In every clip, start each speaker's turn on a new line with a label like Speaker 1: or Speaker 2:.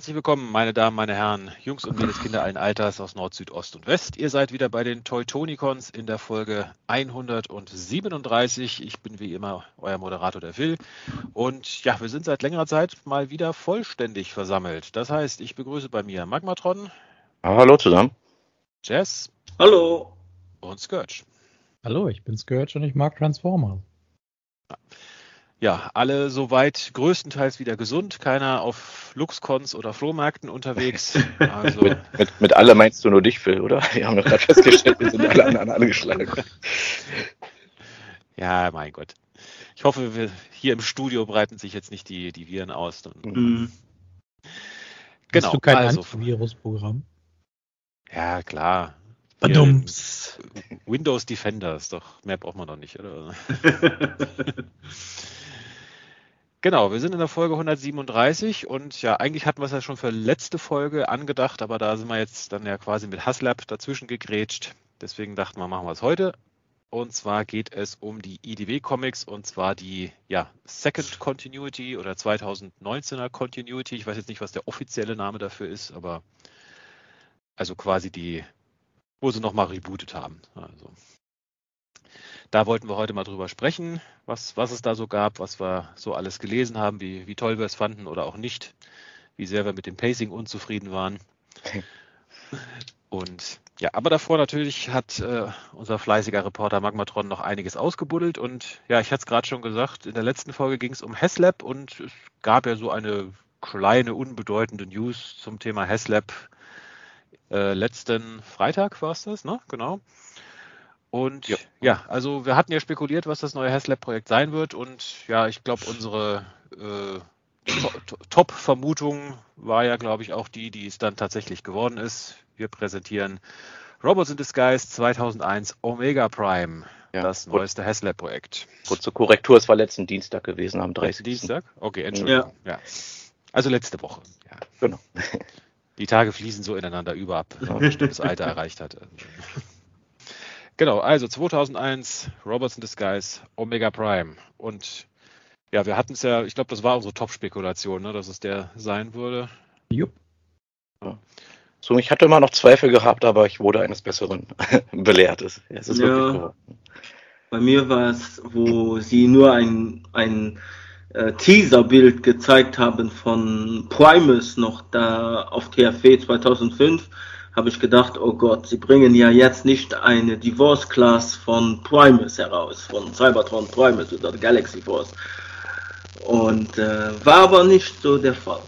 Speaker 1: Herzlich willkommen, meine Damen, meine Herren, Jungs und Mädels, Kinder allen Alters aus Nord, Süd, Ost und West. Ihr seid wieder bei den Teutonicons in der Folge 137. Ich bin wie immer euer Moderator, der Phil. Und ja, wir sind seit längerer Zeit mal wieder vollständig versammelt. Das heißt, ich begrüße bei mir Magmatron.
Speaker 2: Ah, hallo zusammen.
Speaker 1: Jess.
Speaker 3: Hallo.
Speaker 1: Und Scourge.
Speaker 4: Hallo, ich bin Scourge und ich mag Transformers
Speaker 1: ja, alle soweit größtenteils wieder gesund, keiner auf Luxcons oder Flohmärkten unterwegs.
Speaker 2: Also mit, mit, mit alle meinst du nur dich, Phil, oder? Wir haben doch gerade festgestellt, wir sind alle anderen angeschlagen.
Speaker 1: Ja, mein Gott. Ich hoffe, wir, hier im Studio breiten sich jetzt nicht die, die Viren aus. Mhm.
Speaker 4: Genau. Hast du kein also, Antivirus-Programm?
Speaker 1: Ja, klar.
Speaker 4: Badums.
Speaker 1: Windows Defender ist doch, mehr braucht man doch nicht, oder? Genau, wir sind in der Folge 137 und ja, eigentlich hatten wir es ja schon für letzte Folge angedacht, aber da sind wir jetzt dann ja quasi mit Haslab dazwischen gegrätscht. Deswegen dachten wir, machen wir es heute. Und zwar geht es um die IDW Comics und zwar die ja, Second Continuity oder 2019er Continuity. Ich weiß jetzt nicht, was der offizielle Name dafür ist, aber also quasi die, wo sie nochmal rebootet haben. Also da wollten wir heute mal drüber sprechen, was, was es da so gab, was wir so alles gelesen haben, wie, wie toll wir es fanden oder auch nicht, wie sehr wir mit dem Pacing unzufrieden waren. Und ja, aber davor natürlich hat äh, unser fleißiger Reporter Magmatron noch einiges ausgebuddelt und ja, ich hatte es gerade schon gesagt, in der letzten Folge ging es um Haslab und es gab ja so eine kleine, unbedeutende News zum Thema Haslab. Äh, letzten Freitag war es das, ne? Genau. Und ja. ja. also wir hatten ja spekuliert, was das neue Haslab-Projekt sein wird. Und ja, ich glaube, unsere äh, Top-Vermutung war ja, glaube ich, auch die, die es dann tatsächlich geworden ist. Wir präsentieren Robots in Disguise 2001 Omega Prime, ja. das neueste Haslab-Projekt.
Speaker 2: Kurze Korrektur, es war letzten Dienstag gewesen, am 30.
Speaker 1: Dienstag? Okay, Entschuldigung. Ja. ja. Also letzte Woche. Ja. Genau. Die Tage fließen so ineinander über ab, wenn man ein bestimmtes Alter erreicht hat. Genau, also 2001, Robots in Disguise, Omega Prime. Und ja, wir hatten es ja, ich glaube, das war unsere Top-Spekulation, ne, dass es der sein würde.
Speaker 2: Jupp. Ja. So, ich hatte immer noch Zweifel gehabt, aber ich wurde eines Besseren belehrt. Es, ist
Speaker 3: ja, bei mir war es, wo sie nur ein, ein äh, Teaser-Bild gezeigt haben von Primus noch da auf TFW 2005 habe ich gedacht, oh Gott, sie bringen ja jetzt nicht eine Divorce Class von Primus heraus, von Cybertron Primus oder Galaxy Force. Und äh, war aber nicht so der Fall.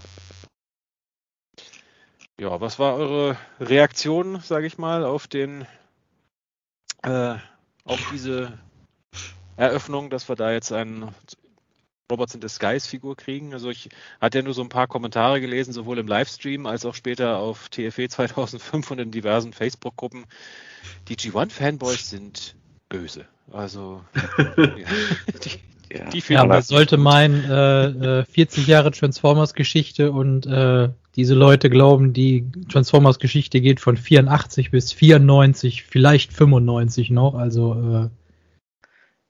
Speaker 1: Ja, was war eure Reaktion, sage ich mal, auf den, äh, auf diese Eröffnung, dass wir da jetzt einen Robots in Disguise Figur kriegen. Also ich hatte ja nur so ein paar Kommentare gelesen, sowohl im Livestream als auch später auf TFE 2005 und in diversen Facebook-Gruppen. Die G1-Fanboys sind böse. Also
Speaker 4: ja, die, ja, die ja, man sollte meinen, äh, 40 äh, Jahre Transformers-Geschichte und äh, diese Leute glauben, die Transformers-Geschichte geht von 84 bis 94, vielleicht 95 noch. Also äh,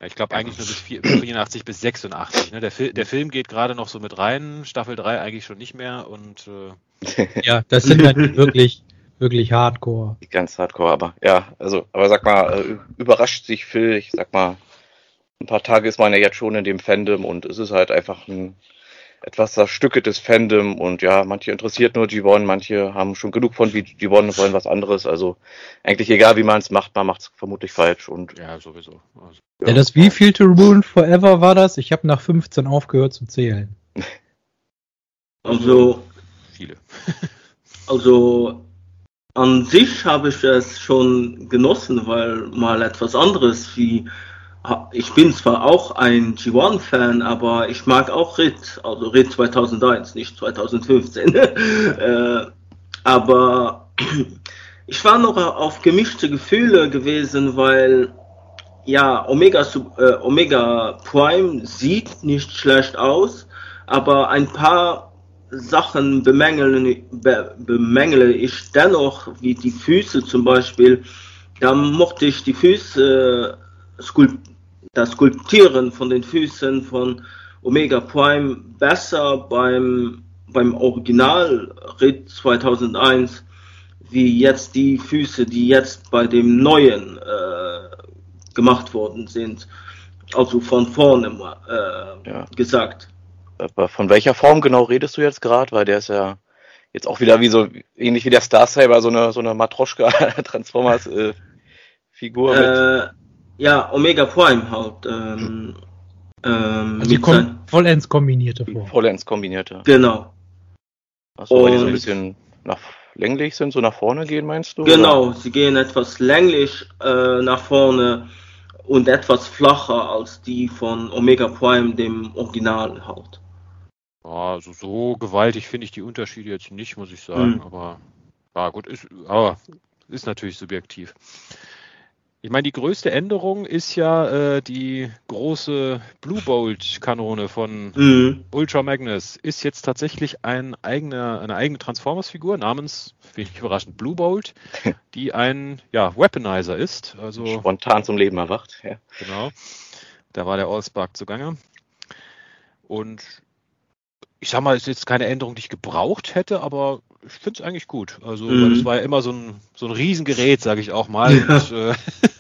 Speaker 1: ich glaube eigentlich nur bis 84 bis 86. Ne? Der, Fil der, Film geht gerade noch so mit rein, Staffel 3 eigentlich schon nicht mehr und
Speaker 4: äh Ja, das sind halt wirklich, wirklich hardcore.
Speaker 2: Ganz hardcore, aber ja, also, aber sag mal, äh, überrascht sich Phil, ich sag mal, ein paar Tage ist man ja jetzt schon in dem Fandom und es ist halt einfach ein etwas zerstückeltes Fandom und ja, manche interessiert nur G1, manche haben schon genug von G1 und wollen was anderes. Also eigentlich egal, wie man es macht, man macht es vermutlich falsch und
Speaker 1: ja, sowieso.
Speaker 4: Also, ja. ja, das wievielte Rune Forever war das? Ich habe nach 15 aufgehört zu zählen.
Speaker 3: Also viele. also an sich habe ich es schon genossen, weil mal etwas anderes wie ich bin zwar auch ein G1-Fan, aber ich mag auch Rit, also Rit 2001, nicht 2015. äh, aber ich war noch auf gemischte Gefühle gewesen, weil ja, Omega, äh, Omega Prime sieht nicht schlecht aus, aber ein paar Sachen bemängeln, be, bemängele ich dennoch, wie die Füße zum Beispiel. Da mochte ich die Füße äh, skulpt das Skulptieren von den Füßen von Omega Prime besser beim beim Original Rit 2001 wie jetzt die Füße, die jetzt bei dem neuen äh, gemacht worden sind. Also von vorne äh, ja. gesagt.
Speaker 2: Aber von welcher Form genau redest du jetzt gerade? Weil der ist ja jetzt auch wieder wie so ähnlich wie der Star Saber so eine so eine Matroschka Transformers äh, Figur
Speaker 3: äh, ja Omega Prime halt ähm,
Speaker 4: ähm, also die kom vollends kombinierte
Speaker 2: Form. Vollends kombinierte.
Speaker 3: Genau.
Speaker 2: Achso, weil die so ein bisschen nach länglich sind, so nach vorne gehen, meinst du?
Speaker 3: Genau, oder? sie gehen etwas länglich äh, nach vorne und etwas flacher als die von Omega Prime, dem Original halt.
Speaker 1: Also so gewaltig finde ich die Unterschiede jetzt nicht, muss ich sagen. Mhm. Aber ja gut, ist, aber ist natürlich subjektiv. Ich meine, die größte Änderung ist ja äh, die große Blue Bolt Kanone von mhm. Ultra Magnus. Ist jetzt tatsächlich ein eigener, eine eigene Transformers-Figur namens, wenig überraschend, Blue Bolt, die ein ja, Weaponizer ist. Also
Speaker 2: spontan zum Leben erwacht. Ja.
Speaker 1: Genau. Da war der Allspark zugange. Und ich sag mal, es ist jetzt keine Änderung, die ich gebraucht hätte, aber ich finde es eigentlich gut. Also, mhm. das war ja immer so ein, so ein Riesengerät, sage ich auch mal. Ja. Und, äh,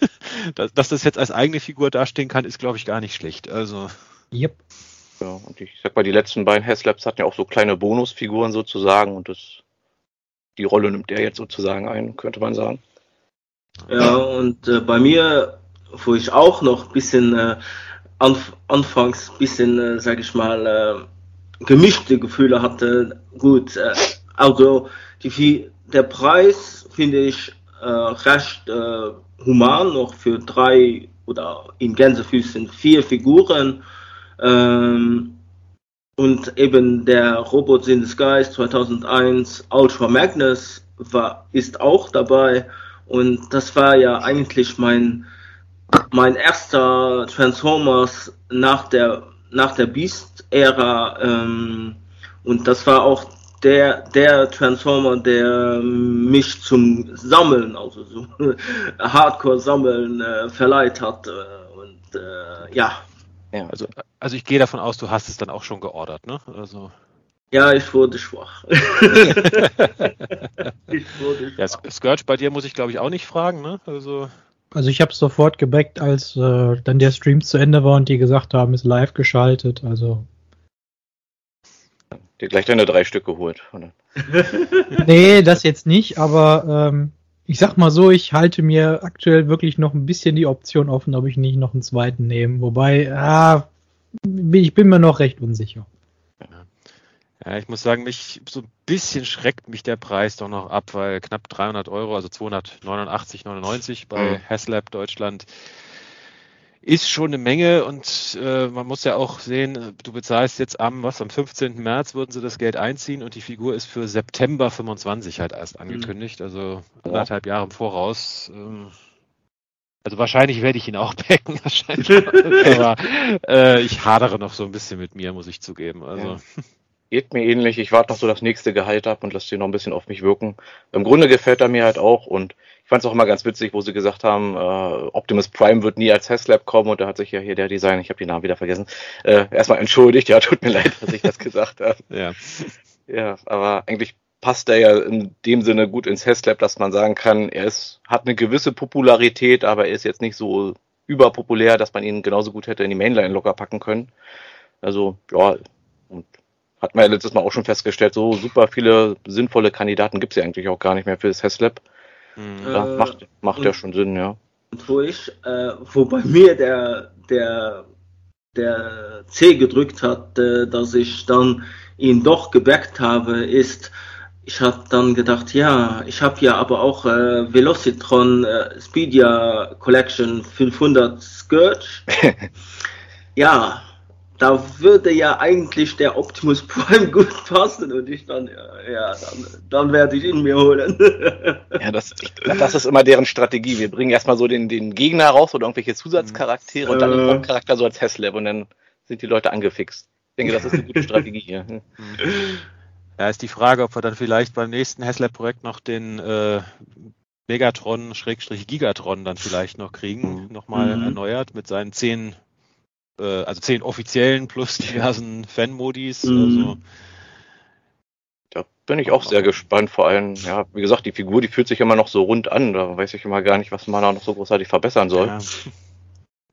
Speaker 1: dass, dass, das jetzt als eigene Figur dastehen kann, ist, glaube ich, gar nicht schlecht. Also.
Speaker 2: Yep. Ja, und ich sag mal, die letzten beiden Haslabs hatten ja auch so kleine Bonusfiguren sozusagen und das, die Rolle nimmt der jetzt sozusagen ein, könnte man sagen.
Speaker 3: Ja, und äh, bei mir, wo ich auch noch ein bisschen äh, anf anfangs ein bisschen, äh, sag ich mal, äh, gemischte Gefühle hatte, gut, äh, also die, der Preis finde ich äh, recht äh, human, noch für drei oder in Gänsefüßen vier Figuren. Ähm, und eben der Robot in the Skies 2001 Ultra Magnus war, ist auch dabei. Und das war ja eigentlich mein, mein erster Transformers nach der, nach der Beast-Ära. Ähm, und das war auch der, der Transformer, der mich zum Sammeln, also so Hardcore-Sammeln äh, verleiht hat. Äh, und äh, ja.
Speaker 1: ja. Also, also ich gehe davon aus, du hast es dann auch schon geordert, ne? Also.
Speaker 3: Ja, ich wurde schwach. ich
Speaker 1: wurde schwach. Ja, Scourge bei dir muss ich glaube ich auch nicht fragen, ne? Also.
Speaker 4: Also ich habe es sofort gebackt, als äh, dann der Stream zu Ende war und die gesagt haben, ist live geschaltet. Also
Speaker 2: dir gleich deine drei Stück geholt.
Speaker 4: nee, das jetzt nicht, aber ähm, ich sag mal so, ich halte mir aktuell wirklich noch ein bisschen die Option offen, ob ich nicht noch einen zweiten nehme. Wobei, ja, ich bin mir noch recht unsicher.
Speaker 1: Ja, ich muss sagen, mich so ein bisschen schreckt mich der Preis doch noch ab, weil knapp 300 Euro, also 289,99 bei mhm. Haslab Deutschland, ist schon eine Menge und äh, man muss ja auch sehen, du bezahlst jetzt am, was, am 15. März würden sie das Geld einziehen und die Figur ist für September 25 halt erst mhm. angekündigt, also anderthalb Jahre im Voraus. Ähm, also wahrscheinlich werde ich ihn auch packen, wahrscheinlich. aber äh, ich hadere noch so ein bisschen mit mir, muss ich zugeben. Also. Ja.
Speaker 2: Geht mir ähnlich. Ich warte noch so das nächste Gehalt ab und lasse den noch ein bisschen auf mich wirken. Im Grunde gefällt er mir halt auch und fand es auch immer ganz witzig, wo sie gesagt haben, äh, Optimus Prime wird nie als Haslab kommen und da hat sich ja hier der Design, ich habe den Namen wieder vergessen, äh, erstmal entschuldigt, ja, tut mir leid, dass ich das gesagt habe.
Speaker 1: Ja.
Speaker 2: Ja, aber eigentlich passt er ja in dem Sinne gut ins Haslab, dass man sagen kann, er ist, hat eine gewisse Popularität, aber er ist jetzt nicht so überpopulär, dass man ihn genauso gut hätte in die Mainline locker packen können. Also, ja, und hat man ja letztes Mal auch schon festgestellt, so super viele sinnvolle Kandidaten gibt es ja eigentlich auch gar nicht mehr für das Haslab. Mhm. Ja, äh, macht macht und, ja schon Sinn, ja.
Speaker 3: Und wo ich, äh, wo bei mir der, der, der C gedrückt hat, äh, dass ich dann ihn doch gebackt habe, ist, ich habe dann gedacht, ja, ich habe ja aber auch äh, Velocitron äh, Speedia Collection 500 Scourge. ja, da würde ja eigentlich der Optimus Prime gut passen und ich dann, ja, dann, dann werde ich ihn mir holen.
Speaker 2: ja, das, das ist immer deren Strategie. Wir bringen erstmal so den, den Gegner raus oder irgendwelche Zusatzcharaktere und dann den äh. Hauptcharakter so als Haslab und dann sind die Leute angefixt. Ich denke, das ist eine gute Strategie hier.
Speaker 1: Ja, ist die Frage, ob wir dann vielleicht beim nächsten Haslab-Projekt noch den äh, Megatron-Gigatron dann vielleicht noch kriegen, mhm. nochmal mhm. erneuert mit seinen zehn äh, also zehn offiziellen plus diversen Fan-Modis. Mhm. Also
Speaker 2: bin ich auch sehr gespannt. Vor allem, ja, wie gesagt, die Figur, die fühlt sich immer noch so rund an. Da weiß ich immer gar nicht, was man da noch so großartig verbessern soll. Ja.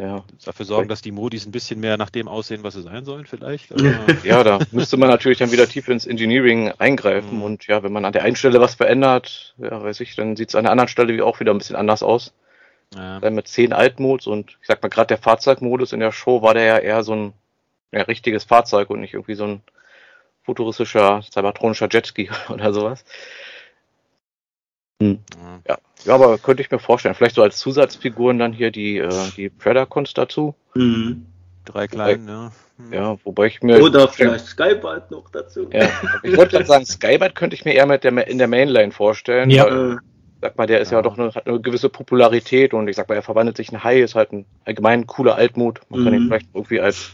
Speaker 1: Ja. Dafür sorgen, dass die Modis ein bisschen mehr nach dem aussehen, was sie sein sollen, vielleicht.
Speaker 2: ja, da müsste man natürlich dann wieder tief ins Engineering eingreifen. Mhm. Und ja, wenn man an der einen Stelle was verändert, ja, weiß ich, dann sieht es an der anderen Stelle auch wieder ein bisschen anders aus. Ja. Dann mit zehn Altmods und ich sag mal, gerade der Fahrzeugmodus in der Show war der ja eher so ein ja, richtiges Fahrzeug und nicht irgendwie so ein futuristischer, cybertronischer Jetski oder sowas. Hm. Ja. ja, aber könnte ich mir vorstellen. Vielleicht so als Zusatzfiguren dann hier die, äh, die Predacons dazu.
Speaker 1: Mhm. Drei kleinen, ja.
Speaker 2: Hm. Ja, wobei ich mir.
Speaker 3: Oder vielleicht Skybite noch dazu.
Speaker 2: Ja, ich wollte gerade sagen, Skybite könnte ich mir eher mit der, in der Mainline vorstellen. Ja. Weil, sag mal, der ist ja, ja doch eine, hat eine gewisse Popularität und ich sag mal, er verwandelt sich in Hai, ist halt ein allgemein cooler Altmut. Man mhm. kann ihn mhm. vielleicht irgendwie als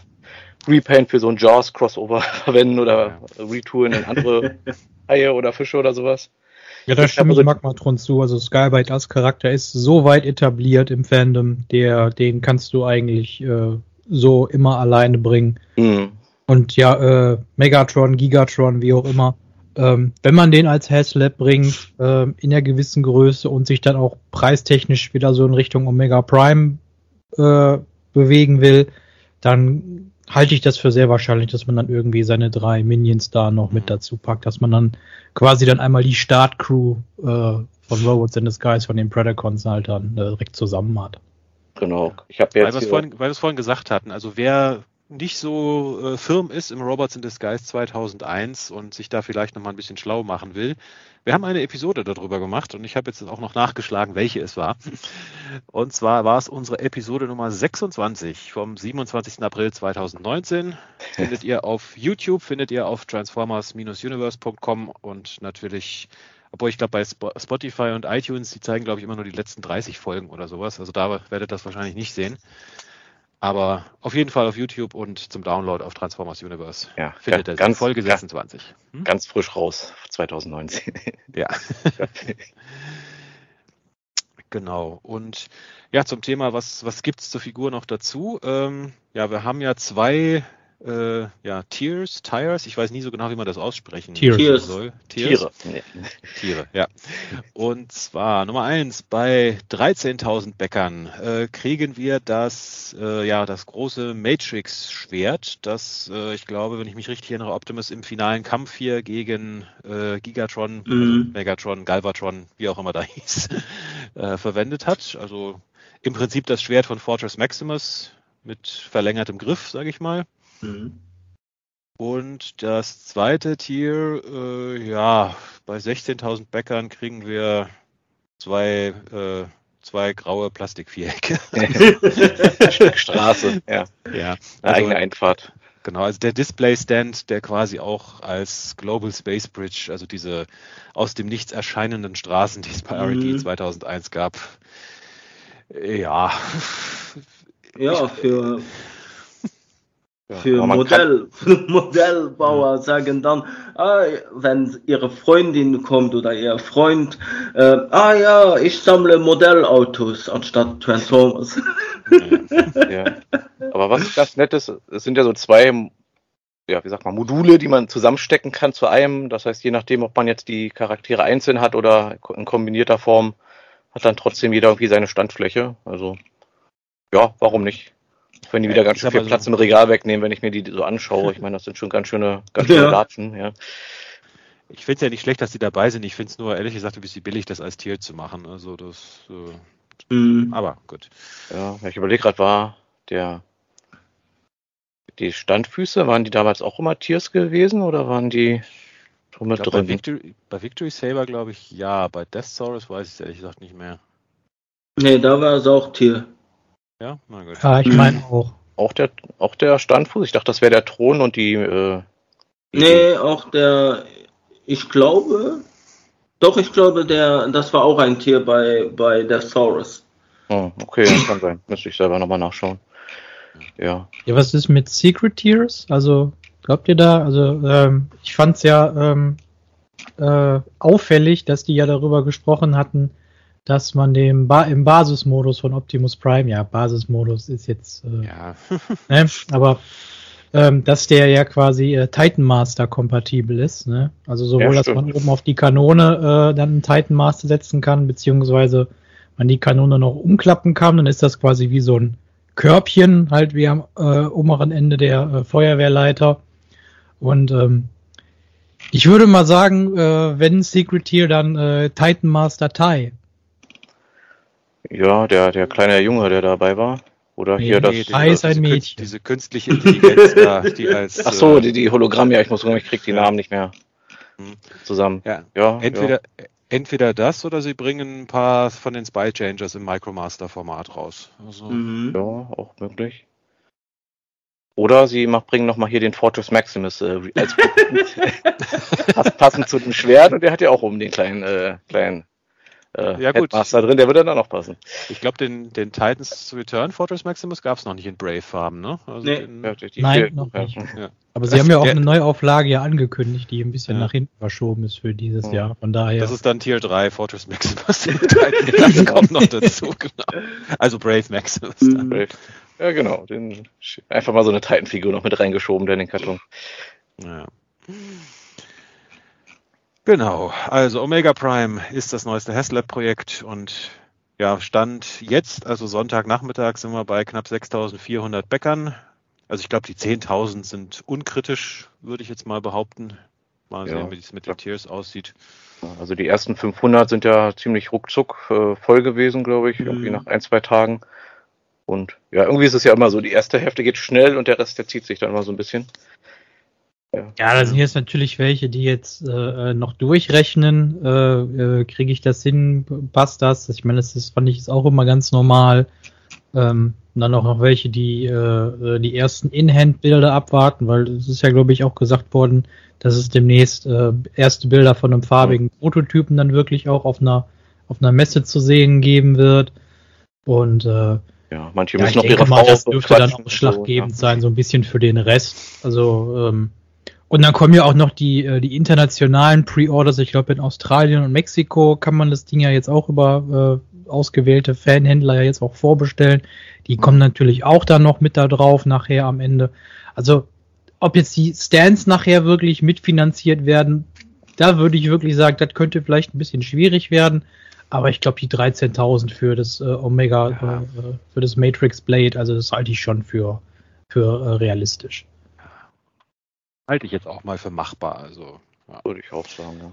Speaker 2: Repaint für so ein Jaws-Crossover verwenden oder retoolen in andere Haie oder Fische oder sowas.
Speaker 4: Ja, da stimme ich Magmatron zu. Also Skybite als Charakter ist so weit etabliert im Fandom, der, den kannst du eigentlich äh, so immer alleine bringen. Mhm. Und ja, äh, Megatron, Gigatron, wie auch immer. Ähm, wenn man den als Haslab bringt, äh, in einer gewissen Größe und sich dann auch preistechnisch wieder so in Richtung Omega Prime äh, bewegen will, dann halte ich das für sehr wahrscheinlich, dass man dann irgendwie seine drei Minions da noch mit dazu packt, dass man dann quasi dann einmal die Startcrew äh, von Robots in the Skies von den Predacons halt dann äh, direkt zusammen hat.
Speaker 1: Genau. Ich habe jetzt weil wir vorhin, weil wir es vorhin gesagt hatten, also wer nicht so äh, firm ist im Robots in Disguise 2001 und sich da vielleicht noch mal ein bisschen schlau machen will. Wir haben eine Episode darüber gemacht und ich habe jetzt auch noch nachgeschlagen, welche es war. Und zwar war es unsere Episode Nummer 26 vom 27. April 2019. Findet ihr auf YouTube, findet ihr auf transformers-universe.com und natürlich obwohl ich glaube, bei Spotify und iTunes, die zeigen, glaube ich, immer nur die letzten 30 Folgen oder sowas. Also da werdet ihr das wahrscheinlich nicht sehen. Aber auf jeden Fall auf YouTube und zum Download auf Transformers Universe
Speaker 2: ja, findet ihr ganz, Folge 26. Hm? Ganz frisch raus, 2019.
Speaker 1: Ja. genau. Und ja, zum Thema, was, was gibt es zur Figur noch dazu? Ähm, ja, wir haben ja zwei äh, ja, Tears, Tires, ich weiß nie so genau, wie man das aussprechen
Speaker 3: Tears.
Speaker 1: soll. Tiere. Tiere, ja. Und zwar Nummer eins, bei 13.000 Bäckern äh, kriegen wir das, äh, ja, das große Matrix-Schwert, das, äh, ich glaube, wenn ich mich richtig erinnere, Optimus im finalen Kampf hier gegen äh, Gigatron, mhm. also Megatron, Galvatron, wie auch immer da hieß, äh, verwendet hat. Also im Prinzip das Schwert von Fortress Maximus mit verlängertem Griff, sage ich mal. Mhm. Und das zweite Tier, äh, ja, bei 16.000 Bäckern kriegen wir zwei, äh, zwei graue Plastikvierecke.
Speaker 2: Straße, ja.
Speaker 1: Ja.
Speaker 2: Eine also, eigene Einfahrt.
Speaker 1: Genau, also der Display Stand, der quasi auch als Global Space Bridge, also diese aus dem Nichts erscheinenden Straßen, die es bei mhm. RD 2001 gab. Ja.
Speaker 3: Ja, für, für Modell, Modellbauer sagen dann, ah, wenn ihre Freundin kommt oder ihr Freund, äh, ah ja, ich sammle Modellautos anstatt Transformers.
Speaker 2: Ja. Aber was ganz nett ist, es sind ja so zwei, ja, wie sagt man, Module, die man zusammenstecken kann zu einem. Das heißt, je nachdem, ob man jetzt die Charaktere einzeln hat oder in kombinierter Form, hat dann trotzdem jeder irgendwie seine Standfläche. Also, ja, warum nicht? Wenn die wieder ganz schön viel Platz so im Regal wegnehmen, wenn ich mir die so anschaue. Ich meine, das sind schon ganz schöne, ganz schöne ja. Latschen, ja.
Speaker 1: Ich finde es ja nicht schlecht, dass die dabei sind. Ich finde es nur, ehrlich gesagt, ein bisschen billig, das als Tier zu machen. Also das, äh, mhm. aber gut.
Speaker 2: Ja, ich überlege gerade, war der, die Standfüße, waren die damals auch immer Tiers gewesen oder waren die
Speaker 1: schon mit glaub, drin? Bei Victory, bei Victory Saber glaube ich ja, bei Death Saurus weiß ich es ehrlich gesagt nicht mehr.
Speaker 3: Nee, da war es auch Tier.
Speaker 4: Ja, na gut. Ja, ich meine auch.
Speaker 2: Auch der, auch der Standfuß? Ich dachte, das wäre der Thron und die. Äh,
Speaker 3: die nee, auch der. Ich glaube. Doch, ich glaube, der, das war auch ein Tier bei, bei der Saurus.
Speaker 2: Oh, okay, das kann sein. Müsste ich selber nochmal nachschauen. Ja.
Speaker 4: Ja, was ist mit Secret Tiers? Also, glaubt ihr da? Also, ähm, ich fand's ja ähm, äh, auffällig, dass die ja darüber gesprochen hatten, dass man dem ba im Basismodus von Optimus Prime, ja, Basismodus ist jetzt, äh, ja. ne, aber ähm, dass der ja quasi äh, Titan Master kompatibel ist. Ne? Also sowohl, ja, dass man oben auf die Kanone äh, dann einen Titan Master setzen kann, beziehungsweise man die Kanone noch umklappen kann, dann ist das quasi wie so ein Körbchen, halt wie am äh, oberen Ende der äh, Feuerwehrleiter. Und ähm, ich würde mal sagen, äh, wenn Secret Tier, dann äh, Titan Master Tai.
Speaker 2: Ja, der, der kleine Junge, der dabei war. Oder nee, hier
Speaker 1: nee, das. Ist ein Mädchen. Diese künstliche Intelligenz da,
Speaker 2: die als. Ach so, äh, die, die Hologramm, ja, ich muss sagen, ich krieg die Namen nicht mehr hm. zusammen.
Speaker 1: Ja, ja entweder, ja. entweder das oder sie bringen ein paar von den Spy Changers im Micromaster-Format raus.
Speaker 2: Also, mhm. Ja, auch möglich. Oder sie mach, bringen nochmal hier den Fortress Maximus äh, als passend zu dem Schwert und der hat ja auch oben den kleinen, äh, kleinen äh, ja, gut. Headmaster drin, der würde dann auch noch passen.
Speaker 1: Ich glaube, den, den Titans Return Fortress Maximus gab es noch nicht in Brave-Farben, ne?
Speaker 4: Also nee. Den, ja, Nein, noch nicht. Ja. Aber sie haben ja auch eine Neuauflage ja angekündigt, die ein bisschen ja. nach hinten verschoben ist für dieses Jahr. Von daher.
Speaker 1: Das ist dann Tier 3 Fortress Maximus. das kommt noch dazu, genau. Also Brave Maximus. Mhm. Brave.
Speaker 2: Ja, genau. Den, einfach mal so eine Titan-Figur noch mit reingeschoben, der in den Karton. Ja.
Speaker 1: Genau, also Omega Prime ist das neueste Haslab-Projekt und ja, Stand jetzt, also Sonntagnachmittag, sind wir bei knapp 6400 Bäckern. Also ich glaube, die 10.000 sind unkritisch, würde ich jetzt mal behaupten. Mal ja. sehen, wie es mit den Tiers aussieht.
Speaker 2: Also die ersten 500 sind ja ziemlich ruckzuck äh, voll gewesen, glaube ich, mhm. irgendwie nach ein, zwei Tagen. Und ja, irgendwie ist es ja immer so, die erste Hälfte geht schnell und der Rest, der zieht sich dann mal so ein bisschen.
Speaker 4: Ja, ja da sind jetzt natürlich welche, die jetzt äh, noch durchrechnen, äh, äh, kriege ich das hin, passt das? Ich meine, das ist, fand ich ist auch immer ganz normal. Ähm, und dann auch noch welche, die äh, die ersten In-Hand-Bilder abwarten, weil es ist ja, glaube ich, auch gesagt worden, dass es demnächst äh, erste Bilder von einem farbigen Prototypen dann wirklich auch auf einer auf einer Messe zu sehen geben wird. Und äh,
Speaker 2: ja, manche müssen ja, noch ihre
Speaker 4: mal, Frau Das dürfte dann ausschlaggebend so, ja. sein, so ein bisschen für den Rest. Also, ähm, und dann kommen ja auch noch die, äh, die internationalen Pre-Orders. Ich glaube, in Australien und Mexiko kann man das Ding ja jetzt auch über äh, ausgewählte Fanhändler ja jetzt auch vorbestellen. Die kommen natürlich auch dann noch mit da drauf nachher am Ende. Also, ob jetzt die Stands nachher wirklich mitfinanziert werden, da würde ich wirklich sagen, das könnte vielleicht ein bisschen schwierig werden. Aber ich glaube, die 13.000 für das äh, Omega, ja. äh, für das Matrix Blade, also das halte ich schon für, für äh, realistisch.
Speaker 1: Halte ich jetzt auch mal für machbar. Also,
Speaker 2: ja. Würde ich auch sagen, ja.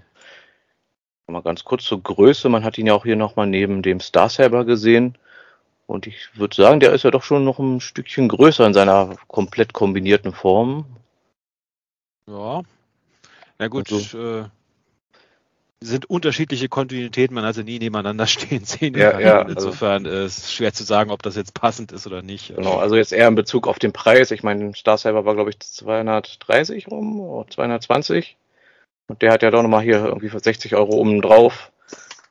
Speaker 2: Mal ganz kurz zur Größe. Man hat ihn ja auch hier nochmal neben dem Star Saber gesehen. Und ich würde sagen, der ist ja doch schon noch ein Stückchen größer in seiner komplett kombinierten Form.
Speaker 1: Ja. Na gut, also, äh, sind unterschiedliche Kontinuitäten, man also nie nebeneinander stehen sehen
Speaker 2: ja, Ja,
Speaker 1: also Insofern also, ist es schwer zu sagen, ob das jetzt passend ist oder nicht.
Speaker 2: Genau, also jetzt eher in Bezug auf den Preis. Ich meine, Star Saber war, glaube ich, 230 rum oder 220. Und der hat ja doch nochmal hier irgendwie für 60 Euro oben drauf,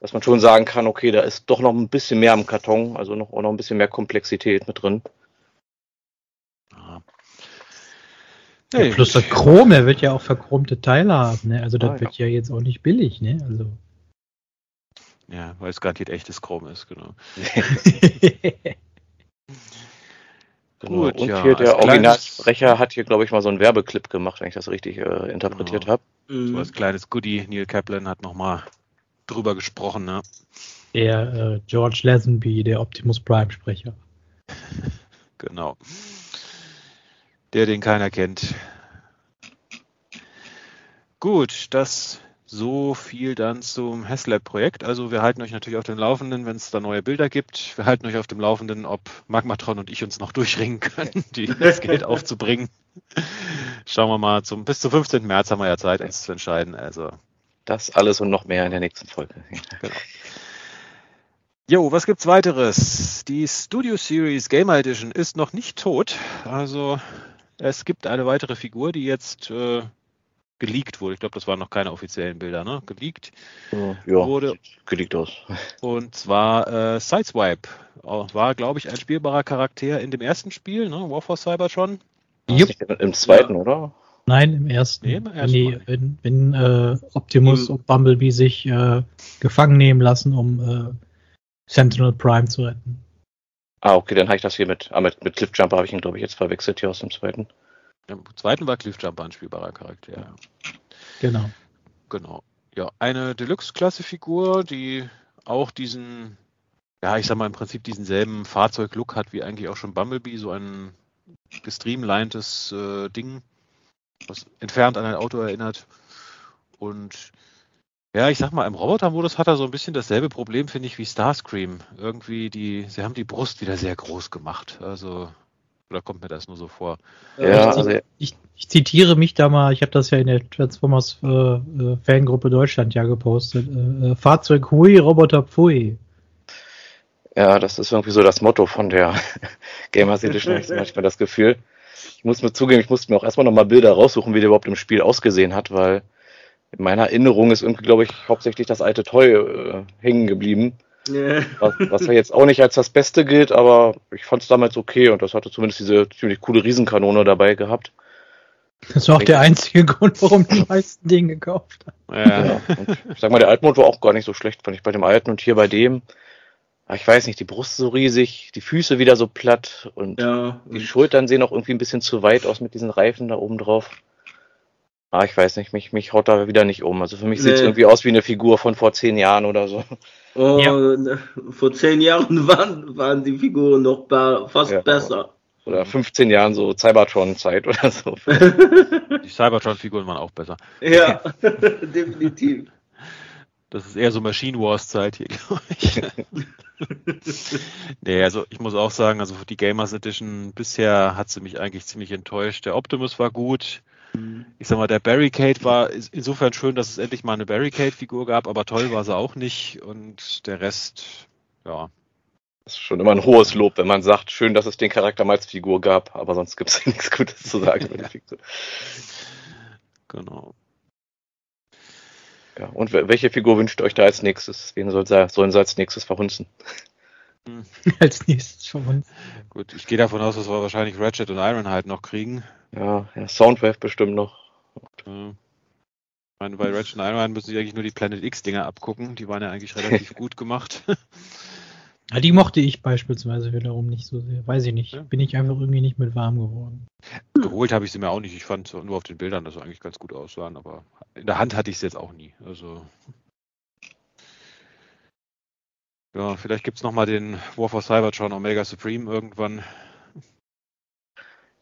Speaker 2: dass man schon sagen kann, okay, da ist doch noch ein bisschen mehr am Karton, also noch, auch noch ein bisschen mehr Komplexität mit drin.
Speaker 4: Ja, plus das Chrom, er wird ja auch verchromte Teile haben, ne? Also das ah, wird ja. ja. jetzt auch nicht billig, ne? Also.
Speaker 1: Ja, weil es garantiert echtes Chrom ist, genau.
Speaker 2: genau. Gut, und ja, hier der Originalsprecher hat hier, glaube ich, mal so einen Werbeclip gemacht, wenn ich das richtig äh, interpretiert genau. habe.
Speaker 1: So als kleines Goodie, Neil Kaplan hat nochmal drüber gesprochen, ne?
Speaker 4: Der äh, George Lazenby, der Optimus Prime-Sprecher.
Speaker 1: genau der den keiner kennt. Gut, das so viel dann zum Haslab-Projekt. Also wir halten euch natürlich auf dem Laufenden, wenn es da neue Bilder gibt. Wir halten euch auf dem Laufenden, ob Magmatron und ich uns noch durchringen können, die, das Geld aufzubringen. Schauen wir mal, zum, bis zum 15. März haben wir ja Zeit, uns zu entscheiden. Also
Speaker 2: das alles und noch mehr in der nächsten Folge. Genau.
Speaker 1: Jo, was gibt's weiteres? Die Studio Series Gamer Edition ist noch nicht tot. Also es gibt eine weitere Figur, die jetzt äh, geleakt wurde. Ich glaube, das waren noch keine offiziellen Bilder, ne? Geleakt
Speaker 2: ja, wurde. Geleakt aus.
Speaker 1: Und zwar äh, Sideswipe. War, glaube ich, ein spielbarer Charakter in dem ersten Spiel, ne? War for Cyber schon.
Speaker 2: Yep. Im zweiten, ja. oder?
Speaker 4: Nein, im ersten. Nee, im ersten nee, wenn, wenn äh, Optimus Im, und Bumblebee sich äh, gefangen nehmen lassen, um äh, Sentinel Prime zu retten.
Speaker 2: Ah, okay, dann habe ich das hier mit, ah, mit, mit Cliffjumper habe ich ihn, glaube ich, jetzt verwechselt hier aus dem zweiten.
Speaker 1: Im zweiten war Cliffjumper ein spielbarer Charakter. Ja.
Speaker 4: Genau.
Speaker 1: Genau. Ja, eine Deluxe-Klasse-Figur, die auch diesen, ja, ich sag mal im Prinzip diesen selben Fahrzeug-Look hat wie eigentlich auch schon Bumblebee, so ein gestreamlinedes äh, Ding, was entfernt an ein Auto erinnert. Und ja, ich sag mal, im Roboter-Modus hat er so ein bisschen dasselbe Problem, finde ich, wie Starscream. Irgendwie die, sie haben die Brust wieder sehr groß gemacht. Also, oder kommt mir das nur so vor?
Speaker 4: Ja, ich, also, ich, ich zitiere mich da mal, ich habe das ja in der Transformers äh, äh, Fangruppe Deutschland ja gepostet. Äh, äh, Fahrzeug Hui, Roboter Pfui.
Speaker 2: Ja, das ist irgendwie so das Motto von der Gamers Edition, ich manchmal das Gefühl. Ich muss mir zugeben, ich musste mir auch erstmal nochmal Bilder raussuchen, wie der überhaupt im Spiel ausgesehen hat, weil in meiner Erinnerung ist irgendwie, glaube ich, hauptsächlich das alte Toy äh, hängen geblieben. Yeah. Was, was ja jetzt auch nicht als das Beste gilt, aber ich fand es damals okay und das hatte zumindest diese ziemlich coole Riesenkanone dabei gehabt.
Speaker 4: Das war auch der einzige Grund, warum die meisten Dinge gekauft haben.
Speaker 2: Ja. ja. ich sag mal, der Altmod war auch gar nicht so schlecht, fand ich bei dem alten und hier bei dem. Ich weiß nicht, die Brust so riesig, die Füße wieder so platt und ja. die Schultern sehen auch irgendwie ein bisschen zu weit aus mit diesen Reifen da oben drauf. Ah, ich weiß nicht, mich, mich haut da wieder nicht um. Also für mich nee. sieht es irgendwie aus wie eine Figur von vor zehn Jahren oder so.
Speaker 3: Oh, ja. vor zehn Jahren waren, waren die Figuren noch fast ja. besser.
Speaker 2: Oder 15 Jahren so Cybertron-Zeit oder so.
Speaker 1: Die Cybertron-Figuren waren auch besser.
Speaker 3: Ja, definitiv.
Speaker 1: Das ist eher so Machine Wars-Zeit hier, glaube ich. nee, also ich muss auch sagen, also die Gamers Edition bisher hat sie mich eigentlich ziemlich enttäuscht. Der Optimus war gut. Ich sag mal, der Barricade war insofern schön, dass es endlich mal eine Barricade-Figur gab, aber toll war sie auch nicht. Und der Rest, ja,
Speaker 2: das ist schon immer ein hohes Lob, wenn man sagt, schön, dass es den Charakter mal als Figur gab, aber sonst gibt es nichts Gutes zu sagen.
Speaker 1: Genau.
Speaker 2: Ja, und welche Figur wünscht euch da als nächstes? Wen soll, sollen sie als nächstes verhunzen?
Speaker 4: Hm. als nächstes verhunzen.
Speaker 1: Gut, ich gehe davon aus, dass wir wahrscheinlich Ratchet und Ironhide noch kriegen.
Speaker 2: Ja, ja Soundwave bestimmt noch.
Speaker 1: Ja. Ich meine, bei Ratchet und Ironhide müssen sie eigentlich nur die Planet X-Dinger abgucken. Die waren ja eigentlich relativ gut gemacht.
Speaker 4: Ja, die mochte ich beispielsweise wiederum nicht so sehr. Weiß ich nicht. Ja. Bin ich einfach irgendwie nicht mit warm geworden.
Speaker 1: Geholt habe ich sie mir auch nicht. Ich fand nur auf den Bildern, dass sie eigentlich ganz gut aussahen, aber in der Hand hatte ich sie jetzt auch nie. Also. Ja, vielleicht gibt es nochmal den War for Cybertron Omega Supreme irgendwann.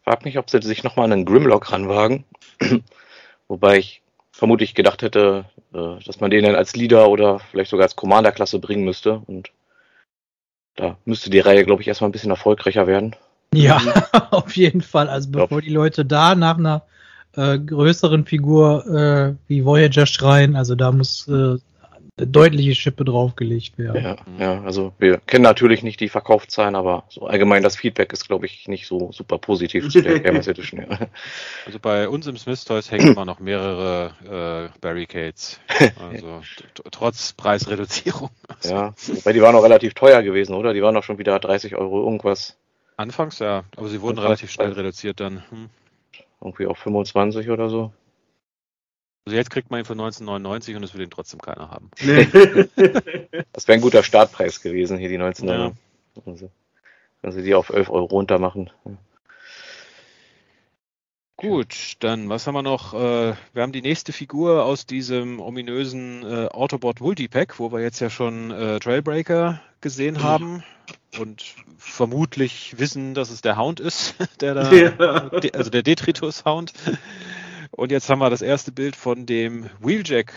Speaker 2: Frag mich, ob sie sich nochmal an einen Grimlock ranwagen. Wobei ich vermutlich gedacht hätte, äh, dass man den dann als Leader oder vielleicht sogar als Commander-Klasse bringen müsste. Und da müsste die Reihe, glaube ich, erstmal ein bisschen erfolgreicher werden.
Speaker 4: Ja, auf jeden Fall. Also bevor die Leute da nach einer äh, größeren Figur äh, wie Voyager schreien, also da muss äh, deutliche Schippe draufgelegt werden.
Speaker 2: Ja, ja, also wir kennen natürlich nicht die Verkaufszahlen, aber so allgemein das Feedback ist, glaube ich, nicht so super positiv zu der Gamers Edition. Ja.
Speaker 1: Also bei uns im Smith Toys hängen immer noch mehrere äh, Barricades. Also trotz Preisreduzierung.
Speaker 2: Also. Ja, weil die waren auch relativ teuer gewesen, oder? Die waren auch schon wieder 30 Euro irgendwas.
Speaker 1: Anfangs ja, aber sie wurden relativ schnell reduziert dann. Hm.
Speaker 2: Irgendwie auf 25 oder so.
Speaker 1: Also jetzt kriegt man ihn für 1999 und es will ihn trotzdem keiner haben.
Speaker 2: das wäre ein guter Startpreis gewesen, hier die 1999. Ja. Also, wenn sie die auf 11 Euro runter machen.
Speaker 1: Gut, dann was haben wir noch? Äh, wir haben die nächste Figur aus diesem ominösen äh, Autobot Multipack, wo wir jetzt ja schon äh, Trailbreaker gesehen haben und vermutlich wissen, dass es der Hound ist, der da, ja. also der Detritus Hound. Und jetzt haben wir das erste Bild von dem Wheeljack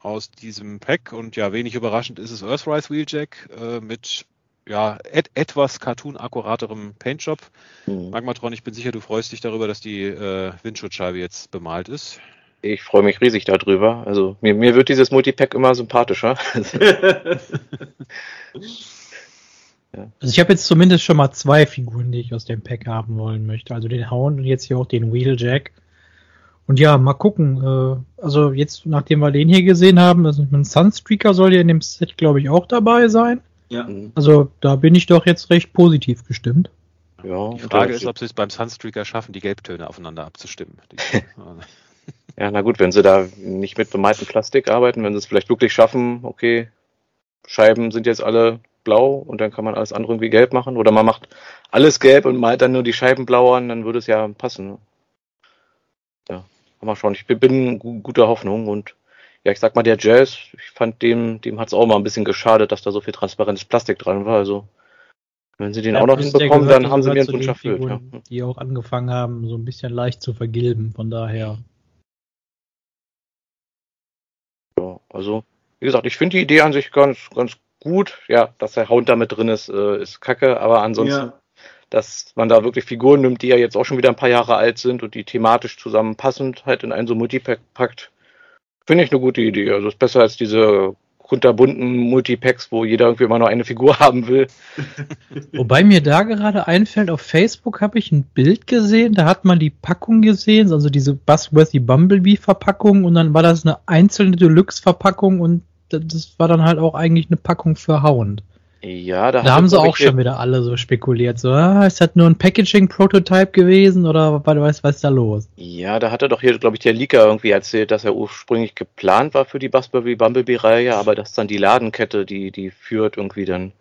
Speaker 1: aus diesem Pack. Und ja, wenig überraschend ist es Earthrise Wheeljack äh, mit ja, et etwas cartoon-akkuraterem Paintjob. Mhm. Magmatron, ich bin sicher, du freust dich darüber, dass die äh, Windschutzscheibe jetzt bemalt ist.
Speaker 2: Ich freue mich riesig darüber. Also mir, mir wird dieses Multipack immer sympathischer.
Speaker 4: Also ich habe jetzt zumindest schon mal zwei Figuren, die ich aus dem Pack haben wollen möchte. Also den Hound und jetzt hier auch den Wheeljack. Und ja, mal gucken. Äh, also jetzt, nachdem wir den hier gesehen haben, also ein Sunstreaker soll ja in dem Set, glaube ich, auch dabei sein. Ja. Mhm. Also da bin ich doch jetzt recht positiv gestimmt.
Speaker 1: Ja, die Frage ist, ob sie es beim Sunstreaker schaffen, die Gelbtöne aufeinander abzustimmen.
Speaker 2: ja, na gut, wenn sie da nicht mit bemaltem Plastik arbeiten, wenn sie es vielleicht wirklich schaffen, okay, Scheiben sind jetzt alle blau und dann kann man alles andere irgendwie gelb machen. Oder man macht alles gelb und malt dann nur die Scheiben blau an, dann würde es ja passen. ja, mal schauen. Ich bin, guter Hoffnung und ja, ich sag mal, der Jazz, ich fand dem, dem hat es auch mal ein bisschen geschadet, dass da so viel transparentes Plastik dran war. Also wenn sie den ja, auch noch hinbekommen, dann haben sie mir einen Wunsch erfüllt. Ja.
Speaker 4: Die auch angefangen haben, so ein bisschen leicht zu vergilben, von daher.
Speaker 2: Ja, also, wie gesagt, ich finde die Idee an sich ganz, ganz gut. Ja, dass der Hound damit drin ist, äh, ist kacke, aber ansonsten, ja. Dass man da wirklich Figuren nimmt, die ja jetzt auch schon wieder ein paar Jahre alt sind und die thematisch zusammenpassend halt in einen so Multipack packt, finde ich eine gute Idee. Also ist besser als diese kunterbunten Multipacks, wo jeder irgendwie immer nur eine Figur haben will.
Speaker 4: Wobei mir da gerade einfällt, auf Facebook habe ich ein Bild gesehen, da hat man die Packung gesehen, also diese Buzzworthy Bumblebee Verpackung und dann war das eine einzelne Deluxe Verpackung und das war dann halt auch eigentlich eine Packung für Hound.
Speaker 2: Ja,
Speaker 4: da, da haben sie auch schon wieder alle so spekuliert. So, ah, ist das nur ein Packaging-Prototype gewesen oder was, was ist da los?
Speaker 2: Ja, da hatte doch hier, glaube ich, der Leaker irgendwie erzählt, dass er ursprünglich geplant war für die Buzzberry Bumblebee-Reihe, aber dass dann die Ladenkette, die, die führt, irgendwie dann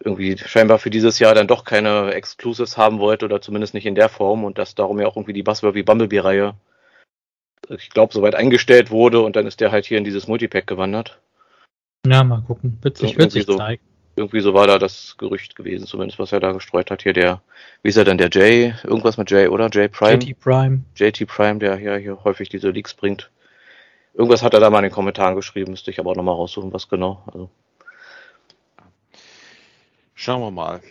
Speaker 2: irgendwie scheinbar für dieses Jahr dann doch keine Exclusives haben wollte oder zumindest nicht in der Form und dass darum ja auch irgendwie die Buzzberry Bumblebee-Reihe, ich glaube, soweit eingestellt wurde und dann ist der halt hier in dieses Multipack gewandert.
Speaker 4: Ja, mal gucken. Witzig, so, wird sich
Speaker 2: so. zeigen irgendwie so war da das Gerücht gewesen, zumindest was er da gestreut hat. Hier der, wie ist er denn, der Jay, irgendwas mit Jay, oder? Jay Prime?
Speaker 4: JT Prime.
Speaker 2: JT Prime, der ja hier häufig diese Leaks bringt. Irgendwas hat er da mal in den Kommentaren geschrieben, müsste ich aber auch nochmal raussuchen, was genau. Also.
Speaker 1: Schauen wir mal.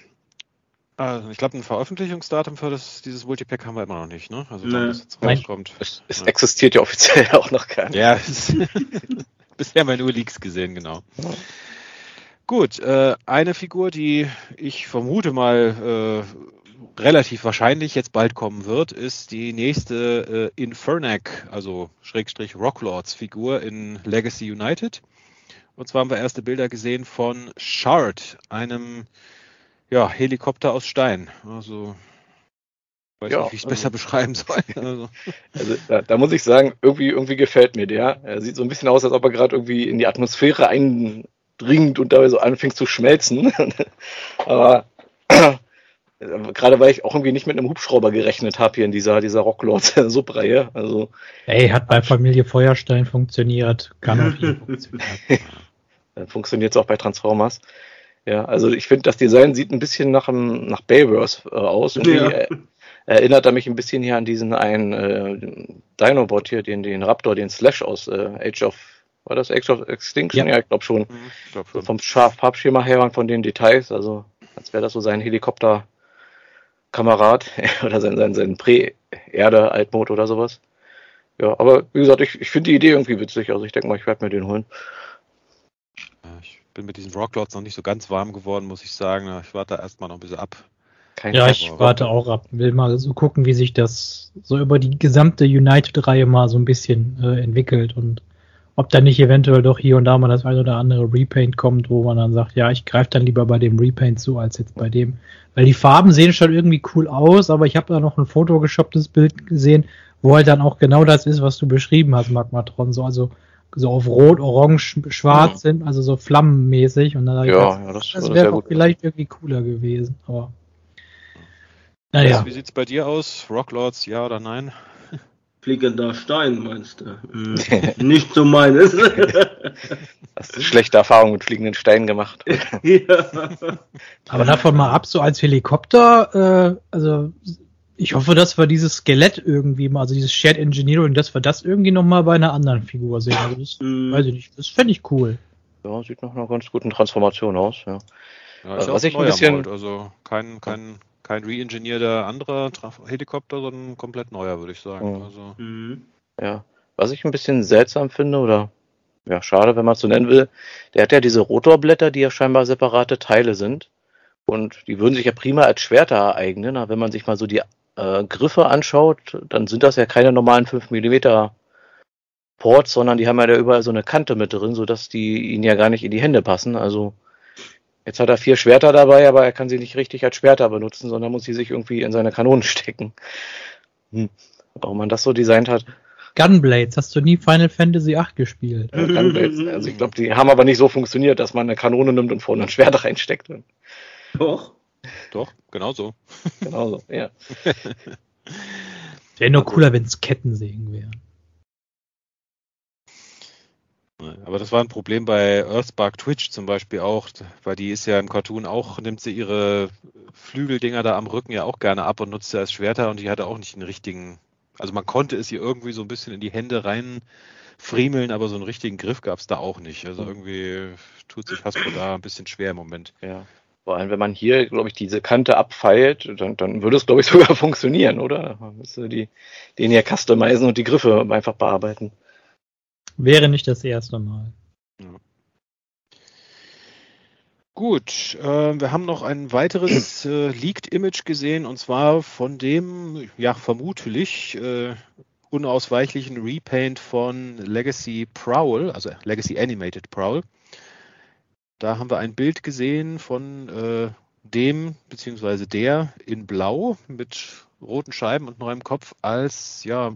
Speaker 1: Also ich glaube, ein Veröffentlichungsdatum für das, dieses Multipack haben wir immer noch nicht, ne? Also nee.
Speaker 2: wann das jetzt rauskommt. Es, es ja. existiert ja offiziell auch noch gar nicht.
Speaker 1: Ja, bisher haben wir nur Leaks gesehen, genau. Ja. Gut, äh, eine Figur, die ich vermute mal äh, relativ wahrscheinlich jetzt bald kommen wird, ist die nächste äh, Infernac, also Schrägstrich Rocklords Figur in Legacy United. Und zwar haben wir erste Bilder gesehen von Shard, einem ja, Helikopter aus Stein. Also weiß ja, nicht, wie ich es besser beschreiben soll.
Speaker 2: Also, also da, da, muss ich sagen, irgendwie, irgendwie gefällt mir der. Er sieht so ein bisschen aus, als ob er gerade irgendwie in die Atmosphäre ein, dringend und dabei so anfängt zu schmelzen. Aber gerade weil ich auch irgendwie nicht mit einem Hubschrauber gerechnet habe hier in dieser, dieser Rocklord-Subreihe. Also,
Speaker 4: Ey, hat bei Familie Feuerstein funktioniert. Kann auch hier
Speaker 2: funktionieren. Dann funktioniert es auch bei Transformers. Ja, also ich finde, das Design sieht ein bisschen nach, einem, nach Bayverse äh, aus. Irgendwie ja. erinnert er mich ein bisschen hier an diesen einen äh, Dinobot hier, den, den Raptor, den Slash aus äh, Age of war das Age of Extinction? Ja, ja ich glaube schon. Mhm, ich glaub schon. Vom Farbschema her und von den Details, also als wäre das so sein Helikopter-Kamerad oder sein, sein, sein Prä-Erde-Altmod oder sowas. Ja, aber wie gesagt, ich, ich finde die Idee irgendwie witzig, also ich denke mal, ich werde mir den holen.
Speaker 1: Ich bin mit diesen Rocklords noch nicht so ganz warm geworden, muss ich sagen. Ich warte erstmal noch ein bisschen ab.
Speaker 4: Kein ja, ich warte auch ab. Will mal so gucken, wie sich das so über die gesamte United-Reihe mal so ein bisschen äh, entwickelt und ob da nicht eventuell doch hier und da mal das ein oder andere Repaint kommt, wo man dann sagt, ja, ich greife dann lieber bei dem Repaint zu, als jetzt bei dem. Weil die Farben sehen schon irgendwie cool aus, aber ich habe da noch ein fotogeshopptes Bild gesehen, wo halt dann auch genau das ist, was du beschrieben hast, Magmatron. So, also so auf Rot, Orange, Schwarz ja. sind, also so flammenmäßig. Und dann
Speaker 2: ja, ja, das,
Speaker 4: das wäre vielleicht irgendwie cooler gewesen. Aber
Speaker 1: naja. Wie sieht's bei dir aus? Rocklords, ja oder nein?
Speaker 3: Fliegender Stein, meinst du? Hm, nicht so meines.
Speaker 2: Hast du schlechte Erfahrungen mit fliegenden Steinen gemacht? ja.
Speaker 4: Aber davon mal ab, so als Helikopter, äh, also ich hoffe, dass wir dieses Skelett irgendwie mal, also dieses Shared Engineering, dass wir das irgendwie nochmal bei einer anderen Figur sehen. Also das, mm. weiß ich nicht, das fände ich cool.
Speaker 2: Ja, sieht nach einer ganz guten Transformation aus, ja.
Speaker 1: ja was ich ein bisschen, Mode, also kein, kein kein re-engineerter anderer Helikopter, sondern komplett neuer, würde ich sagen.
Speaker 2: Mhm. Also. Mhm. Ja, was ich ein bisschen seltsam finde oder ja, schade, wenn man es so nennen will, der hat ja diese Rotorblätter, die ja scheinbar separate Teile sind. Und die würden sich ja prima als Schwerter ereignen. Aber wenn man sich mal so die äh, Griffe anschaut, dann sind das ja keine normalen 5 mm Ports, sondern die haben ja da überall so eine Kante mit drin, sodass die ihnen ja gar nicht in die Hände passen. Also Jetzt hat er vier Schwerter dabei, aber er kann sie nicht richtig als Schwerter benutzen, sondern muss sie sich irgendwie in seine Kanonen stecken. Hm. Warum man das so designt hat.
Speaker 4: Gunblades, hast du nie Final Fantasy VIII gespielt?
Speaker 2: Ja, Gunblades, also ich glaube, die haben aber nicht so funktioniert, dass man eine Kanone nimmt und vorne ein Schwert reinsteckt.
Speaker 1: Doch. Doch, genau so.
Speaker 2: Genau so, ja.
Speaker 4: Wäre nur also, cooler, wenn es Kettensägen wären.
Speaker 1: Aber das war ein Problem bei Earthspark Twitch zum Beispiel auch, weil die ist ja im Cartoon auch, nimmt sie ihre Flügeldinger da am Rücken ja auch gerne ab und nutzt sie als Schwerter und die hatte auch nicht einen richtigen, also man konnte es ihr irgendwie so ein bisschen in die Hände rein friemeln, aber so einen richtigen Griff gab es da auch nicht. Also irgendwie tut sich Hasbro da ein bisschen schwer im Moment.
Speaker 2: Ja. Vor allem, wenn man hier, glaube ich, diese Kante abfeilt, dann, dann würde es, glaube ich, sogar funktionieren, oder? Man müsste die, den hier customizen und die Griffe einfach bearbeiten.
Speaker 4: Wäre nicht das erste Mal. Ja.
Speaker 1: Gut, äh, wir haben noch ein weiteres äh, Leaked-Image gesehen und zwar von dem, ja, vermutlich äh, unausweichlichen Repaint von Legacy Prowl, also Legacy Animated Prowl. Da haben wir ein Bild gesehen von äh, dem beziehungsweise der in Blau mit roten Scheiben und neuem Kopf als ja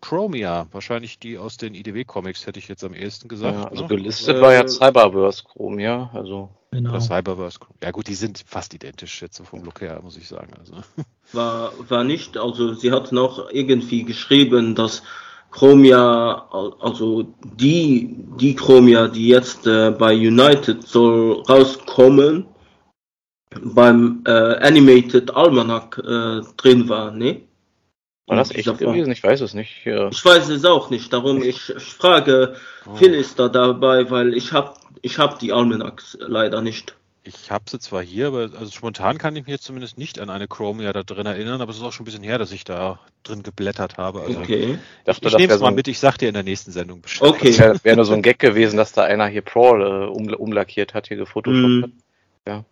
Speaker 1: Chromia, wahrscheinlich die aus den IDW-Comics, hätte ich jetzt am ehesten gesagt. Ja,
Speaker 2: also ne? gelistet äh, war ja Cyberverse Chromia, also.
Speaker 1: Genau. Cyberverse. Ja gut, die sind fast identisch jetzt vom Look her, muss ich sagen. Also.
Speaker 3: War, war nicht, also sie hat noch irgendwie geschrieben, dass Chromia, also die, die Chromia, die jetzt äh, bei United soll rauskommen, beim äh, Animated Almanac äh, drin war, ne?
Speaker 2: War das echt gewesen? Ich weiß es nicht.
Speaker 3: Ja. Ich weiß es auch nicht. Darum ich, ich frage, oh. Phil ist da dabei, weil ich habe ich hab die Almanacs leider nicht.
Speaker 1: Ich habe sie zwar hier, aber also spontan kann ich mich jetzt zumindest nicht an eine Chromia da drin erinnern, aber es ist auch schon ein bisschen her, dass ich da drin geblättert habe. Also
Speaker 2: okay.
Speaker 1: Ich, ich nehme es mal so mit, ich sag dir in der nächsten Sendung
Speaker 2: Bescheid. Okay. Das wäre wär nur so ein Gag gewesen, dass da einer hier Prawl äh, um, umlackiert hat, hier gefotoshoppt mm. Ja.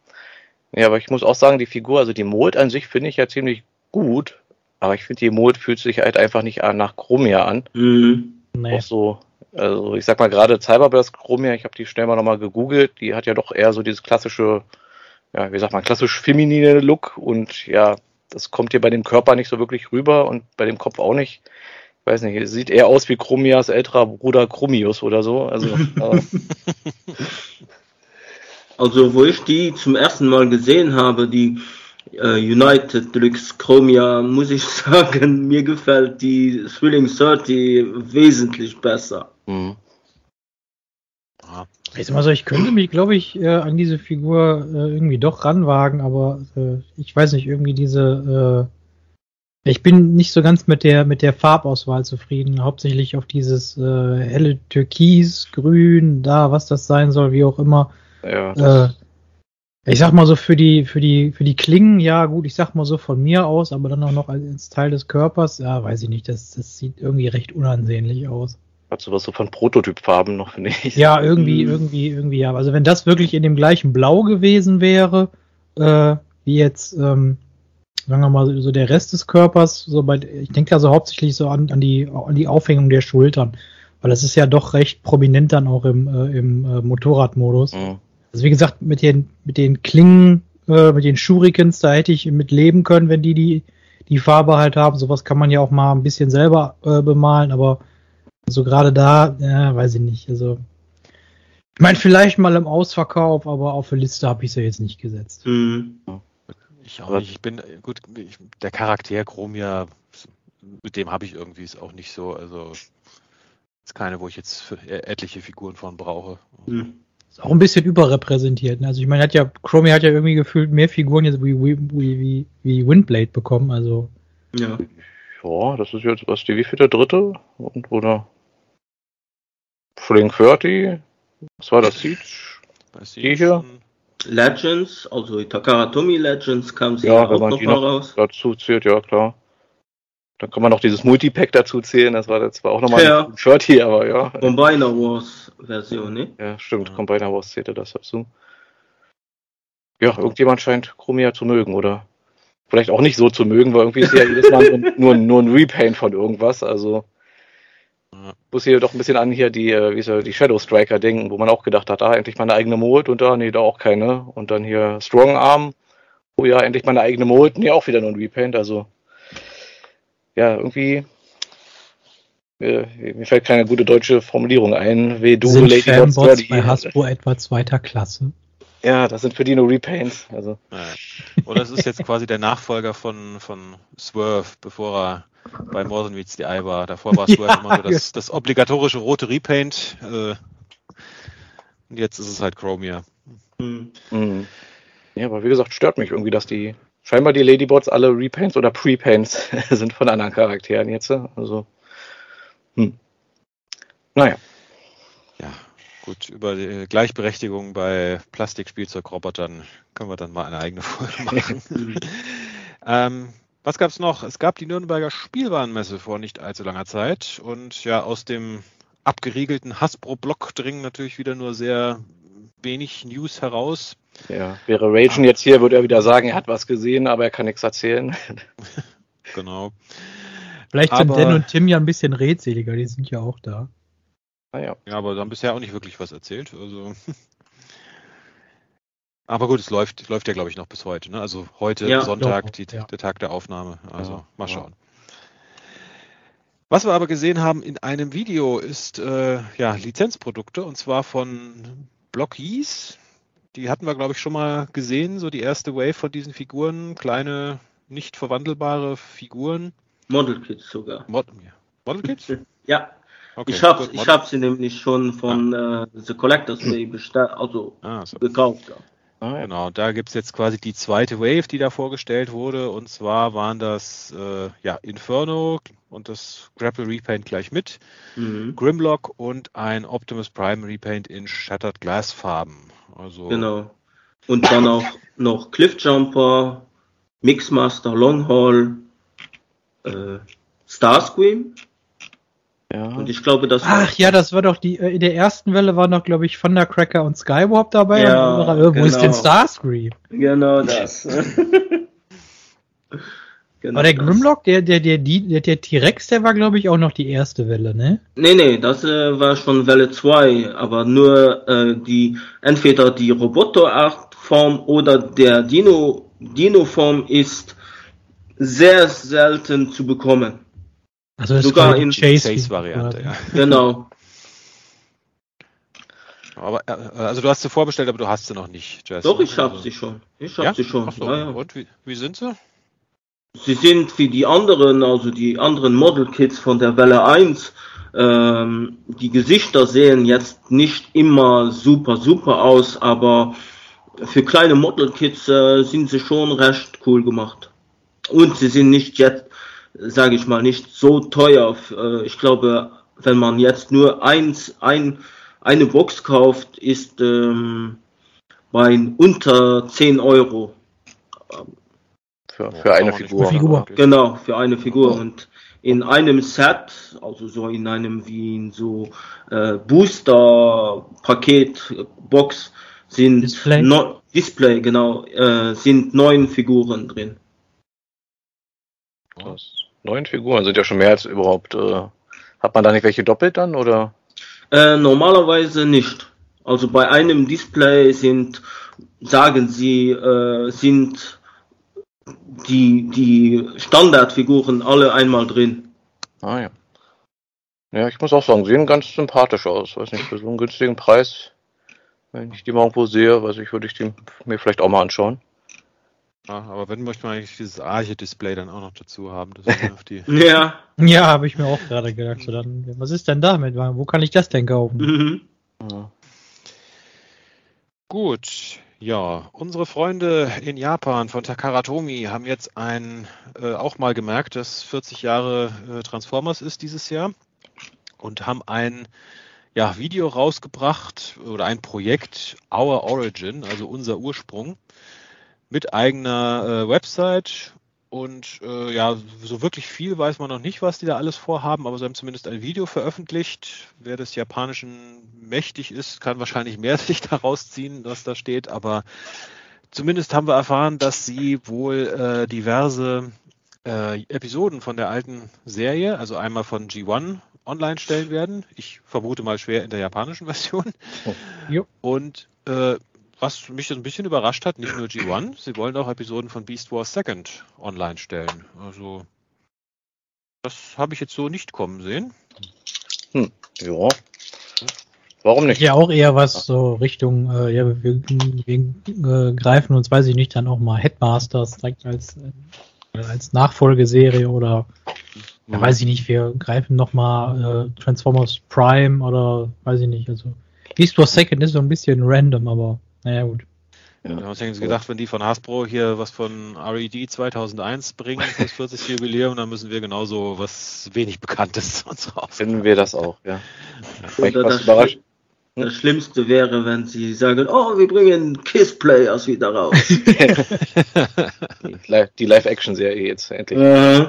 Speaker 2: Ja, aber ich muss auch sagen, die Figur, also die Mold an sich finde ich ja ziemlich gut. Aber ich finde, die Mode fühlt sich halt einfach nicht nach Chromia an. Mhm. Nee. Auch so, also ich sag mal gerade Cyberburst Chromia, ich habe die schnell mal nochmal gegoogelt, die hat ja doch eher so dieses klassische, ja, wie sagt man, klassisch feminine Look und ja, das kommt hier bei dem Körper nicht so wirklich rüber und bei dem Kopf auch nicht. Ich weiß nicht, sieht eher aus wie Chromias älterer Bruder Chromius oder so. Also, äh.
Speaker 3: also wo ich die zum ersten Mal gesehen habe, die United Deluxe Chromia, muss ich sagen, mir gefällt die Thrilling 30 wesentlich besser. Mhm.
Speaker 4: Ich sag mal so, ich könnte mich, glaube ich, äh, an diese Figur äh, irgendwie doch ranwagen, aber äh, ich weiß nicht, irgendwie diese, äh, ich bin nicht so ganz mit der mit der Farbauswahl zufrieden, hauptsächlich auf dieses äh, helle Türkis, Grün, da, was das sein soll, wie auch immer. Ja, äh, ich sag mal so für die, für die, für die Klingen, ja gut, ich sag mal so von mir aus, aber dann auch noch als Teil des Körpers, ja, weiß ich nicht, das, das sieht irgendwie recht unansehnlich aus.
Speaker 2: Hat sowas so von Prototypfarben noch, finde ich.
Speaker 4: Ja, irgendwie, irgendwie, irgendwie, ja. Also wenn das wirklich in dem gleichen Blau gewesen wäre, äh, wie jetzt, ähm, sagen wir mal, so der Rest des Körpers, so bei, ich denke also hauptsächlich so an, an die, an die Aufhängung der Schultern. Weil das ist ja doch recht prominent dann auch im, äh, im äh, Motorradmodus. Mhm. Also wie gesagt, mit den, mit den Klingen, äh, mit den Shurikens, da hätte ich mit leben können, wenn die, die die Farbe halt haben. Sowas kann man ja auch mal ein bisschen selber äh, bemalen, aber so gerade da, ja, weiß ich nicht. Also ich meine, vielleicht mal im Ausverkauf, aber auf der Liste habe ich sie jetzt nicht gesetzt. Mhm.
Speaker 1: Ich auch nicht. Ich bin, gut, ich, der Charakter Chromia, mit dem habe ich irgendwie es auch nicht so, also ist keine, wo ich jetzt etliche Figuren von brauche. Mhm.
Speaker 4: Ist auch ein bisschen überrepräsentiert. Ne? Also ich meine, hat ja, Chromie hat ja irgendwie gefühlt mehr Figuren jetzt wie, wie, wie, wie Windblade bekommen, also.
Speaker 2: Ja. Ja, das ist jetzt, was, die wie viel der dritte? Und, oder? Fling 30? Was war das, Siege?
Speaker 3: Die hier? Legends, also Takaratomi Legends kam
Speaker 2: sie ja, auch noch mal raus. Dazu zählt, ja klar. Dann kann man noch dieses Multipack dazu zählen, das war zwar auch nochmal
Speaker 3: ja.
Speaker 2: ein Shirt hier, aber ja.
Speaker 3: Combiner Wars Version, ne?
Speaker 2: Ja, stimmt, ja. Combiner Wars zählte das dazu. Ja, irgendjemand scheint Chromia zu mögen, oder? Vielleicht auch nicht so zu mögen, weil irgendwie ist ja jedes Mal nur, nur ein Repaint von irgendwas, also. Ja. Muss hier doch ein bisschen an hier die, äh, wie soll die Shadow Striker denken, wo man auch gedacht hat, ah, endlich mal eine eigene Mold und da, nee, da auch keine. Und dann hier Strong Arm, oh ja, endlich mal eine eigene Mold, nee, auch wieder nur ein Repaint, also ja, irgendwie mir, mir fällt keine gute deutsche Formulierung ein.
Speaker 4: Wie du, Sind Lady Fanbots bei Hasbro etwa zweiter Klasse?
Speaker 2: Ja, das sind für die nur Repaints. Also. Ja.
Speaker 1: Oder es ist jetzt quasi der Nachfolger von, von Swerve, bevor er bei More Than Meets the Eye war. Davor war Swerve ja, immer so das, das, obligatorische rote Repaint. Äh, und jetzt ist es halt Chromia.
Speaker 2: Mhm. Mhm. Ja, aber wie gesagt, stört mich irgendwie, dass die scheinbar die Ladybots alle Repaints oder Prepaints sind von anderen Charakteren jetzt. Also, hm. Naja.
Speaker 1: Ja, gut, über die Gleichberechtigung bei Plastikspielzeugrobotern können wir dann mal eine eigene Folge machen. ähm, was gab es noch? Es gab die Nürnberger Spielwarenmesse vor nicht allzu langer Zeit und ja, aus dem abgeriegelten Hasbro-Block dringen natürlich wieder nur sehr wenig News heraus.
Speaker 2: Ja, wäre Ragen jetzt hier, würde er wieder sagen, er hat was gesehen, aber er kann nichts erzählen.
Speaker 1: genau.
Speaker 4: Vielleicht sind Dan und Tim ja ein bisschen redseliger, die sind ja auch da.
Speaker 1: Ah, ja. ja, aber haben bisher auch nicht wirklich was erzählt. Also. Aber gut, es läuft, läuft ja, glaube ich, noch bis heute. Ne? Also heute, ja, Sonntag, doch, die, ja. der Tag der Aufnahme. Also ja, mal schauen. Was wir aber gesehen haben in einem Video ist äh, ja Lizenzprodukte und zwar von Blockies. Die hatten wir, glaube ich, schon mal gesehen, so die erste Wave von diesen Figuren, kleine, nicht verwandelbare Figuren.
Speaker 3: Model Kits sogar.
Speaker 1: Mod Model Kits?
Speaker 3: ja. Okay, ich habe ich hab sie nämlich schon von ah. äh, The Collectors bestellt, also ah, so. gekauft. Ja.
Speaker 1: Ah, genau, da gibt es jetzt quasi die zweite Wave, die da vorgestellt wurde. Und zwar waren das äh, ja, Inferno und das Grapple Repaint gleich mit, mhm. Grimlock und ein Optimus Prime Repaint in Shattered Glass Farben. Also
Speaker 3: genau. Und dann auch noch Cliffjumper, Mixmaster, Longhall, äh, Starscream
Speaker 4: ja. Und ich glaube, das Ach ja, das war doch die, äh, in der ersten Welle waren doch, glaube ich, Thundercracker und Skywarp dabei. Ja, und andere, genau. Wo ist denn genau. Starscream?
Speaker 3: Genau das.
Speaker 4: genau Aber der Grimlock, der, der, der, der, der T-Rex, der war, glaube ich, auch noch die erste Welle, ne?
Speaker 3: Nee, nee, das äh, war schon Welle 2, aber nur äh, die, entweder die Roboter-Art-Form oder der Dino, Dino-Form ist sehr selten zu bekommen.
Speaker 1: Also sogar in Chase-Variante, ja.
Speaker 3: Genau.
Speaker 1: Aber, äh, also du hast sie vorbestellt, aber du hast sie noch nicht,
Speaker 3: Jess. Doch, ich habe also. sie schon. Ich habe ja? sie schon.
Speaker 1: So. Ja, ja. Und wie, wie sind sie?
Speaker 3: Sie sind wie die anderen, also die anderen Model Kits von der Welle 1. Ähm, die Gesichter sehen jetzt nicht immer super, super aus, aber für kleine Model Kits äh, sind sie schon recht cool gemacht. Und sie sind nicht jetzt sage ich mal, nicht so teuer. Äh, ich glaube, wenn man jetzt nur eins, ein, eine Box kauft, ist ähm, bei unter 10 Euro.
Speaker 2: Für, für eine Figur.
Speaker 3: Figur. Genau, für eine Figur. Und in einem Set, also so in einem wie in so äh, Booster-Paket-Box sind Display, no, Display genau, äh, sind neun Figuren drin.
Speaker 2: Das neun Figuren sind ja schon mehr als überhaupt. Äh, hat man da nicht welche doppelt dann oder?
Speaker 3: Äh, normalerweise nicht. Also bei einem Display sind, sagen sie, äh, sind die, die Standardfiguren alle einmal drin.
Speaker 2: Ah ja. Ja, ich muss auch sagen, sehen ganz sympathisch aus. Weiß nicht, für so einen günstigen Preis, wenn ich die mal irgendwo sehe, weiß ich, würde ich die mir vielleicht auch mal anschauen.
Speaker 1: Ja, aber wenn möchte man eigentlich dieses Arche-Display dann auch noch dazu haben. auf
Speaker 4: die ja. Ja, habe ich mir auch gerade gedacht. So dann, was ist denn damit? Wo kann ich das denn kaufen? Mhm. Ja.
Speaker 1: Gut, ja, unsere Freunde in Japan von Takaratomi haben jetzt ein, äh, auch mal gemerkt, dass 40 Jahre äh, Transformers ist dieses Jahr und haben ein ja, Video rausgebracht oder ein Projekt Our Origin, also unser Ursprung mit eigener äh, Website und äh, ja, so wirklich viel weiß man noch nicht, was die da alles vorhaben, aber sie haben zumindest ein Video veröffentlicht. Wer des Japanischen mächtig ist, kann wahrscheinlich mehr sich daraus ziehen, was da steht, aber zumindest haben wir erfahren, dass sie wohl äh, diverse äh, Episoden von der alten Serie, also einmal von G1 online stellen werden. Ich vermute mal schwer in der japanischen Version. Oh. Und äh, was mich ein bisschen überrascht hat, nicht nur G1, sie wollen auch Episoden von Beast Wars Second online stellen. Also, das habe ich jetzt so nicht kommen sehen.
Speaker 2: Hm, ja.
Speaker 4: Warum nicht? Ja, auch eher was so Richtung, äh, ja, wir, wir äh, greifen uns, weiß ich nicht, dann auch mal Headmasters direkt als, äh, als Nachfolgeserie oder mhm. ja, weiß ich nicht, wir greifen nochmal äh, Transformers Prime oder weiß ich nicht, also Beast Wars Second ist so ein bisschen random, aber naja gut.
Speaker 1: Ja. Wir haben uns irgendwie gedacht, wenn die von Hasbro hier was von RED 2001 bringen, das 40. Jubiläum, dann müssen wir genauso was wenig Bekanntes uns
Speaker 2: raus. Finden wir das auch, ja.
Speaker 3: ja. das, überrascht. Das Schlimmste wäre, wenn sie sagen, oh, wir bringen Kiss Players wieder raus.
Speaker 2: die Live-Action-Serie jetzt endlich. Äh.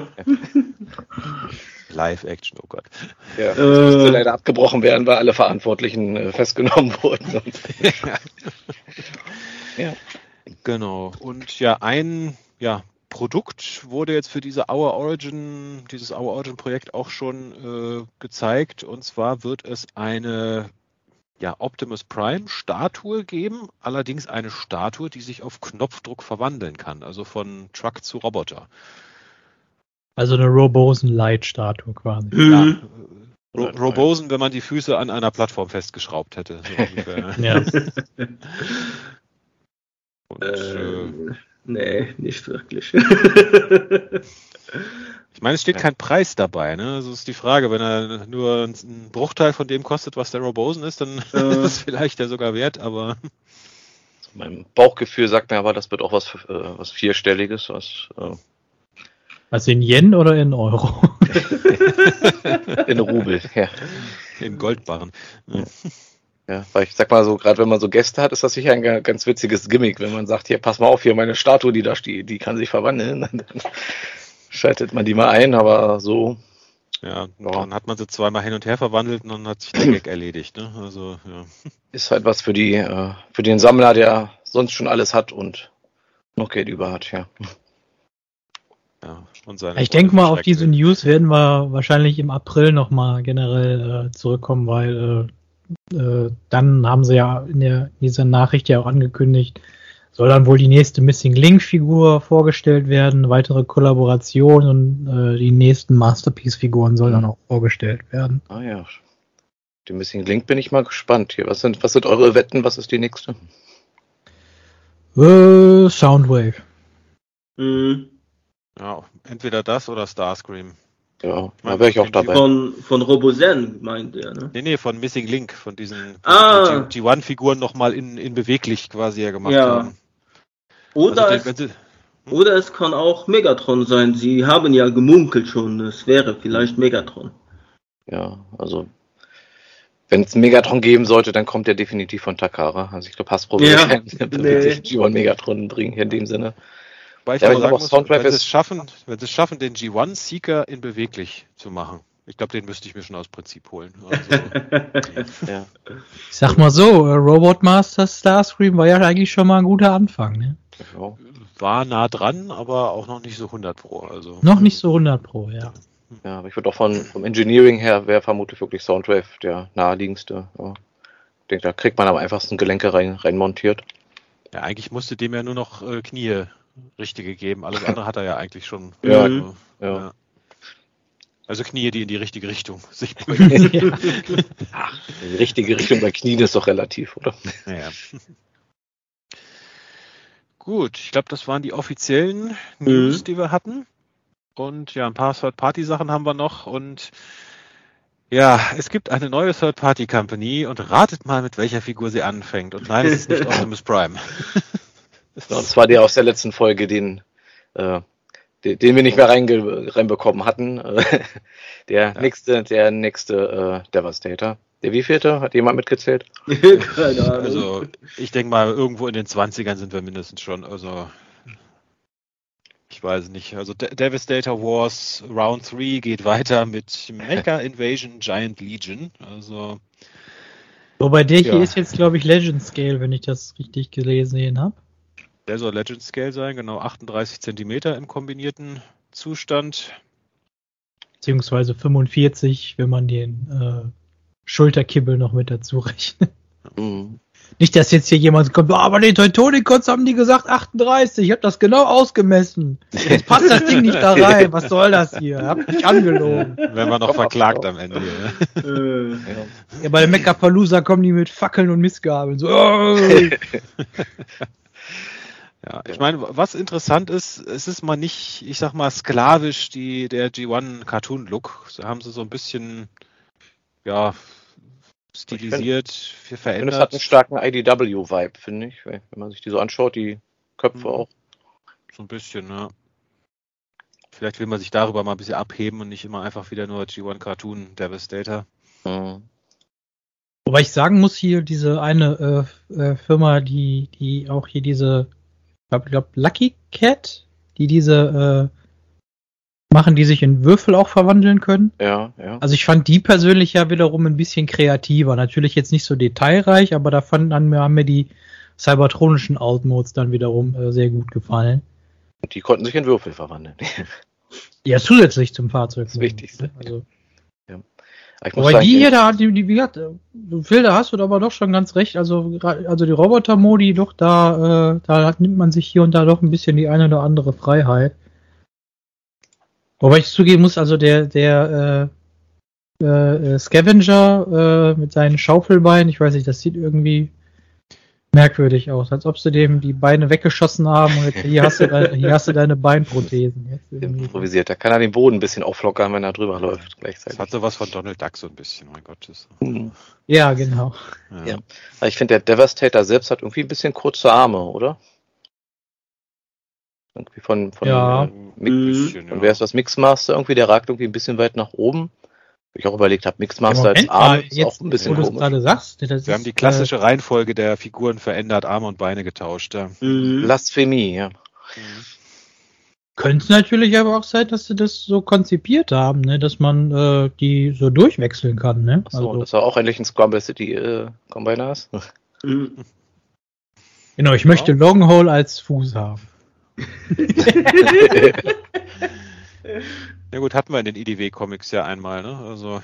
Speaker 1: Live-Action, oh Gott.
Speaker 2: Ja, das äh, müsste leider abgebrochen werden, weil alle Verantwortlichen äh, festgenommen wurden.
Speaker 1: ja. Genau. Und ja, ein ja, Produkt wurde jetzt für diese Our Origin, dieses Our Origin Projekt auch schon äh, gezeigt. Und zwar wird es eine ja, Optimus Prime Statue geben, allerdings eine Statue, die sich auf Knopfdruck verwandeln kann, also von Truck zu Roboter.
Speaker 4: Also eine Robosen-Light-Statue quasi.
Speaker 1: Mhm. Ja. Robosen, wenn man die Füße an einer Plattform festgeschraubt hätte. So ja.
Speaker 3: Und, äh, äh, nee, nicht wirklich.
Speaker 1: ich meine, es steht kein Preis dabei. Ne? Also ist die Frage, wenn er nur einen Bruchteil von dem kostet, was der Robosen ist, dann äh. ist es vielleicht ja sogar wert, aber.
Speaker 2: Mein Bauchgefühl sagt mir aber, das wird auch was, äh, was Vierstelliges, was äh,
Speaker 4: also in Yen oder in Euro?
Speaker 2: in Rubel, ja.
Speaker 1: In Goldbarren.
Speaker 2: Ja. Ja, weil ich sag mal so, gerade wenn man so Gäste hat, ist das sicher ein ganz witziges Gimmick, wenn man sagt, hier, pass mal auf, hier meine Statue, die da steht, die kann sich verwandeln. Dann schaltet man die mal ein, aber so.
Speaker 1: Ja, ja, dann hat man sie zweimal hin und her verwandelt und dann hat sich der Gag erledigt. Ne? Also, ja.
Speaker 2: Ist halt was für die, äh, für den Sammler, der sonst schon alles hat und noch Geld über hat, ja.
Speaker 4: Ja, ich denke mal, auf diese News werden wir wahrscheinlich im April nochmal generell äh, zurückkommen, weil äh, äh, dann haben sie ja in, der, in dieser Nachricht ja auch angekündigt, soll dann wohl die nächste Missing Link Figur vorgestellt werden, weitere Kollaborationen und äh, die nächsten Masterpiece Figuren sollen dann auch vorgestellt werden.
Speaker 2: Ah ja. Die Missing Link bin ich mal gespannt hier. Was sind, was sind eure Wetten? Was ist die nächste?
Speaker 4: Äh, Soundwave.
Speaker 1: Mhm. Ja, entweder das oder Starscream.
Speaker 2: Ja, da wäre ich auch dabei.
Speaker 3: Von, von Robozen meint er, ne?
Speaker 1: Nee, nee, von Missing Link, von diesen ah. G1-Figuren nochmal in, in beweglich quasi ja gemacht ja. haben.
Speaker 3: Oder, also, es, sie, hm? oder es kann auch Megatron sein. Sie haben ja gemunkelt schon, es wäre vielleicht Megatron.
Speaker 2: Ja, also wenn es Megatron geben sollte, dann kommt der definitiv von Takara. Also ich glaube, Hasbro
Speaker 3: ja, wird
Speaker 2: nee. G1 Megatron bringen hier in dem Sinne.
Speaker 1: Weil ich ja, sagen muss, wenn sie, es schaffen, wenn sie es schaffen, den G1 Seeker in beweglich zu machen, ich glaube, den müsste ich mir schon aus Prinzip holen. Also,
Speaker 4: ja. Ich sag mal so, äh, Robot Master Starscream war ja eigentlich schon mal ein guter Anfang. Ne?
Speaker 1: War nah dran, aber auch noch nicht so 100 Pro. Also.
Speaker 4: Noch nicht so 100 Pro, ja.
Speaker 2: Ja, aber ich würde auch von, vom Engineering her wäre vermutlich wirklich Soundwave der naheliegendste. Ja. Ich denke, da kriegt man am einfachsten Gelenke rein, rein montiert.
Speaker 1: Ja, eigentlich musste dem ja nur noch äh, Knie richtige geben. Alles andere hat er ja eigentlich schon.
Speaker 2: Ja, also, ja.
Speaker 1: Also Knie, die in die richtige Richtung sich
Speaker 2: beugen. Ach, die richtige Richtung bei Knien ist doch relativ, oder?
Speaker 1: Ja. Gut, ich glaube, das waren die offiziellen News, mhm. die wir hatten. Und ja, ein paar Third-Party-Sachen haben wir noch. Und ja, es gibt eine neue Third-Party-Company und ratet mal, mit welcher Figur sie anfängt. Und nein, es ist nicht Optimus Prime.
Speaker 2: Und zwar der aus der letzten Folge, den, äh, den, den wir nicht mehr reinge reinbekommen hatten. der ja. nächste, der nächste äh, Devastator. Der wievielte? Hat jemand mitgezählt?
Speaker 1: Keine Ahnung. Also, ich denke mal, irgendwo in den 20ern sind wir mindestens schon. Also, ich weiß nicht. Also, De Devastator Wars Round 3 geht weiter mit Mecha Invasion Giant Legion. Also.
Speaker 4: Wobei der ja. hier ist jetzt, glaube ich, Legend Scale, wenn ich das richtig gelesen habe.
Speaker 1: Der soll Legend Scale sein, genau 38 Zentimeter im kombinierten Zustand.
Speaker 4: Beziehungsweise 45, wenn man den äh, Schulterkibbel noch mit dazu rechnet.
Speaker 2: Mhm.
Speaker 4: Nicht, dass jetzt hier jemand kommt, oh, aber den Teutonicons haben die gesagt 38, ich habe das genau ausgemessen. Jetzt passt das Ding nicht da rein, was soll das hier? Hab mich angelogen.
Speaker 1: Wenn man noch verklagt am Ende.
Speaker 4: Ja, ja bei der Meckapalooza kommen die mit Fackeln und Missgabeln. So, oh.
Speaker 1: Ja, ich meine, was interessant ist, es ist mal nicht, ich sag mal, sklavisch die, der G1 Cartoon Look. So haben sie so ein bisschen, ja, stilisiert, viel verändert. Es
Speaker 2: hat einen starken IDW-Vibe, finde ich, wenn man sich die so anschaut, die Köpfe mhm. auch.
Speaker 1: So ein bisschen, ja. Vielleicht will man sich darüber mal ein bisschen abheben und nicht immer einfach wieder nur G1 Cartoon Devastator. Mhm.
Speaker 4: Wobei ich sagen muss, hier diese eine äh, äh, Firma, die, die auch hier diese ich glaube, Lucky Cat, die diese äh, machen, die sich in Würfel auch verwandeln können.
Speaker 2: Ja, ja.
Speaker 4: Also ich fand die persönlich ja wiederum ein bisschen kreativer. Natürlich jetzt nicht so detailreich, aber da fanden mir, haben mir die cybertronischen Outmodes dann wiederum äh, sehr gut gefallen.
Speaker 2: Die konnten sich in Würfel verwandeln.
Speaker 4: ja, zusätzlich zum Fahrzeug.
Speaker 2: Das Wichtigste. Also,
Speaker 4: aber sagen, die hier, da, die, die, wie gesagt, Phil, da hast du aber doch schon ganz recht. Also, also die Roboter-Modi, doch, da, äh, da nimmt man sich hier und da doch ein bisschen die eine oder andere Freiheit. Wobei ich zugeben muss, also der, der äh, äh, Scavenger äh, mit seinen Schaufelbeinen, ich weiß nicht, das sieht irgendwie merkwürdig aus, als ob sie dem die Beine weggeschossen haben und jetzt, hier, hast du deine, hier hast du deine Beinprothesen.
Speaker 2: Improvisiert. Da kann er den Boden ein bisschen auflockern, wenn er drüber läuft
Speaker 1: gleichzeitig. Das hat sowas von Donald Duck so ein bisschen, mein Gott.
Speaker 4: Mhm. Ja, genau.
Speaker 2: Ja. ja. Ich finde, der Devastator selbst hat irgendwie ein bisschen kurze Arme, oder? Irgendwie von, von,
Speaker 4: ja. Äh,
Speaker 2: Mix, bisschen, ja. Und wer ist das Mixmaster irgendwie? Der ragt irgendwie ein bisschen weit nach oben ich auch überlegt habe, Mixmaster
Speaker 4: als Arm ist auch ein bisschen komisch. gerade sagst,
Speaker 1: Wir ist, haben die klassische äh, Reihenfolge der Figuren verändert, Arme und Beine getauscht. Ja.
Speaker 2: Mhm. Blasphemie, ja.
Speaker 4: Mhm. Könnte es natürlich aber auch sein, dass sie das so konzipiert haben, ne? dass man äh, die so durchwechseln kann. Ne?
Speaker 2: Achso, also, dass er auch endlich ein Scramble City äh, Combiner ist. Mhm.
Speaker 4: Genau, ich ja. möchte Longhole als Fuß haben.
Speaker 1: Ja gut, hatten wir in den IDW-Comics ja einmal, ne? Also,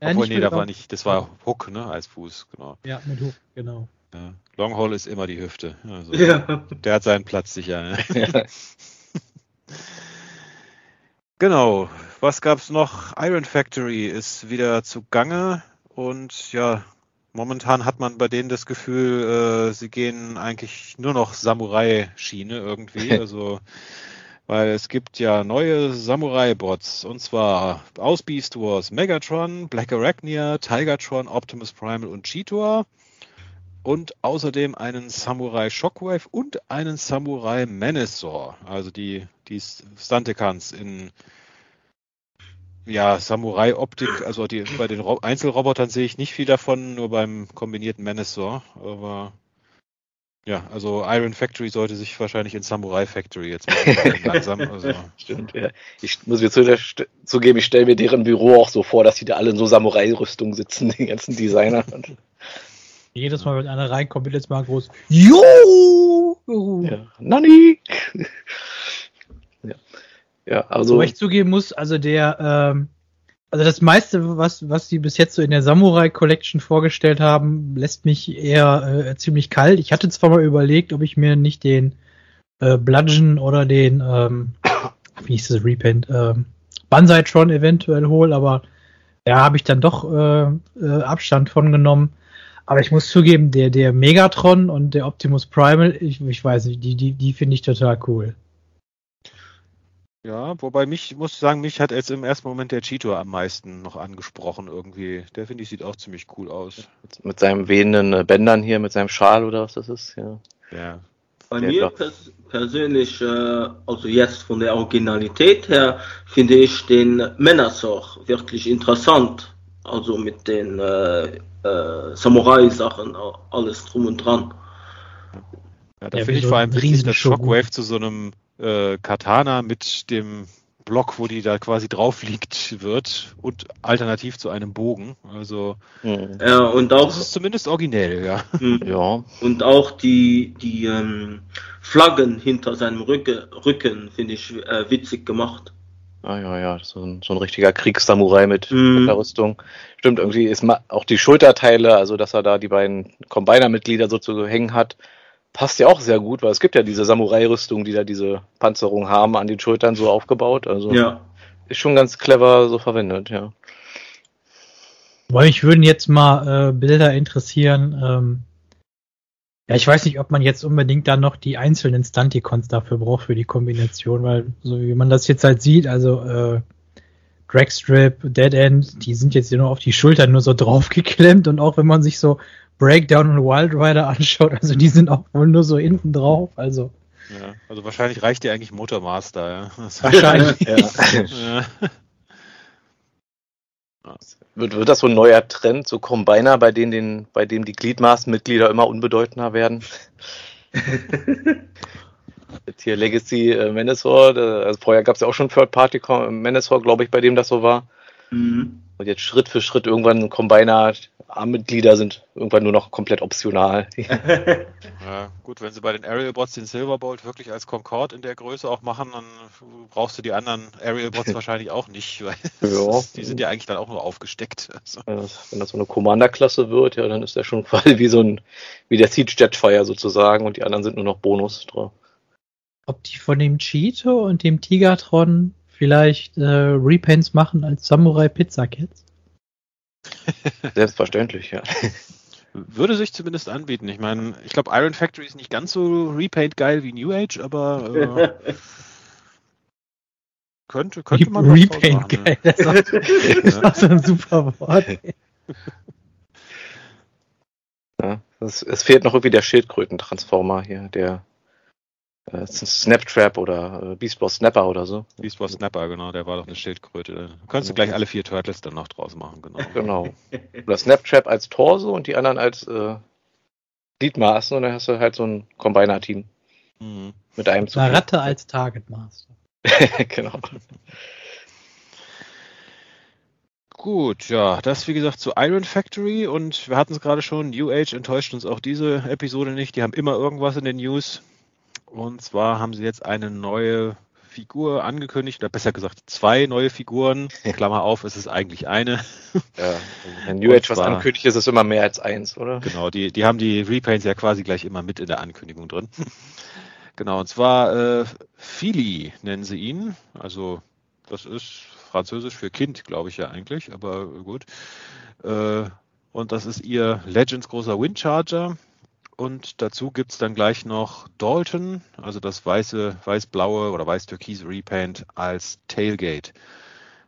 Speaker 1: ja, obwohl, nee, da war nicht, das war Hook, ne, als Fuß, genau.
Speaker 4: Ja, mit Hook, genau.
Speaker 1: Ja. Longhole ist immer die Hüfte. Also, ja. Der hat seinen Platz sicher. Ne? Ja. genau. Was gab's noch? Iron Factory ist wieder zugange und ja, momentan hat man bei denen das Gefühl, äh, sie gehen eigentlich nur noch Samurai-Schiene irgendwie. Also weil es gibt ja neue Samurai-Bots. Und zwar aus Beast Wars Megatron, Black Arachnia, Tigertron, Optimus Primal und Cheetor. Und außerdem einen Samurai Shockwave und einen Samurai Menasor, also die, die Stunticans in ja, Samurai-Optik, also die, bei den Einzelrobotern sehe ich nicht viel davon, nur beim kombinierten Menasor, aber ja, also Iron Factory sollte sich wahrscheinlich in Samurai Factory jetzt machen, langsam. Also.
Speaker 2: Stimmt, ja. Ich muss mir zugeben, ich stelle mir deren Büro auch so vor, dass die da alle in so Samurai-Rüstung sitzen, die ganzen Designer.
Speaker 4: Jedes Mal, wenn einer reinkommt, wird jetzt mal groß. Jo!
Speaker 2: Ja, Nani! ja. ja, also.
Speaker 4: Wo ich zugeben muss, also der, ähm, also das meiste, was, was sie bis jetzt so in der Samurai Collection vorgestellt haben, lässt mich eher äh, ziemlich kalt. Ich hatte zwar mal überlegt, ob ich mir nicht den äh, Bludgeon oder den, ähm, wie hieß das, Repent, ähm, Banzai-Tron eventuell hole, aber da habe ich dann doch äh, äh, Abstand von genommen. Aber ich muss zugeben, der, der Megatron und der Optimus Primal, ich, ich weiß nicht, die, die, die finde ich total cool.
Speaker 1: Ja, wobei mich, muss sagen, mich hat jetzt im ersten Moment der Cheetor am meisten noch angesprochen irgendwie. Der finde ich sieht auch ziemlich cool aus.
Speaker 2: Mit, mit seinem wehenden äh, Bändern hier, mit seinem Schal oder was das ist, ja.
Speaker 1: Ja.
Speaker 3: Bei der mir pers persönlich, äh, also jetzt von der Originalität her, finde ich den Männersoch wirklich interessant. Also mit den äh, äh, Samurai-Sachen, alles drum und dran.
Speaker 1: Ja, da ja, finde ich vor allem dass Shockwave zu so einem äh, Katana mit dem Block, wo die da quasi drauf liegt, wird und alternativ zu einem Bogen. Also
Speaker 3: mhm. ja, und auch
Speaker 1: das ist zumindest originell, ja.
Speaker 3: Mhm. ja. Und auch die die ähm, Flaggen hinter seinem Rücke, Rücken finde ich äh, witzig gemacht.
Speaker 2: Ah ja, ja, so ein, so ein richtiger Kriegssamurai mit, mit der Rüstung. Stimmt, irgendwie ist auch die Schulterteile, also dass er da die beiden Combiner-Mitglieder so zu hängen hat, passt ja auch sehr gut, weil es gibt ja diese Samurai-Rüstung, die da diese Panzerung haben, an den Schultern so aufgebaut. Also ja. ist schon ganz clever so verwendet, ja.
Speaker 4: Weil ich würden jetzt mal äh, Bilder interessieren. Ähm, ja, ich weiß nicht, ob man jetzt unbedingt dann noch die einzelnen Stunticons dafür braucht für die Kombination, weil so wie man das jetzt halt sieht, also äh, Dragstrip, Dead End, die sind jetzt nur auf die Schultern nur so draufgeklemmt und auch wenn man sich so Breakdown und Wild Rider anschaut, also die sind auch wohl nur so hinten drauf, also.
Speaker 1: Ja, also wahrscheinlich reicht dir eigentlich Motormaster, ja.
Speaker 4: Wahrscheinlich. ja.
Speaker 2: Wird, wird das so ein neuer Trend, so Combiner, bei denen den, bei dem die Gliedmaßmitglieder immer unbedeutender werden? Jetzt hier Legacy äh, Manasor, also vorher gab es ja auch schon Third Party Manasor, glaube ich, bei dem das so war. Mhm. Und jetzt Schritt für Schritt irgendwann Combiner, Armmitglieder sind irgendwann nur noch komplett optional.
Speaker 1: ja, gut, wenn sie bei den Aerial Bots den Silverbolt wirklich als Concorde in der Größe auch machen, dann brauchst du die anderen Aerial Bots wahrscheinlich auch nicht, weil ja. die sind ja eigentlich dann auch nur aufgesteckt.
Speaker 2: Also. Ja, wenn das so eine Commander-Klasse wird, ja, dann ist der schon quasi wie so ein, wie der Siege Jetfire sozusagen und die anderen sind nur noch Bonus drauf.
Speaker 4: Ob die von dem Cheeto und dem Tigatron vielleicht äh, Repaints machen als Samurai Pizza Kids?
Speaker 2: Selbstverständlich, ja.
Speaker 1: Würde sich zumindest anbieten. Ich meine, ich glaube, Iron Factory ist nicht ganz so Repaint geil wie New Age, aber äh, könnte, könnte man
Speaker 4: Repaint geil. Das ist auch so ein super Wort.
Speaker 2: Ja, es, es fehlt noch irgendwie der Schildkröten-Transformer hier, der äh, Snaptrap oder äh, Beast Wars Snapper oder so.
Speaker 1: Beast Wars Snapper, genau, der war doch eine Schildkröte. Da kannst du gleich alle vier Turtles dann noch draus machen, genau.
Speaker 2: Genau. Oder Snaptrap als Torso und die anderen als äh, Gliedmaßen und dann hast du halt so ein Combiner-Team. Mhm. Mit einem
Speaker 4: zu. Ratte als Target Master.
Speaker 2: genau.
Speaker 1: Gut, ja, das wie gesagt zu Iron Factory und wir hatten es gerade schon, New Age enttäuscht uns auch diese Episode nicht. Die haben immer irgendwas in den News. Und zwar haben sie jetzt eine neue Figur angekündigt, oder besser gesagt zwei neue Figuren. Klammer auf, es ist eigentlich eine.
Speaker 2: Ja, wenn New Age was ankündigt, ist es immer mehr als eins, oder?
Speaker 1: Genau, die, die haben die Repaints ja quasi gleich immer mit in der Ankündigung drin. genau, und zwar äh, Philly nennen sie ihn. Also das ist französisch für Kind, glaube ich ja eigentlich, aber gut. Äh, und das ist ihr Legends großer Windcharger und dazu gibt es dann gleich noch Dalton, also das weiße, weiß-blaue oder weiß-türkise Repaint als Tailgate.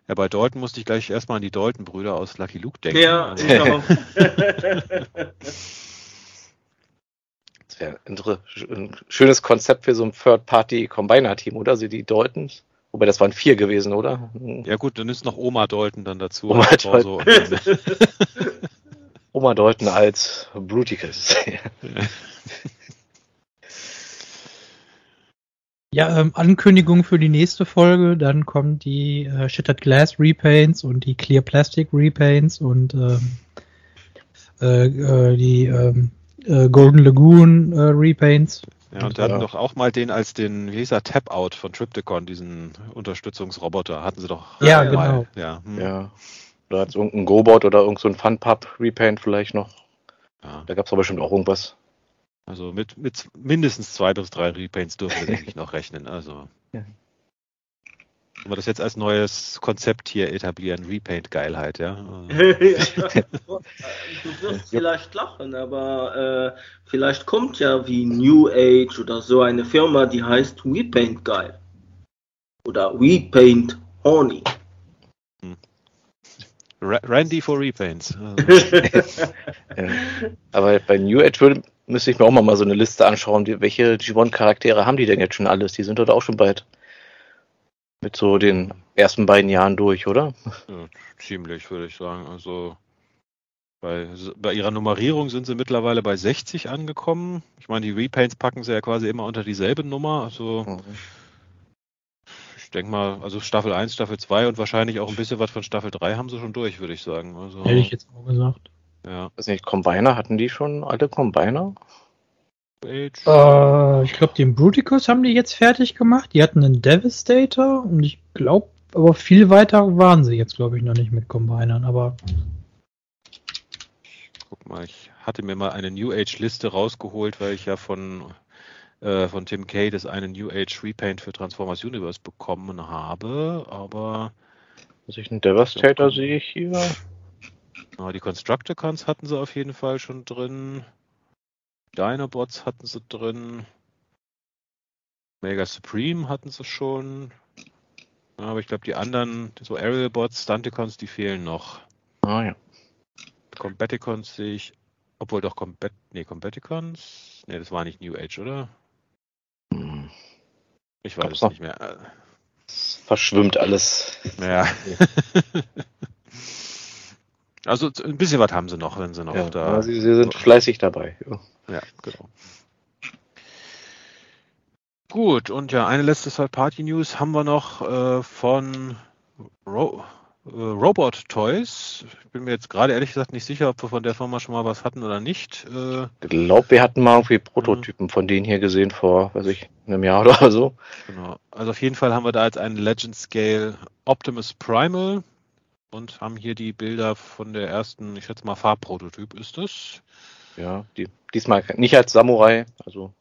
Speaker 1: Ja, bei Dalton musste ich gleich erstmal an die Dalton-Brüder aus Lucky Luke denken. Ja, genau.
Speaker 2: das wäre ein schönes Konzept für so ein Third-Party-Combiner-Team, oder? Also die Daltons. Wobei das waren vier gewesen, oder?
Speaker 1: Ja gut, dann ist noch Oma Dalton dann dazu.
Speaker 2: Oma Dalton. So. Oma deuten als Bruticus.
Speaker 4: Ja, ähm, Ankündigung für die nächste Folge. Dann kommen die äh, Shattered Glass Repaints und die Clear Plastic Repaints und ähm, äh, äh, die ähm, äh, Golden Lagoon äh, Repaints.
Speaker 1: Ja, und wir hatten doch auch mal den als den, wie hieß er, Tap-Out von Triptychon, diesen Unterstützungsroboter, hatten sie doch.
Speaker 4: Ja, genau. Mal.
Speaker 2: Ja, hm. ja. Oder als irgendein Go-Bot oder irgendein so Fun-Pub-Repaint vielleicht noch. Ja. Da gab es aber bestimmt auch irgendwas.
Speaker 1: Also mit, mit mindestens zwei bis drei Repaints dürfen wir, denke ich, noch rechnen. Also. Ja. Wenn wir das jetzt als neues Konzept hier etablieren, Repaint-Geilheit, ja. du
Speaker 3: wirst vielleicht lachen, aber äh, vielleicht kommt ja wie New Age oder so eine Firma, die heißt Repaint Geil. Oder Repaint Horny.
Speaker 1: Randy for Repaints.
Speaker 2: ja. Aber bei New Age würde, müsste ich mir auch mal so eine Liste anschauen, die, welche G1-Charaktere haben die denn jetzt schon alles? Die sind dort auch schon bald mit so den ersten beiden Jahren durch, oder?
Speaker 1: Ja, ziemlich, würde ich sagen. Also bei, bei ihrer Nummerierung sind sie mittlerweile bei 60 angekommen. Ich meine, die Repaints packen sie ja quasi immer unter dieselbe Nummer. Also mhm denke mal, also Staffel 1, Staffel 2 und wahrscheinlich auch ein bisschen was von Staffel 3 haben sie schon durch, würde ich sagen. Also,
Speaker 4: Hätte ich jetzt auch gesagt.
Speaker 2: Ja. Weiß nicht, Combiner, hatten die schon alle Combiner?
Speaker 4: Äh, ich glaube, den Bruticus haben die jetzt fertig gemacht. Die hatten einen Devastator und ich glaube, aber viel weiter waren sie jetzt, glaube ich, noch nicht mit Combinern, aber.
Speaker 1: Guck mal, ich hatte mir mal eine New Age Liste rausgeholt, weil ich ja von, äh, von Tim Kay das eine New Age Repaint für Transformers Universe bekommen habe, aber.
Speaker 2: Was ich einen Devastator sehe ich hier.
Speaker 1: Ja, die Constructicons hatten sie auf jeden Fall schon drin. Dinobots hatten sie drin. Mega Supreme hatten sie schon. Ja, aber ich glaube, die anderen, so Aerial Bots, Stunticons, die fehlen noch.
Speaker 2: Ah ja.
Speaker 1: Combaticons sehe ich, obwohl doch Combat, nee, Combaticons, nee, das war nicht New Age, oder? Ich weiß es nicht mehr.
Speaker 2: Es verschwimmt alles.
Speaker 1: Ja. also ein bisschen was haben sie noch, wenn sie noch
Speaker 2: ja,
Speaker 1: da.
Speaker 2: Sie, sie, sind fleißig dabei.
Speaker 1: Ja, ja genau. Gut, und ja, eine letzte Third-Party-News haben wir noch äh, von Ro Robot Toys. Ich bin mir jetzt gerade ehrlich gesagt nicht sicher, ob wir von der Firma schon mal was hatten oder nicht.
Speaker 2: Äh, ich glaube, wir hatten mal irgendwie Prototypen von denen hier gesehen vor, weiß ich, einem Jahr oder so.
Speaker 1: Genau. Also auf jeden Fall haben wir da jetzt einen Legend Scale Optimus Primal und haben hier die Bilder von der ersten, ich schätze mal Farbprototyp ist es.
Speaker 2: Ja, die, diesmal nicht als Samurai, also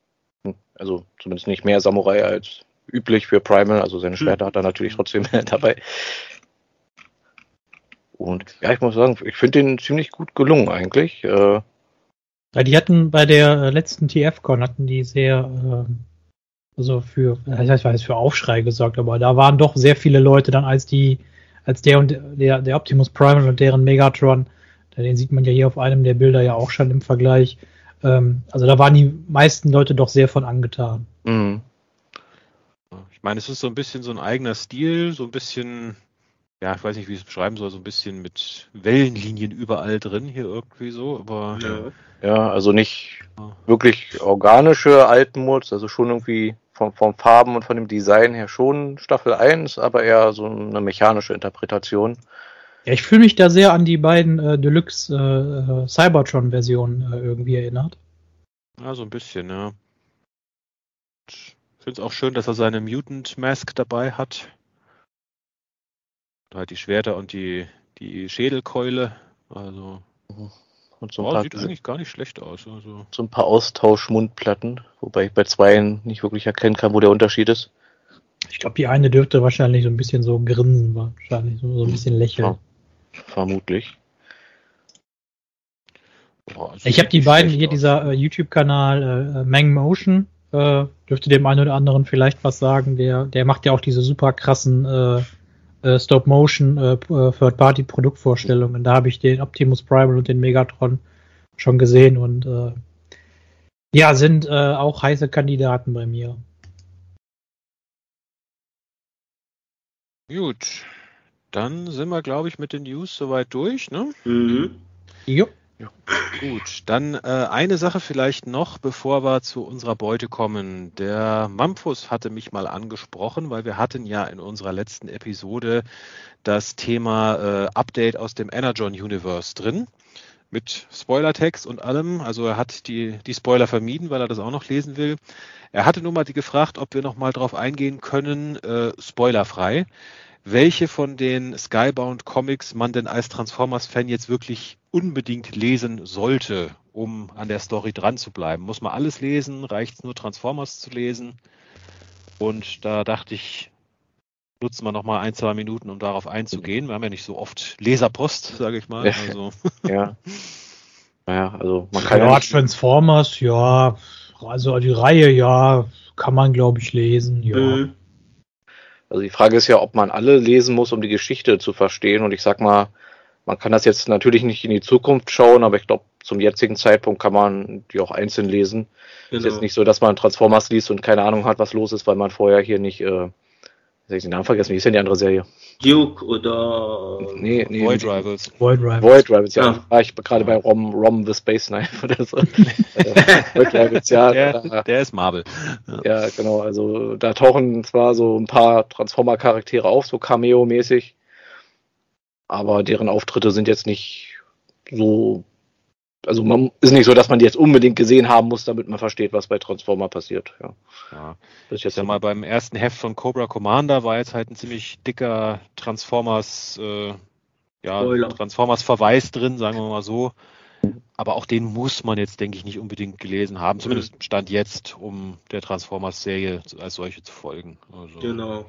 Speaker 2: also zumindest nicht mehr Samurai als üblich für Primal. Also seine hm. Schwerter hat er natürlich trotzdem dabei. Und ja, ich muss sagen, ich finde den ziemlich gut gelungen eigentlich. Äh,
Speaker 4: ja, die hatten bei der letzten TF-Con hatten die sehr, äh, also für, ich weiß, für Aufschrei gesorgt, aber da waren doch sehr viele Leute dann als die, als der und der, der Optimus Primal und deren Megatron, den sieht man ja hier auf einem der Bilder ja auch schon im Vergleich, ähm, also da waren die meisten Leute doch sehr von angetan. Mhm.
Speaker 1: Ich meine, es ist so ein bisschen so ein eigener Stil, so ein bisschen, ja, ich weiß nicht, wie ich es beschreiben soll, so ein bisschen mit Wellenlinien überall drin hier irgendwie so, aber.
Speaker 2: Ja, ja also nicht wirklich organische Altenmods, also schon irgendwie von, von Farben und von dem Design her schon Staffel 1, aber eher so eine mechanische Interpretation.
Speaker 4: Ja, ich fühle mich da sehr an die beiden äh, Deluxe äh, Cybertron-Versionen äh, irgendwie erinnert.
Speaker 1: Ja, so ein bisschen, ja. Ich finde es auch schön, dass er seine Mutant Mask dabei hat. Hat die Schwerter und die, die Schädelkeule. Also.
Speaker 2: Und so ein oh, paar,
Speaker 1: sieht eigentlich gar nicht schlecht aus. Also.
Speaker 2: So ein paar Austauschmundplatten, wobei ich bei zweien nicht wirklich erkennen kann, wo der Unterschied ist.
Speaker 4: Ich glaube, die eine dürfte wahrscheinlich so ein bisschen so grinsen, wahrscheinlich so, so ein bisschen lächeln. Ja.
Speaker 2: Vermutlich.
Speaker 4: Boah, also ich habe die beiden hier, dieser äh, YouTube-Kanal äh, äh Mang Motion, äh, dürfte dem einen oder anderen vielleicht was sagen. Der, der macht ja auch diese super krassen äh, äh, Stop-Motion äh, äh, Third-Party-Produktvorstellungen. Da habe ich den Optimus Primal und den Megatron schon gesehen und äh, ja, sind äh, auch heiße Kandidaten bei mir.
Speaker 1: Gut, dann sind wir, glaube ich, mit den News soweit durch, ne? Mhm.
Speaker 4: Jo.
Speaker 1: Ja. Gut, dann äh, eine Sache vielleicht noch, bevor wir zu unserer Beute kommen. Der Mampus hatte mich mal angesprochen, weil wir hatten ja in unserer letzten Episode das Thema äh, Update aus dem Energon Universe drin mit Spoilertext und allem. Also er hat die, die Spoiler vermieden, weil er das auch noch lesen will. Er hatte nur mal die gefragt, ob wir noch mal drauf eingehen können, äh, spoilerfrei welche von den Skybound Comics man denn als Transformers-Fan jetzt wirklich unbedingt lesen sollte, um an der Story dran zu bleiben. Muss man alles lesen? Reicht es nur Transformers zu lesen? Und da dachte ich, nutzen wir noch mal ein, zwei Minuten, um darauf einzugehen. Wir haben ja nicht so oft Leserpost, sage ich mal. Also.
Speaker 2: ja.
Speaker 4: Naja, also man kann ja, Transformers, ja, also die Reihe, ja, kann man glaube ich lesen, ja. Mhm.
Speaker 2: Also die Frage ist ja, ob man alle lesen muss, um die Geschichte zu verstehen. Und ich sag mal, man kann das jetzt natürlich nicht in die Zukunft schauen, aber ich glaube, zum jetzigen Zeitpunkt kann man die auch einzeln lesen. Genau. Ist jetzt nicht so, dass man Transformers liest und keine Ahnung hat, was los ist, weil man vorher hier nicht äh, habe ich den Namen vergessen. Wie ist denn die andere Serie?
Speaker 3: Duke oder
Speaker 2: nee, nee,
Speaker 1: Void Rivals.
Speaker 2: Void Rivals. Void Rivals, ja. ja. War ich gerade bei Rom, Rom the Space Knife oder so.
Speaker 1: Void Rivals, ja. Der, da, der ist Marvel.
Speaker 2: Ja. ja. genau. Also da tauchen zwar so ein paar Transformer-Charaktere auf, so Cameo-mäßig, aber deren Auftritte sind jetzt nicht so also man ist nicht so, dass man die jetzt unbedingt gesehen haben muss, damit man versteht, was bei Transformer passiert. Ja.
Speaker 1: ja. Das ist jetzt ja mal beim ersten Heft von Cobra Commander war jetzt halt ein ziemlich dicker Transformers, äh, ja, Transformers Verweis drin, sagen wir mal so. Aber auch den muss man jetzt, denke ich, nicht unbedingt gelesen haben. Zumindest stand jetzt, um der Transformers-Serie als solche zu folgen. Also, genau.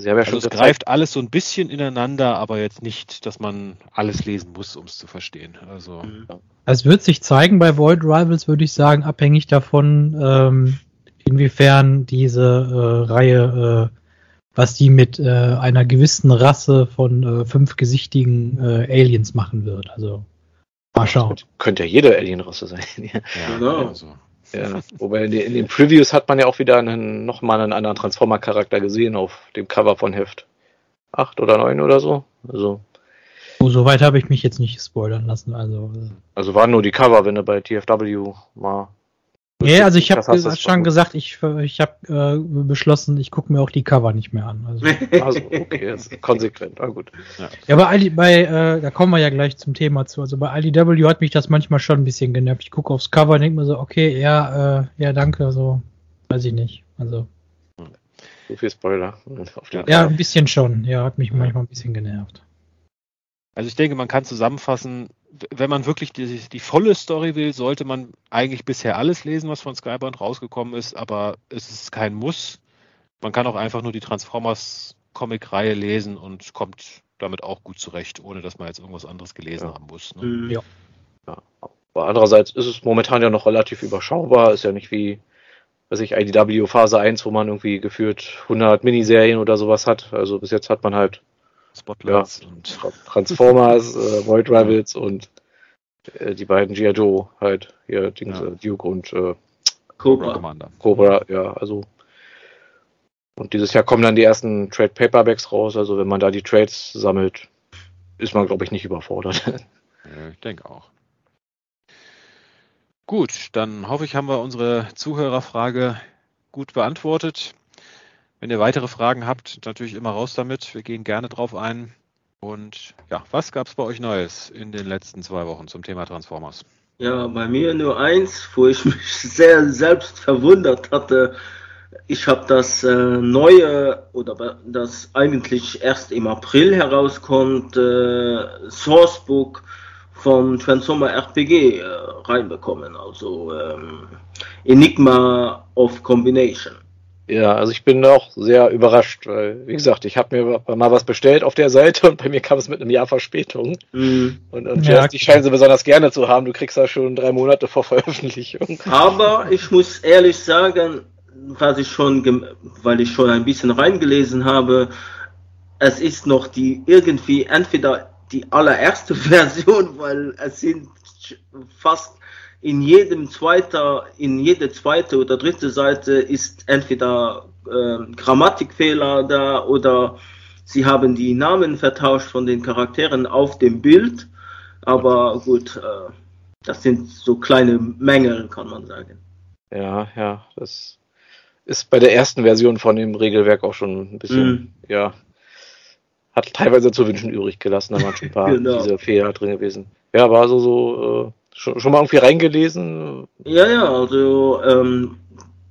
Speaker 1: Sie haben ja also schon es gezeigt. greift alles so ein bisschen ineinander, aber jetzt nicht, dass man alles lesen muss, um es zu verstehen. Also
Speaker 4: mhm. es wird sich zeigen bei Void Rivals, würde ich sagen, abhängig davon, ähm, inwiefern diese äh, Reihe, äh, was die mit äh, einer gewissen Rasse von äh, fünfgesichtigen äh, Aliens machen wird. Also mal schauen.
Speaker 2: Könnte ja jede Alienrasse sein. ja, genau. Also. Ja, wobei in den, in den, Previews hat man ja auch wieder einen, nochmal einen anderen Transformer-Charakter gesehen auf dem Cover von Heft 8 oder 9 oder so. Also,
Speaker 4: oh, so weit habe ich mich jetzt nicht spoilern lassen. Also,
Speaker 2: äh. also waren nur die Cover, wenn du bei TFW mal
Speaker 4: Nee, also ich habe schon gesagt, ich, ich habe äh, beschlossen, ich gucke mir auch die Cover nicht mehr an. Also, also
Speaker 2: okay, ist konsequent, na gut.
Speaker 4: Ja, ja bei, Ali, bei äh, da kommen wir ja gleich zum Thema zu. Also bei IDW hat mich das manchmal schon ein bisschen genervt. Ich gucke aufs Cover und denke mir so, okay, ja, äh, ja, danke, so, weiß ich nicht. Also.
Speaker 2: So viel Spoiler.
Speaker 4: ja, ein bisschen schon. Ja, hat mich manchmal ein bisschen genervt.
Speaker 1: Also ich denke, man kann zusammenfassen, wenn man wirklich die, die, volle Story will, sollte man eigentlich bisher alles lesen, was von Skybound rausgekommen ist, aber es ist kein Muss. Man kann auch einfach nur die Transformers Comic-Reihe lesen und kommt damit auch gut zurecht, ohne dass man jetzt irgendwas anderes gelesen ja. haben muss. Ne?
Speaker 2: Mhm. Ja. ja. Aber andererseits ist es momentan ja noch relativ überschaubar, ist ja nicht wie, weiß ich, IDW Phase 1, wo man irgendwie geführt 100 Miniserien oder sowas hat. Also bis jetzt hat man halt Spotlights ja, und Transformers, äh, Void Rivals und äh, die beiden G.I. Joe halt, hier Dings, ja. Äh, Duke und äh, Cobra. Commander. Cobra, ja, also und dieses Jahr kommen dann die ersten Trade Paperbacks raus, also wenn man da die Trades sammelt, ist man, glaube ich, nicht überfordert.
Speaker 1: Ja, ich denke auch. Gut, dann hoffe ich, haben wir unsere Zuhörerfrage gut beantwortet. Wenn ihr weitere Fragen habt, natürlich immer raus damit. Wir gehen gerne drauf ein. Und ja, was gab es bei euch Neues in den letzten zwei Wochen zum Thema Transformers?
Speaker 3: Ja, bei mir nur eins, wo ich mich sehr selbst verwundert hatte. Ich habe das äh, neue oder das eigentlich erst im April herauskommt, äh, Sourcebook vom Transformer RPG äh, reinbekommen, also ähm, Enigma of Combination.
Speaker 2: Ja, also ich bin auch sehr überrascht, weil, wie gesagt, ich habe mir mal was bestellt auf der Seite und bei mir kam es mit einem Jahr Verspätung. Mhm. Und, und ja, die scheinen sie besonders gerne zu haben. Du kriegst da schon drei Monate vor Veröffentlichung.
Speaker 3: Aber ich muss ehrlich sagen, was ich schon, weil ich schon ein bisschen reingelesen habe, es ist noch die irgendwie entweder die allererste Version, weil es sind fast in jedem zweiter, in jede zweite oder dritte Seite ist entweder äh, Grammatikfehler da oder sie haben die Namen vertauscht von den Charakteren auf dem Bild. Aber gut, äh, das sind so kleine Mängel, kann man sagen.
Speaker 2: Ja, ja, das ist bei der ersten Version von dem Regelwerk auch schon ein bisschen, mm. ja, hat teilweise zu wünschen übrig gelassen, da waren schon ein paar genau. diese Fehler drin gewesen. Ja, war so, so, äh, Schon, schon mal irgendwie reingelesen?
Speaker 3: Ja, ja, also ähm,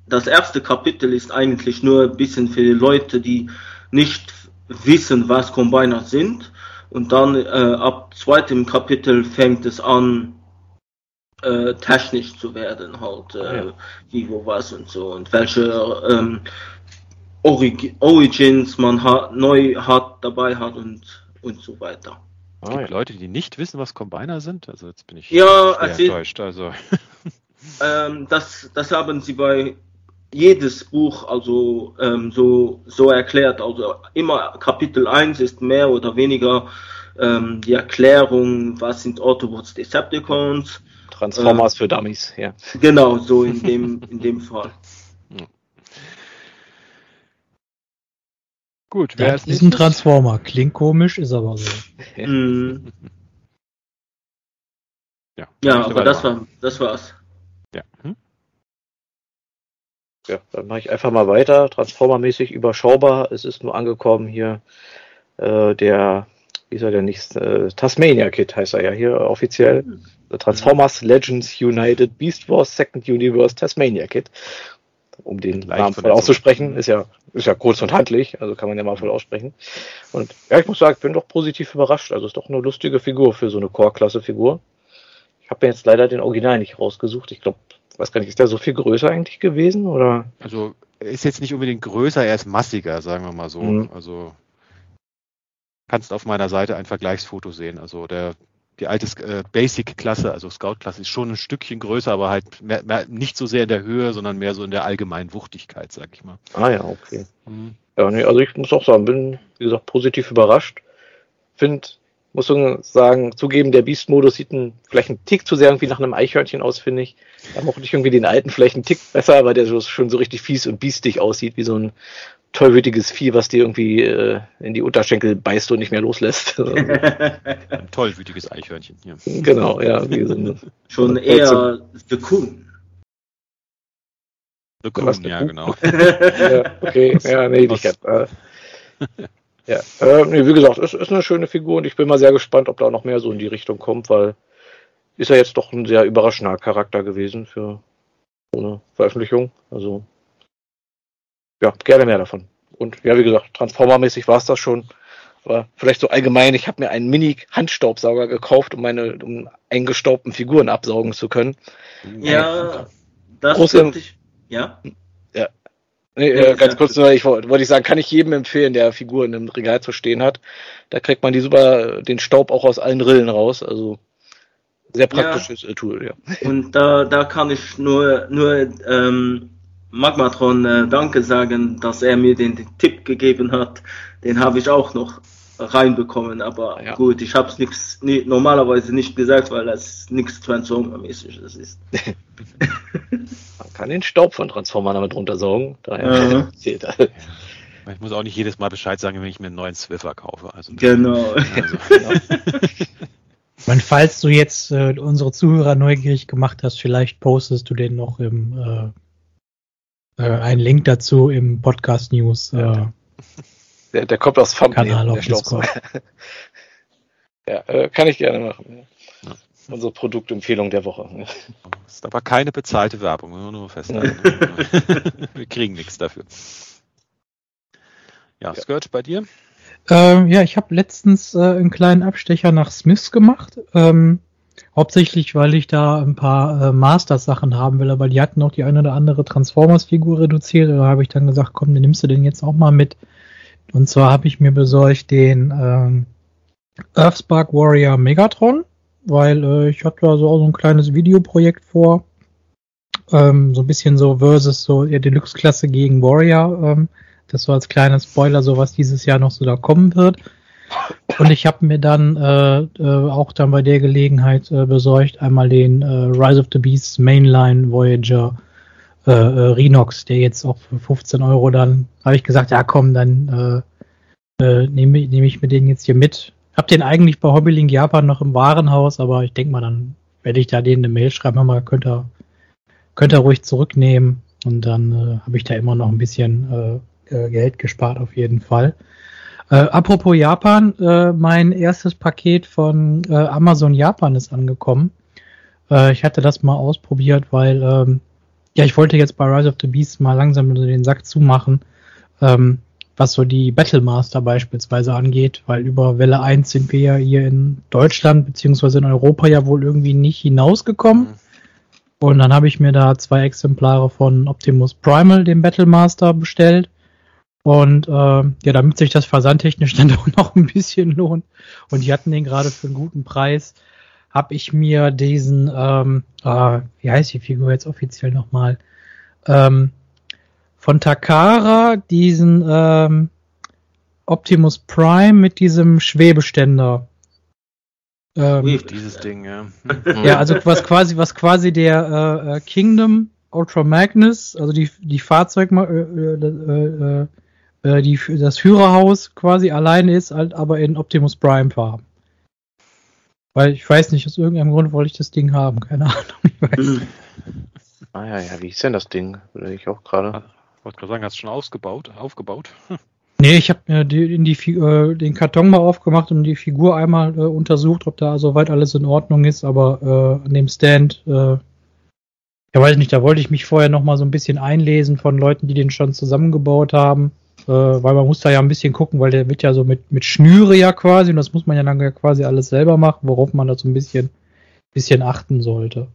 Speaker 3: das erste Kapitel ist eigentlich nur ein bisschen für die Leute, die nicht wissen, was Combiner sind. Und dann äh, ab zweitem Kapitel fängt es an, äh, technisch zu werden, halt, äh, ja. wie, wo, was und so. Und welche ähm, Orig Origins man hat, neu hat, dabei hat und, und so weiter.
Speaker 1: Es gibt Leute, die nicht wissen, was Combiner sind. Also jetzt bin ich
Speaker 3: ja, enttäuscht. Also. Ähm, das, das haben sie bei jedes Buch also ähm, so, so erklärt. Also immer Kapitel 1 ist mehr oder weniger ähm, die Erklärung, was sind Autobots, Decepticons.
Speaker 2: Transformers äh, für Dummies, ja.
Speaker 3: Genau, so in dem, in dem Fall.
Speaker 4: Gut, wer ja, ist ein Transformer. Klingt komisch, ist aber so.
Speaker 3: Mhm. ja, ja aber das war das war's.
Speaker 2: Ja. Hm? Ja, dann mache ich einfach mal weiter. Transformermäßig überschaubar. Es ist nur angekommen hier äh, der wie ist er denn nicht? Äh, Tasmania Kid heißt er ja hier offiziell. The Transformers Legends United Beast Wars Second Universe Tasmania Kid. Um den Leicht Namen voll auszusprechen, ist ja, ist ja kurz und handlich, also kann man ja mal voll aussprechen. Und ja, ich muss sagen, ich bin doch positiv überrascht. Also ist doch eine lustige Figur für so eine Core-Klasse-Figur. Ich habe mir jetzt leider den Original nicht rausgesucht. Ich glaube, weiß gar nicht, ist der so viel größer eigentlich gewesen? Oder?
Speaker 1: Also ist jetzt nicht unbedingt größer, er ist massiger, sagen wir mal so. Mhm. Also kannst auf meiner Seite ein Vergleichsfoto sehen. Also der die alte äh, Basic-Klasse, also Scout-Klasse, ist schon ein Stückchen größer, aber halt mehr, mehr, nicht so sehr in der Höhe, sondern mehr so in der allgemeinen Wuchtigkeit, sag ich mal.
Speaker 2: Ah ja, okay. Mhm. Ja, nee, also ich muss auch sagen, bin, wie gesagt, positiv überrascht. Finde muss sagen, zugeben, der Beast-Modus sieht ein, vielleicht ein Tick zu sehr irgendwie nach einem Eichhörnchen aus, finde ich. Da mochte ich irgendwie den alten vielleicht einen Tick besser, weil der so, schon so richtig fies und biestig aussieht, wie so ein tollwütiges Vieh, was dir irgendwie äh, in die Unterschenkel beißt und nicht mehr loslässt.
Speaker 1: ein tollwütiges Eichhörnchen,
Speaker 2: ja. Genau, ja. Wie
Speaker 3: so eine, schon eher The Coon.
Speaker 1: The Coon, ja, genau.
Speaker 2: ja, okay, ja, nee, ich hab, äh, ja, äh, nee, wie gesagt, es ist eine schöne Figur und ich bin mal sehr gespannt, ob da noch mehr so in die Richtung kommt, weil ist ja jetzt doch ein sehr überraschender Charakter gewesen für so eine Veröffentlichung. Also ja, gerne mehr davon. Und ja, wie gesagt, Transformer-mäßig war es das schon. Aber vielleicht so allgemein, ich habe mir einen Mini-Handstaubsauger gekauft, um meine um eingestaubten Figuren absaugen zu können.
Speaker 3: Ja, das große, ich, ja.
Speaker 2: Nee, äh, ganz kurz nur, ich wollte ich sagen, kann ich jedem empfehlen, der Figuren im Regal zu stehen hat. Da kriegt man die super, den Staub auch aus allen Rillen raus. Also sehr praktisches ja. Tool,
Speaker 3: ja. Und da, da kann ich nur, nur ähm, Magmatron äh, Danke sagen, dass er mir den, den Tipp gegeben hat. Den habe ich auch noch reinbekommen, aber ja. gut, ich habe es nichts normalerweise nicht gesagt, weil das nichts Transformer-mäßiges ist.
Speaker 2: Man kann den Staub von Transformer damit runtersaugen,
Speaker 1: daher. Ich muss auch nicht jedes Mal Bescheid sagen, wenn ich mir einen neuen Swiffer kaufe.
Speaker 3: Also, genau. Also, genau.
Speaker 4: Man, falls du jetzt äh, unsere Zuhörer neugierig gemacht hast, vielleicht postest du den noch im äh, äh, einen Link dazu im Podcast News. Äh,
Speaker 2: der, der kommt aus Thumbnail, Kanal auf Discord. ja, äh, kann ich gerne machen. Ja. Ja. Unsere Produktempfehlung der Woche.
Speaker 1: Das ist aber keine bezahlte Werbung, nur, nur festhalten. Wir kriegen nichts dafür. Ja, ja. Skirt bei dir?
Speaker 4: Ähm, ja, ich habe letztens äh, einen kleinen Abstecher nach Smiths gemacht. Ähm, hauptsächlich, weil ich da ein paar äh, Masters-Sachen haben will, aber die hatten auch die eine oder andere Transformers-Figur reduziert. Da habe ich dann gesagt, komm, dann nimmst du den jetzt auch mal mit. Und zwar habe ich mir besorgt den ähm, Earthspark Warrior Megatron, weil äh, ich hatte da so auch so ein kleines Videoprojekt vor. Ähm, so ein bisschen so versus so der Deluxe-Klasse gegen Warrior. Ähm, das so als kleiner Spoiler, so was dieses Jahr noch so da kommen wird. Und ich habe mir dann äh, äh, auch dann bei der Gelegenheit äh, besorgt einmal den äh, Rise of the Beasts Mainline Voyager äh, äh, Rhinox, der jetzt auch für 15 Euro dann, habe ich gesagt, ja komm, dann nehme nehm ich mir den jetzt hier mit. Hab den eigentlich bei Hobbylink Japan noch im Warenhaus, aber ich denke mal, dann werde ich da denen eine Mail schreiben, mal könnt ihr, könnt ihr ruhig zurücknehmen. Und dann habe ich da immer noch ein bisschen Geld gespart auf jeden Fall. Äh, apropos Japan, äh, mein erstes Paket von äh, Amazon Japan ist angekommen. Äh, ich hatte das mal ausprobiert, weil ähm, ja, ich wollte jetzt bei Rise of the Beast mal langsam den Sack zumachen, ähm, was so die Battlemaster beispielsweise angeht, weil über Welle 1 sind wir ja hier in Deutschland beziehungsweise in Europa ja wohl irgendwie nicht hinausgekommen. Mhm. Und dann habe ich mir da zwei Exemplare von Optimus Primal, dem Battlemaster, bestellt. Und äh, ja, damit sich das versandtechnisch dann auch noch ein bisschen lohnt. Und die hatten den gerade für einen guten Preis habe ich mir diesen, ähm, äh, wie heißt die Figur jetzt offiziell nochmal, ähm, von Takara, diesen ähm, Optimus Prime mit diesem Schwebeständer.
Speaker 1: Ähm, dieses Ding, ja.
Speaker 4: ja, also was quasi, was quasi der äh, äh Kingdom Ultra Magnus, also die, die Fahrzeug, äh, äh, äh, äh, die, das Führerhaus quasi alleine ist, halt aber in Optimus Prime Farben. Weil ich weiß nicht, aus irgendeinem Grund wollte ich das Ding haben, keine Ahnung.
Speaker 2: ah ja, ja, wie ist denn das Ding? Würde ich auch gerade.
Speaker 1: Ich wollte gerade sagen, hast du schon ausgebaut, aufgebaut?
Speaker 4: Hm. Nee, ich habe die, äh, den Karton mal aufgemacht und die Figur einmal äh, untersucht, ob da soweit alles in Ordnung ist, aber äh, an dem Stand, äh, ja weiß ich nicht, da wollte ich mich vorher noch mal so ein bisschen einlesen von Leuten, die den schon zusammengebaut haben, äh, weil man muss da ja ein bisschen gucken, weil der wird ja so mit, mit Schnüre ja quasi und das muss man ja dann ja quasi alles selber machen, worauf man da so ein bisschen, bisschen achten sollte.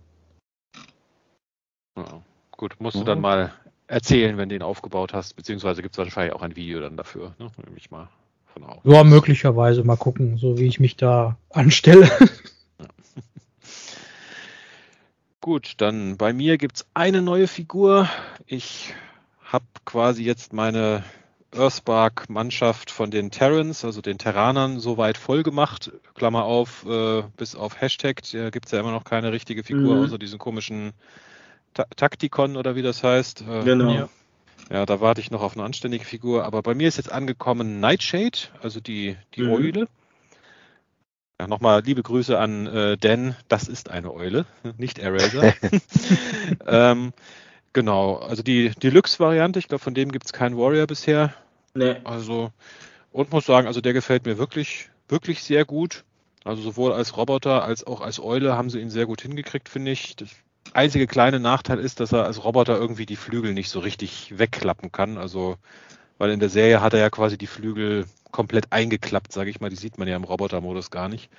Speaker 1: Ja, gut, musst du dann mal erzählen, wenn du ihn aufgebaut hast, beziehungsweise gibt es wahrscheinlich auch ein Video dann dafür, ne? Nehme ich mal
Speaker 4: von aus. Ja, möglicherweise mal gucken, so wie ich mich da anstelle. Ja.
Speaker 1: Gut, dann bei mir gibt es eine neue Figur. Ich habe quasi jetzt meine Earthspark-Mannschaft von den Terrans, also den Terranern, soweit voll gemacht. Klammer auf, äh, bis auf Hashtag, da gibt es ja immer noch keine richtige Figur, mhm. außer diesen komischen Ta Taktikon oder wie das heißt.
Speaker 3: Äh, genau. Ja.
Speaker 1: ja. da warte ich noch auf eine anständige Figur. Aber bei mir ist jetzt angekommen Nightshade, also die, die mhm. Eule. Ja, nochmal liebe Grüße an äh, Dan. Das ist eine Eule, nicht Eraser. ähm, genau, also die Deluxe-Variante, ich glaube, von dem gibt es keinen Warrior bisher. Nee. Also, und muss sagen, also der gefällt mir wirklich, wirklich sehr gut. Also sowohl als Roboter als auch als Eule haben sie ihn sehr gut hingekriegt, finde ich. Das einzige kleine Nachteil ist, dass er als Roboter irgendwie die Flügel nicht so richtig wegklappen kann. Also, weil in der Serie hat er ja quasi die Flügel komplett eingeklappt, sage ich mal. Die sieht man ja im Robotermodus gar nicht.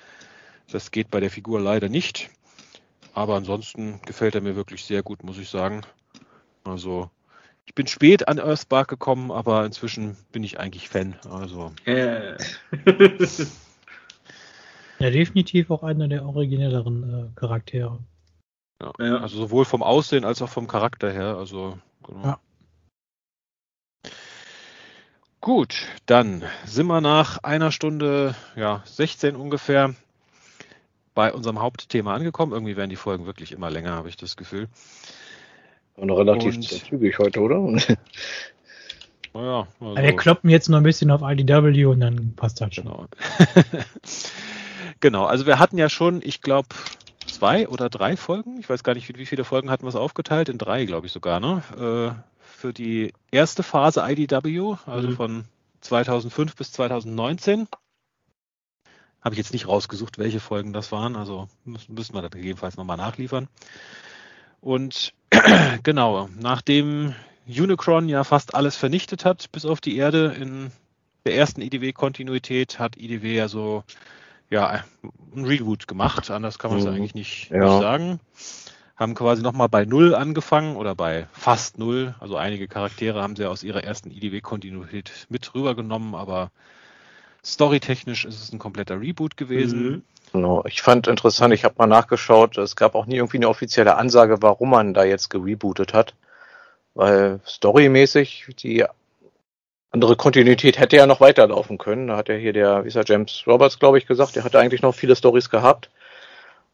Speaker 1: Das geht bei der Figur leider nicht. Aber ansonsten gefällt er mir wirklich sehr gut, muss ich sagen. Also, ich bin spät an Earthspark gekommen, aber inzwischen bin ich eigentlich Fan. Also. Äh.
Speaker 4: ja, definitiv auch einer der originelleren äh, Charaktere.
Speaker 1: Ja. ja. Also sowohl vom Aussehen als auch vom Charakter her. Also genau. Ja. Gut, dann sind wir nach einer Stunde, ja, 16 ungefähr bei unserem Hauptthema angekommen. Irgendwie werden die Folgen wirklich immer länger, habe ich das Gefühl.
Speaker 2: Und relativ Und, zügig heute, oder?
Speaker 4: Naja, also, wir kloppen jetzt noch ein bisschen auf IDW und dann passt das schon.
Speaker 1: Genau. genau, also wir hatten ja schon, ich glaube, zwei oder drei Folgen. Ich weiß gar nicht, wie, viele Folgen hatten wir es aufgeteilt. In drei, glaube ich sogar, ne? Äh, für die erste Phase IDW, also mhm. von 2005 bis 2019. Habe ich jetzt nicht rausgesucht, welche Folgen das waren. Also müssen, müssen wir da gegebenenfalls nochmal nachliefern. Und genau, nachdem Unicron ja fast alles vernichtet hat, bis auf die Erde in der ersten IDW-Kontinuität, hat IDW ja so ja, ein Reboot gemacht. Anders kann man es mhm. eigentlich nicht, ja. nicht, sagen. Haben quasi nochmal bei Null angefangen oder bei fast Null. Also einige Charaktere haben sie aus ihrer ersten IDW-Kontinuität mit rübergenommen, aber storytechnisch ist es ein kompletter Reboot gewesen.
Speaker 2: Mhm. Genau. Ich fand interessant, ich habe mal nachgeschaut, es gab auch nie irgendwie eine offizielle Ansage, warum man da jetzt gerebootet hat. Weil storymäßig die andere Kontinuität hätte ja noch weiterlaufen können. Da hat ja hier der, wie ist er, James Roberts, glaube ich, gesagt, der hatte eigentlich noch viele Stories gehabt.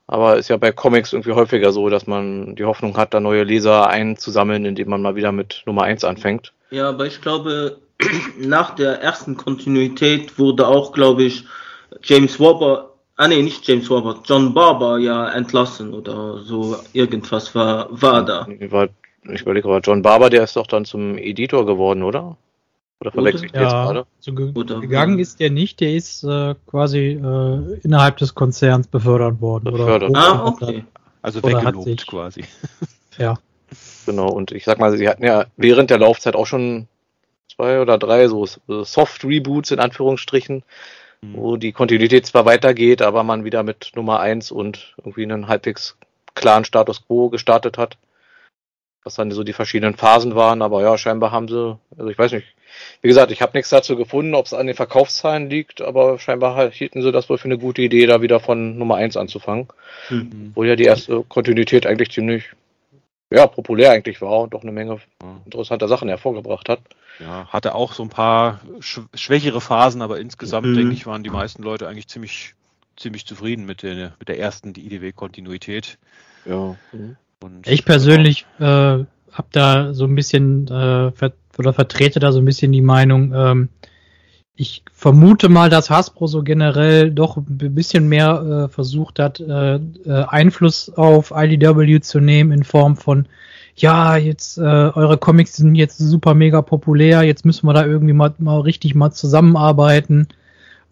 Speaker 2: Aber ist ja bei Comics irgendwie häufiger so, dass man die Hoffnung hat, da neue Leser einzusammeln, indem man mal wieder mit Nummer 1 anfängt.
Speaker 3: Ja, aber ich glaube, nach der ersten Kontinuität wurde auch, glaube ich, James Robert, ah nee, nicht James Robert, John Barber ja entlassen oder so irgendwas war, war da.
Speaker 2: Ich überlege aber, John Barber, der ist doch dann zum Editor geworden, oder?
Speaker 4: Oder verwechsel ich ja, jetzt gerade? So ge oder, gegangen ist der nicht, der ist äh, quasi äh, innerhalb des Konzerns befördert worden. Befördert.
Speaker 1: Oder ah, okay. Also weggelobt sich, quasi.
Speaker 2: Ja. Genau, und ich sag mal, sie hatten ja während der Laufzeit auch schon zwei oder drei so Soft-Reboots in Anführungsstrichen, mhm. wo die Kontinuität zwar weitergeht, aber man wieder mit Nummer eins und irgendwie einen halbwegs klaren Status quo gestartet hat. Was dann so die verschiedenen Phasen waren, aber ja, scheinbar haben sie, also ich weiß nicht, wie gesagt, ich habe nichts dazu gefunden, ob es an den Verkaufszahlen liegt, aber scheinbar hielten sie das wohl für eine gute Idee, da wieder von Nummer 1 anzufangen. Mhm. Wo ja die erste Kontinuität eigentlich ziemlich ja, populär eigentlich war und doch eine Menge interessanter Sachen hervorgebracht hat.
Speaker 1: Ja, hatte auch so ein paar sch schwächere Phasen, aber insgesamt, mhm. denke ich, waren die meisten Leute eigentlich ziemlich, ziemlich zufrieden mit der, mit der ersten IDW-Kontinuität.
Speaker 4: Ja. Mhm. Und, ich persönlich äh, habe da so ein bisschen äh, oder vertrete da so ein bisschen die Meinung, ähm, ich vermute mal, dass Hasbro so generell doch ein bisschen mehr äh, versucht hat, äh, äh, Einfluss auf IDW zu nehmen in Form von ja, jetzt äh, eure Comics sind jetzt super mega populär, jetzt müssen wir da irgendwie mal, mal richtig mal zusammenarbeiten.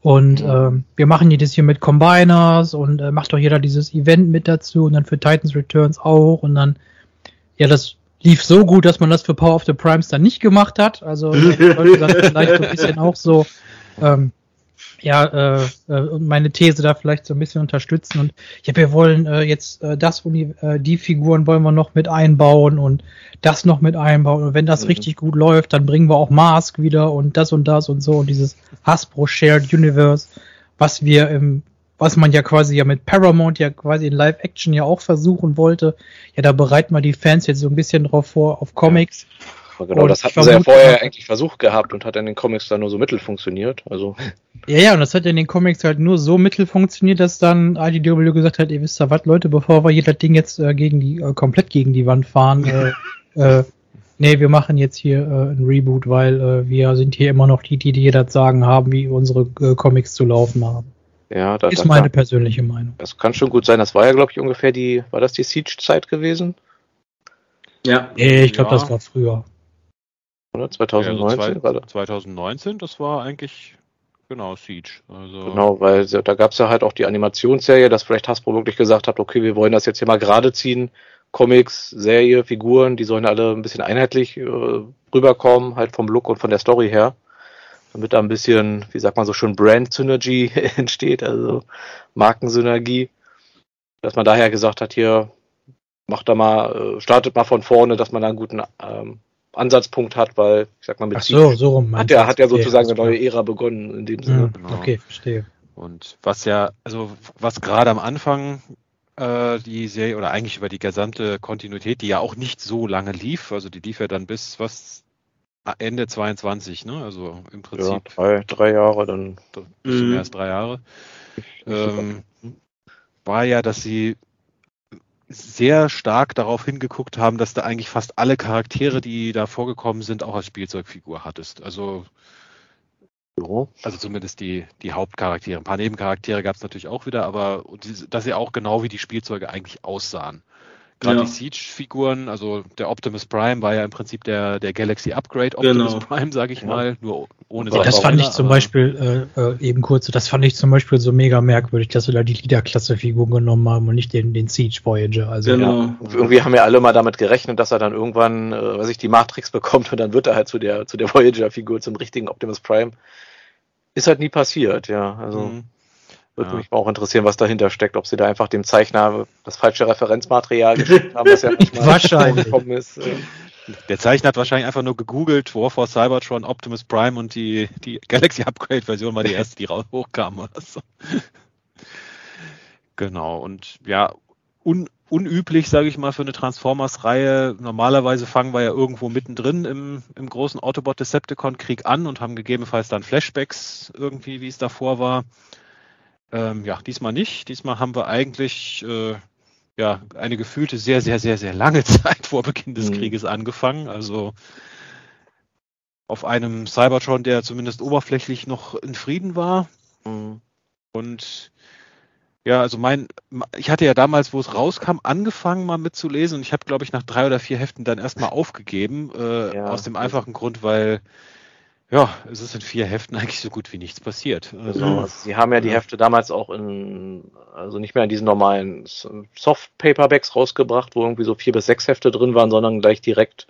Speaker 4: Und äh, wir machen jedes hier mit Combiners und äh, macht doch jeder dieses Event mit dazu und dann für Titans Returns auch und dann, ja, das lief so gut, dass man das für Power of the Primes dann nicht gemacht hat. Also sollte das vielleicht so ein bisschen auch so ähm, ja, äh, äh, meine These da vielleicht so ein bisschen unterstützen. Und ja, wir wollen äh, jetzt äh, das äh, die Figuren wollen wir noch mit einbauen und das noch mit einbauen. Und wenn das mhm. richtig gut läuft, dann bringen wir auch Mask wieder und das und das und so und dieses Hasbro Shared Universe, was wir im was man ja quasi ja mit Paramount ja quasi in Live-Action ja auch versuchen wollte. Ja, da bereiten wir die Fans jetzt so ein bisschen drauf vor auf Comics. Ja.
Speaker 2: Genau, und das hatten sie ja vorher eigentlich versucht gehabt und hat in den Comics dann nur so mittel funktioniert. Also.
Speaker 4: Ja, ja, und das hat in den Comics halt nur so mittel funktioniert, dass dann IDW gesagt hat, ihr wisst ja was, Leute, bevor wir hier das Ding jetzt äh, gegen die, äh, komplett gegen die Wand fahren, äh, äh, nee, wir machen jetzt hier äh, ein Reboot, weil äh, wir sind hier immer noch die, die dir das Sagen haben, wie unsere äh, Comics zu laufen haben.
Speaker 2: Ja, das
Speaker 4: ist meine persönliche Meinung.
Speaker 2: Das kann schon gut sein. Das war ja, glaube ich, ungefähr die, war das die Siege-Zeit gewesen?
Speaker 4: Ja. Nee, ich glaube, ja. das war früher
Speaker 1: oder? 2019? Ja, also 2019, das war eigentlich genau Siege.
Speaker 2: Also genau, weil da gab es ja halt auch die Animationsserie, dass vielleicht Hasbro wirklich gesagt hat, okay, wir wollen das jetzt hier mal gerade ziehen. Comics, Serie, Figuren, die sollen alle ein bisschen einheitlich äh, rüberkommen, halt vom Look und von der Story her. Damit da ein bisschen, wie sagt man so schön, Brand Synergy entsteht, also Markensynergie. Dass man daher gesagt hat, hier, macht da mal, äh, startet mal von vorne, dass man da einen guten ähm, Ansatzpunkt hat, weil, ich sag mal, mit
Speaker 4: Ach so, so rum
Speaker 2: hat er hat ja sozusagen eine neue Ära begonnen in dem Sinne.
Speaker 4: Genau. Okay, verstehe.
Speaker 1: Und was ja, also was gerade am Anfang äh, die Serie oder eigentlich über die gesamte Kontinuität, die ja auch nicht so lange lief, also die lief ja dann bis was Ende 22, ne? Also im Prinzip ja,
Speaker 2: drei, drei Jahre dann.
Speaker 1: Bis mhm. mehr als drei Jahre. Ähm, war ja, dass sie sehr stark darauf hingeguckt haben, dass du eigentlich fast alle Charaktere, die da vorgekommen sind, auch als Spielzeugfigur hattest. Also, also zumindest die, die Hauptcharaktere. Ein paar Nebencharaktere gab es natürlich auch wieder, aber dass sie auch genau wie die Spielzeuge eigentlich aussahen. Gerade ja. die Siege-Figuren, also der Optimus Prime war ja im Prinzip der, der Galaxy Upgrade Optimus genau. Prime, sage ich ja. mal, nur ohne
Speaker 4: ja, Das fand ich zum Beispiel, äh, äh, eben kurz, das fand ich zum Beispiel so mega merkwürdig, dass wir da die Leader-Klasse-Figur genommen haben und nicht den, den Siege Voyager. Also,
Speaker 2: genau. Ja. Irgendwie haben ja alle mal damit gerechnet, dass er dann irgendwann, äh, weiß ich, die Matrix bekommt und dann wird er halt zu der, zu der Voyager-Figur, zum richtigen Optimus Prime. Ist halt nie passiert, ja. Also. Mhm. Würde ja. mich auch interessieren, was dahinter steckt, ob sie da einfach dem Zeichner das falsche Referenzmaterial geschickt haben, was ja
Speaker 4: wahrscheinlich
Speaker 1: ist. Äh. Der Zeichner hat wahrscheinlich einfach nur gegoogelt, War for Cybertron, Optimus Prime und die, die Galaxy Upgrade Version war die erste, die raus hochkam oder so. Genau, und ja, un, unüblich, sage ich mal, für eine Transformers-Reihe. Normalerweise fangen wir ja irgendwo mittendrin im, im großen Autobot-Decepticon-Krieg an und haben gegebenenfalls dann Flashbacks irgendwie, wie es davor war. Ähm, ja, diesmal nicht. Diesmal haben wir eigentlich äh, ja eine gefühlte sehr, sehr, sehr, sehr lange Zeit vor Beginn des mhm. Krieges angefangen. Also auf einem Cybertron, der zumindest oberflächlich noch in Frieden war. Mhm. Und ja, also mein, ich hatte ja damals, wo es rauskam, angefangen mal mitzulesen und ich habe, glaube ich, nach drei oder vier Heften dann erstmal aufgegeben, äh, ja. aus dem einfachen Grund, weil ja, es ist in vier Heften eigentlich so gut wie nichts passiert.
Speaker 2: Also, sie haben ja die Hefte damals auch in, also nicht mehr in diesen normalen Soft-Paperbacks rausgebracht, wo irgendwie so vier bis sechs Hefte drin waren, sondern gleich direkt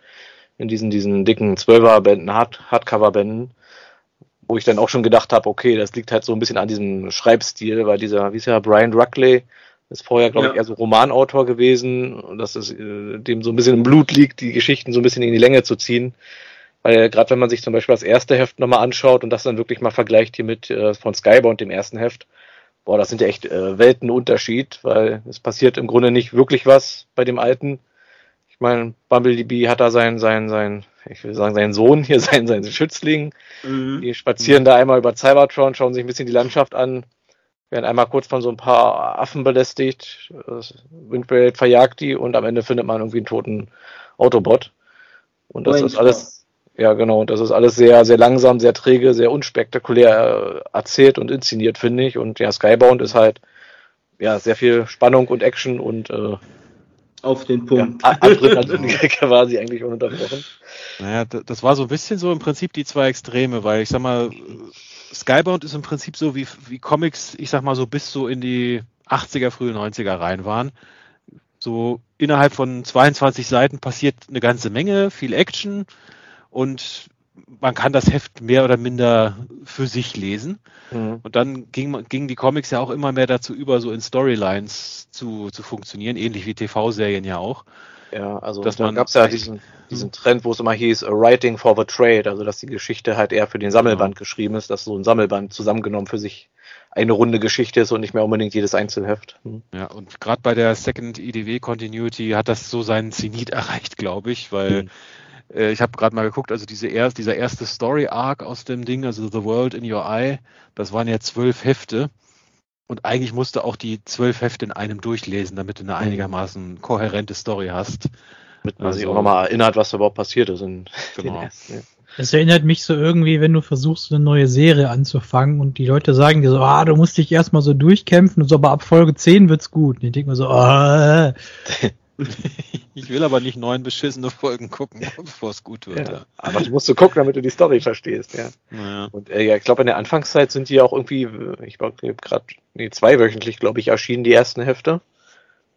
Speaker 2: in diesen, diesen dicken Zwölfer-Bänden, Hard Hardcover-Bänden, wo ich dann auch schon gedacht habe, okay, das liegt halt so ein bisschen an diesem Schreibstil, weil dieser, wie ist ja, Brian Ruckley, ist vorher, glaube ja. ich, eher so Romanautor gewesen und dass es äh, dem so ein bisschen im Blut liegt, die Geschichten so ein bisschen in die Länge zu ziehen. Weil gerade wenn man sich zum Beispiel das erste Heft nochmal anschaut und das dann wirklich mal vergleicht hier mit äh, von Skybound dem ersten Heft, boah, das sind ja echt äh, Weltenunterschied, weil es passiert im Grunde nicht wirklich was bei dem alten. Ich meine, Bumblebee hat da seinen, seinen, seinen, ich will sagen, seinen Sohn hier, seinen, seinen Schützling. Mhm. Die spazieren mhm. da einmal über Cybertron, schauen sich ein bisschen die Landschaft an, werden einmal kurz von so ein paar Affen belästigt, Windbraid verjagt die und am Ende findet man irgendwie einen toten Autobot. Und das ist alles ja, genau. Das ist alles sehr, sehr langsam, sehr träge, sehr unspektakulär äh, erzählt und inszeniert, finde ich. Und ja, Skybound ist halt ja sehr viel Spannung und Action und äh,
Speaker 3: auf den Punkt.
Speaker 2: Ja, Adrenalin quasi eigentlich ununterbrochen.
Speaker 1: Naja, das war so ein bisschen so im Prinzip die zwei Extreme, weil ich sag mal, Skybound ist im Prinzip so wie, wie Comics, ich sag mal so bis so in die 80er, frühe 90er rein waren. So innerhalb von 22 Seiten passiert eine ganze Menge, viel Action und man kann das Heft mehr oder minder für sich lesen. Mhm. Und dann gingen ging die Comics ja auch immer mehr dazu über, so in Storylines zu, zu funktionieren, ähnlich wie TV-Serien ja auch.
Speaker 2: Ja, also dass da gab es ja diesen, diesen Trend, wo es immer hieß, a Writing for the Trade, also dass die Geschichte halt eher für den Sammelband ja. geschrieben ist, dass so ein Sammelband zusammengenommen für sich eine runde Geschichte ist und nicht mehr unbedingt jedes Einzelheft.
Speaker 1: Hm. Ja, und gerade bei der Second EDW Continuity hat das so seinen Zenit erreicht, glaube ich, weil hm. Äh, ich habe gerade mal geguckt, also diese erst, dieser erste Story Arc aus dem Ding, also The World in Your Eye, das waren ja zwölf Hefte. Und eigentlich musst du auch die zwölf Hefte in einem durchlesen, damit du eine einigermaßen kohärente Story hast.
Speaker 2: Damit man also, sich auch nochmal erinnert, was überhaupt passiert ist. In
Speaker 4: genau. Ersten, ja. Das erinnert mich so irgendwie, wenn du versuchst, eine neue Serie anzufangen und die Leute sagen dir so, ah, du musst dich erstmal so durchkämpfen und so, aber ab Folge 10 wird's gut. Und ich denke mir so, ah.
Speaker 1: Ich will aber nicht neun beschissene Folgen gucken, bevor es gut wird.
Speaker 2: Ja, aber du musst du gucken, damit du die Story verstehst, ja. Naja. Und äh, ja, ich glaube, in der Anfangszeit sind die auch irgendwie, ich glaube, gerade nee, zweiwöchentlich, glaube ich, erschienen die ersten Hefte.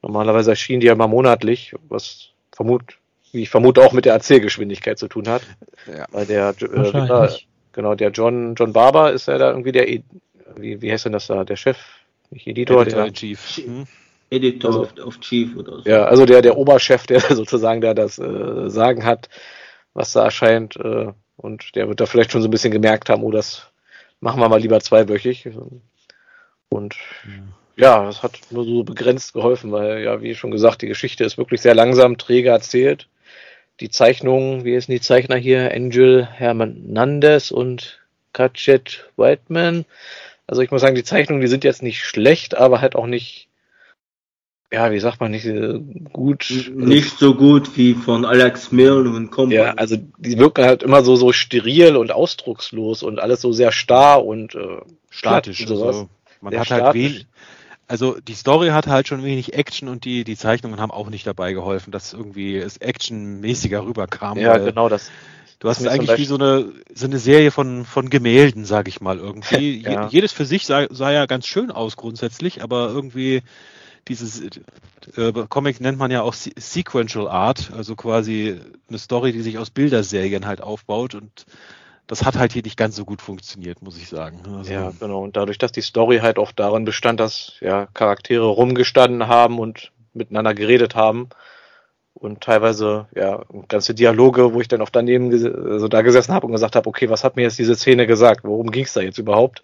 Speaker 2: Normalerweise erschienen die ja mal monatlich, was vermut, wie ich vermute, auch mit der Erzählgeschwindigkeit zu tun hat. Ja. Weil der, äh, genau, der John, John Barber ist ja da irgendwie der, wie, wie heißt denn das da, der Chef, nicht Editor, Editor der Chief. Hm? Editor also, of, of, Chief oder so. Ja, also der, der Oberchef, der sozusagen da das äh, Sagen hat, was da erscheint, äh, und der wird da vielleicht schon so ein bisschen gemerkt haben, oh, das machen wir mal lieber zweiwöchig. Und ja, ja das hat nur so begrenzt geholfen, weil, ja, wie schon gesagt, die Geschichte ist wirklich sehr langsam, träge erzählt die Zeichnungen, wie heißen die Zeichner hier? Angel Hernandez und Katchet Whiteman. Also ich muss sagen, die Zeichnungen, die sind jetzt nicht schlecht, aber halt auch nicht, ja, wie sagt man, nicht äh, gut.
Speaker 3: Nicht so gut wie von Alex Milne und
Speaker 2: Company. Ja, also die wirken halt immer so, so steril und ausdruckslos und alles so sehr starr und äh,
Speaker 1: statisch. Und sowas. Also man sehr hat halt wenig, also die Story hat halt schon wenig Action und die, die Zeichnungen haben auch nicht dabei geholfen, dass irgendwie es actionmäßiger rüberkam.
Speaker 2: Ja, genau das.
Speaker 1: Du hast eigentlich wie so eine, so eine Serie von, von Gemälden, sag ich mal, irgendwie. ja. Jedes für sich sah, sah ja ganz schön aus grundsätzlich, aber irgendwie dieses äh, Comic nennt man ja auch Sequential Art, also quasi eine Story, die sich aus Bilderserien halt aufbaut und das hat halt hier nicht ganz so gut funktioniert, muss ich sagen.
Speaker 2: Also ja, genau. Und dadurch, dass die Story halt auch darin bestand, dass ja Charaktere rumgestanden haben und miteinander geredet haben und teilweise ja ganze Dialoge, wo ich dann auch daneben also da gesessen habe und gesagt habe, okay, was hat mir jetzt diese Szene gesagt? Worum ging es da jetzt überhaupt?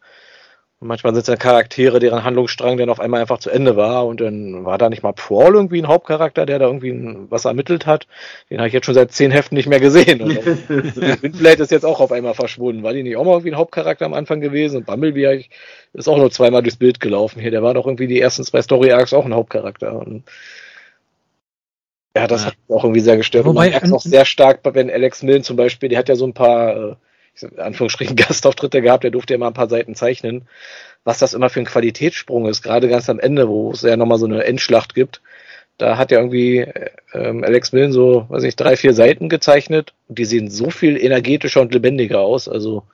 Speaker 2: Und manchmal sind es dann Charaktere, deren Handlungsstrang dann auf einmal einfach zu Ende war und dann war da nicht mal Paul irgendwie ein Hauptcharakter, der da irgendwie was ermittelt hat. Den habe ich jetzt schon seit zehn Heften nicht mehr gesehen. Windblade ist jetzt auch auf einmal verschwunden. War die nicht auch mal irgendwie ein Hauptcharakter am Anfang gewesen? Und Bumblebee ist auch nur zweimal durchs Bild gelaufen hier. Der war doch irgendwie die ersten zwei Story Arcs auch ein Hauptcharakter. Und ja, das ja. hat mich auch irgendwie sehr gestört. Wobei, und man merkt auch sehr stark, wenn Alex Millen zum Beispiel, der hat ja so ein paar äh, in Anführungsstrichen Gastauftritte gehabt, der durfte ja mal ein paar Seiten zeichnen. Was das immer für ein Qualitätssprung ist, gerade ganz am Ende, wo es ja nochmal so eine Endschlacht gibt. Da hat ja irgendwie ähm, Alex Millen so, weiß ich, drei, vier Seiten gezeichnet und die sehen so viel energetischer und lebendiger aus. Also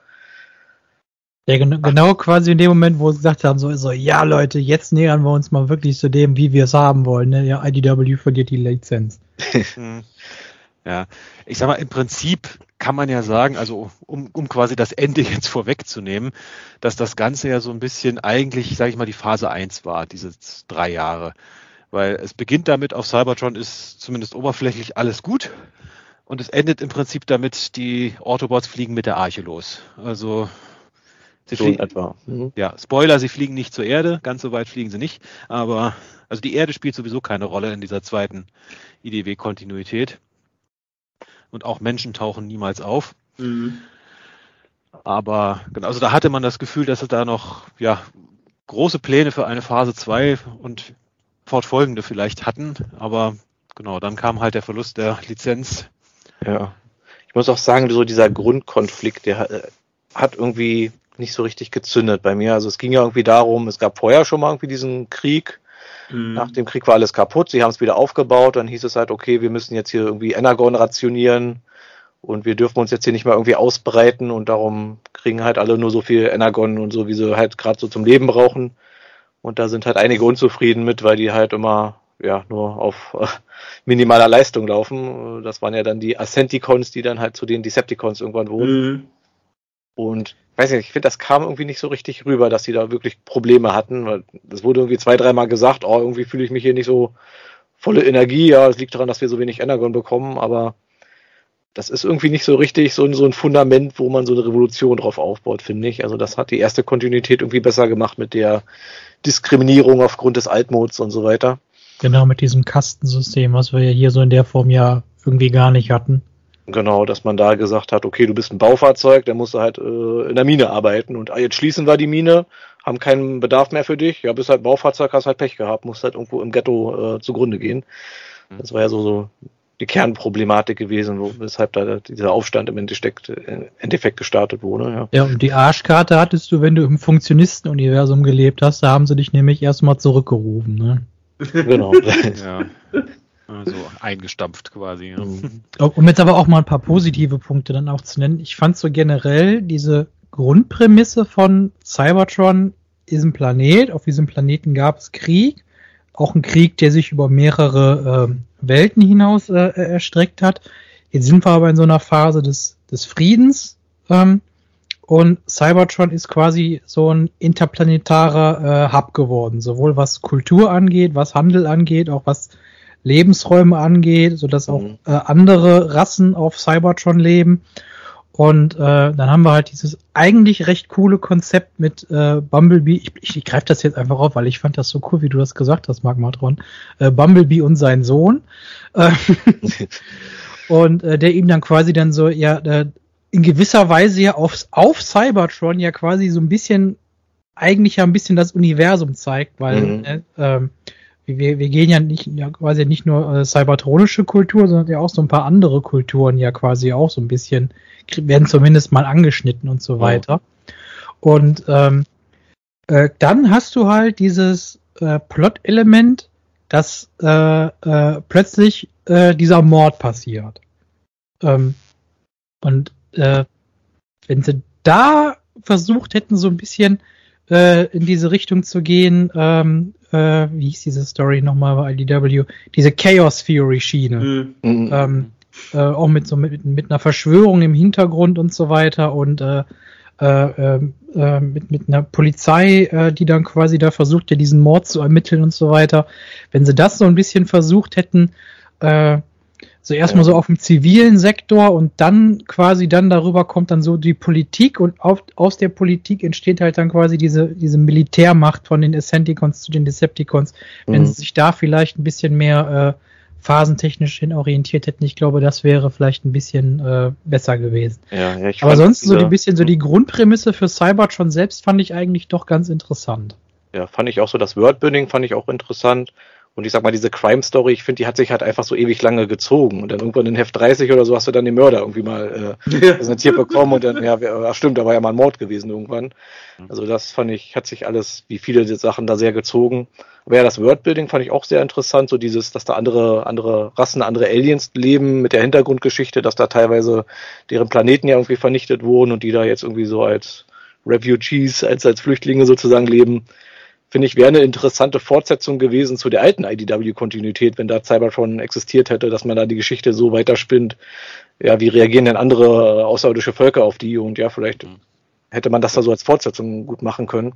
Speaker 4: ja, genau, genau quasi in dem Moment, wo sie gesagt haben, so, so, ja Leute, jetzt nähern wir uns mal wirklich zu dem, wie wir es haben wollen. Ne? Ja, IDW verliert die Lizenz.
Speaker 1: Hm. ja, ich sag mal, im Prinzip kann man ja sagen, also um, um quasi das Ende jetzt vorwegzunehmen, dass das Ganze ja so ein bisschen eigentlich, sage ich mal, die Phase 1 war, diese drei Jahre. Weil es beginnt damit, auf Cybertron ist zumindest oberflächlich alles gut. Und es endet im Prinzip damit, die Autobots fliegen mit der Arche los. Also sie so fliegen, etwa. Mhm. Ja, Spoiler, sie fliegen nicht zur Erde, ganz so weit fliegen sie nicht. Aber also die Erde spielt sowieso keine Rolle in dieser zweiten IDW-Kontinuität und auch Menschen tauchen niemals auf. Mhm. Aber genau, also da hatte man das Gefühl, dass es da noch ja, große Pläne für eine Phase 2 und fortfolgende vielleicht hatten. Aber genau, dann kam halt der Verlust der Lizenz.
Speaker 2: Ja. Ich muss auch sagen, so dieser Grundkonflikt, der hat irgendwie nicht so richtig gezündet bei mir. Also es ging ja irgendwie darum, es gab vorher schon mal irgendwie diesen Krieg Mhm. Nach dem Krieg war alles kaputt, sie haben es wieder aufgebaut, dann hieß es halt, okay, wir müssen jetzt hier irgendwie Energon rationieren und wir dürfen uns jetzt hier nicht mal irgendwie ausbreiten und darum kriegen halt alle nur so viel Energon und so, wie sie halt gerade so zum Leben brauchen. Und da sind halt einige unzufrieden mit, weil die halt immer ja nur auf äh, minimaler Leistung laufen. Das waren ja dann die Ascenticons, die dann halt zu den Decepticons irgendwann wurden. Mhm. Und weiß nicht, ich finde, das kam irgendwie nicht so richtig rüber, dass sie da wirklich Probleme hatten, das wurde irgendwie zwei, dreimal gesagt, oh, irgendwie fühle ich mich hier nicht so volle Energie, ja, es liegt daran, dass wir so wenig Energon bekommen, aber das ist irgendwie nicht so richtig so, so ein Fundament, wo man so eine Revolution drauf aufbaut, finde ich. Also das hat die erste Kontinuität irgendwie besser gemacht mit der Diskriminierung aufgrund des Altmods und so weiter.
Speaker 4: Genau, mit diesem Kastensystem, was wir ja hier so in der Form ja irgendwie gar nicht hatten.
Speaker 2: Genau, dass man da gesagt hat, okay, du bist ein Baufahrzeug, dann musst du halt äh, in der Mine arbeiten und ah, jetzt schließen wir die Mine, haben keinen Bedarf mehr für dich, ja, bist halt Baufahrzeug, hast halt Pech gehabt, musst halt irgendwo im Ghetto äh, zugrunde gehen. Das war ja so, so die Kernproblematik gewesen, wo, weshalb da dieser Aufstand im Endeffekt, im Endeffekt gestartet wurde. Ja.
Speaker 4: ja, und die Arschkarte hattest du, wenn du im Funktionistenuniversum gelebt hast, da haben sie dich nämlich erstmal zurückgerufen. Ne?
Speaker 1: Genau. ja. Also eingestampft quasi. Ja.
Speaker 4: Um jetzt aber auch mal ein paar positive Punkte dann auch zu nennen. Ich fand so generell diese Grundprämisse von Cybertron ist ein Planet. Auf diesem Planeten gab es Krieg. Auch ein Krieg, der sich über mehrere äh, Welten hinaus äh, erstreckt hat. Jetzt sind wir aber in so einer Phase des, des Friedens. Ähm, und Cybertron ist quasi so ein interplanetarer äh, Hub geworden, sowohl was Kultur angeht, was Handel angeht, auch was Lebensräume angeht, sodass auch mhm. äh, andere Rassen auf Cybertron leben. Und äh, dann haben wir halt dieses eigentlich recht coole Konzept mit äh, Bumblebee. Ich, ich, ich greife das jetzt einfach auf, weil ich fand das so cool, wie du das gesagt hast, Magmatron. Äh, Bumblebee und sein Sohn. Äh, und äh, der ihm dann quasi dann so, ja, äh, in gewisser Weise ja aufs, auf Cybertron ja quasi so ein bisschen, eigentlich ja ein bisschen das Universum zeigt, weil mhm. äh, ähm, wir, wir gehen ja nicht ja, quasi nicht nur äh, cybertronische Kultur, sondern ja auch so ein paar andere Kulturen ja quasi auch so ein bisschen, werden zumindest mal angeschnitten und so weiter. Oh. Und ähm, äh, dann hast du halt dieses äh, Plot-Element, dass äh, äh, plötzlich äh, dieser Mord passiert. Ähm, und äh, wenn sie da versucht hätten, so ein bisschen äh, in diese Richtung zu gehen, ähm, äh, wie hieß diese Story nochmal bei IDW, diese Chaos Theory Schiene. Mhm. mhm. Ähm, äh, auch mit so mit, mit einer Verschwörung im Hintergrund und so weiter und äh, äh, äh, mit, mit einer Polizei, äh, die dann quasi da versucht, ja diesen Mord zu ermitteln und so weiter. Wenn sie das so ein bisschen versucht hätten, äh, so erstmal so auf dem zivilen Sektor und dann quasi dann darüber kommt dann so die Politik und auf, aus der Politik entsteht halt dann quasi diese, diese Militärmacht von den Ascenticons zu den Decepticons. Wenn mhm. sie sich da vielleicht ein bisschen mehr äh, phasentechnisch hin orientiert hätten, ich glaube, das wäre vielleicht ein bisschen äh, besser gewesen. Ja, ja, ich Aber sonst so ein bisschen so die Grundprämisse für Cybertron selbst fand ich eigentlich doch ganz interessant.
Speaker 2: Ja, fand ich auch so. Das Wordbuilding fand ich auch interessant. Und ich sag mal, diese Crime Story, ich finde, die hat sich halt einfach so ewig lange gezogen. Und dann irgendwann in Heft 30 oder so hast du dann den Mörder irgendwie mal äh, präsentiert bekommen und dann, ja, ach stimmt, da war ja mal ein Mord gewesen irgendwann. Also das fand ich, hat sich alles, wie viele Sachen da sehr gezogen. Aber ja, das Wordbuilding fand ich auch sehr interessant, so dieses, dass da andere, andere Rassen, andere Aliens leben mit der Hintergrundgeschichte, dass da teilweise deren Planeten ja irgendwie vernichtet wurden und die da jetzt irgendwie so als Refugees, als, als Flüchtlinge sozusagen leben finde ich, wäre eine interessante Fortsetzung gewesen zu der alten IDW-Kontinuität, wenn da Cybertron existiert hätte, dass man da die Geschichte so weiterspinnt. Ja, wie reagieren denn andere außerirdische Völker auf die? Und ja, vielleicht mhm. hätte man das da so als Fortsetzung gut machen können.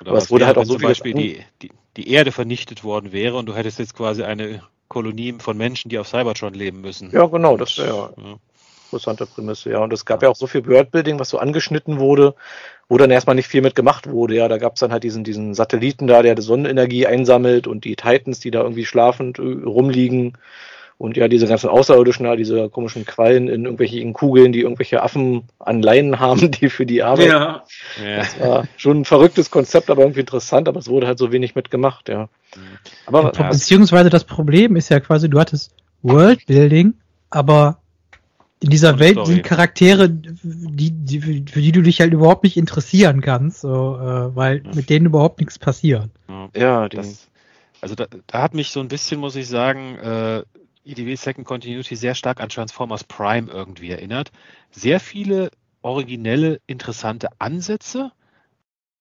Speaker 1: Oder Aber es wurde halt auch so zum Beispiel die, die, die Erde vernichtet worden wäre und du hättest jetzt quasi eine Kolonie von Menschen, die auf Cybertron leben müssen.
Speaker 2: Ja, genau, das wäre ja interessante Prämisse, ja. Und es gab ja auch so viel Wordbuilding, was so angeschnitten wurde, wo dann erstmal nicht viel mit gemacht wurde. Ja, da gab es dann halt diesen, diesen Satelliten da, der die Sonnenenergie einsammelt und die Titans, die da irgendwie schlafend äh, rumliegen. Und ja, diese ganzen Außerirdischen da, diese komischen Quallen in irgendwelchen Kugeln, die irgendwelche Affen an Leinen haben, die für die Arbeit. Ja. Das war schon ein verrücktes Konzept, aber irgendwie interessant, aber es wurde halt so wenig mitgemacht, ja.
Speaker 4: Aber, ja, beziehungsweise das Problem ist ja quasi, du hattest Worldbuilding, aber in dieser Welt Story. sind Charaktere, die, die, für die du dich halt überhaupt nicht interessieren kannst, so, äh, weil mit denen überhaupt nichts passiert.
Speaker 2: Ja, die,
Speaker 1: Also da, da, hat mich so ein bisschen, muss ich sagen, äh, EDW Second Continuity sehr stark an Transformers Prime irgendwie erinnert. Sehr viele originelle, interessante Ansätze,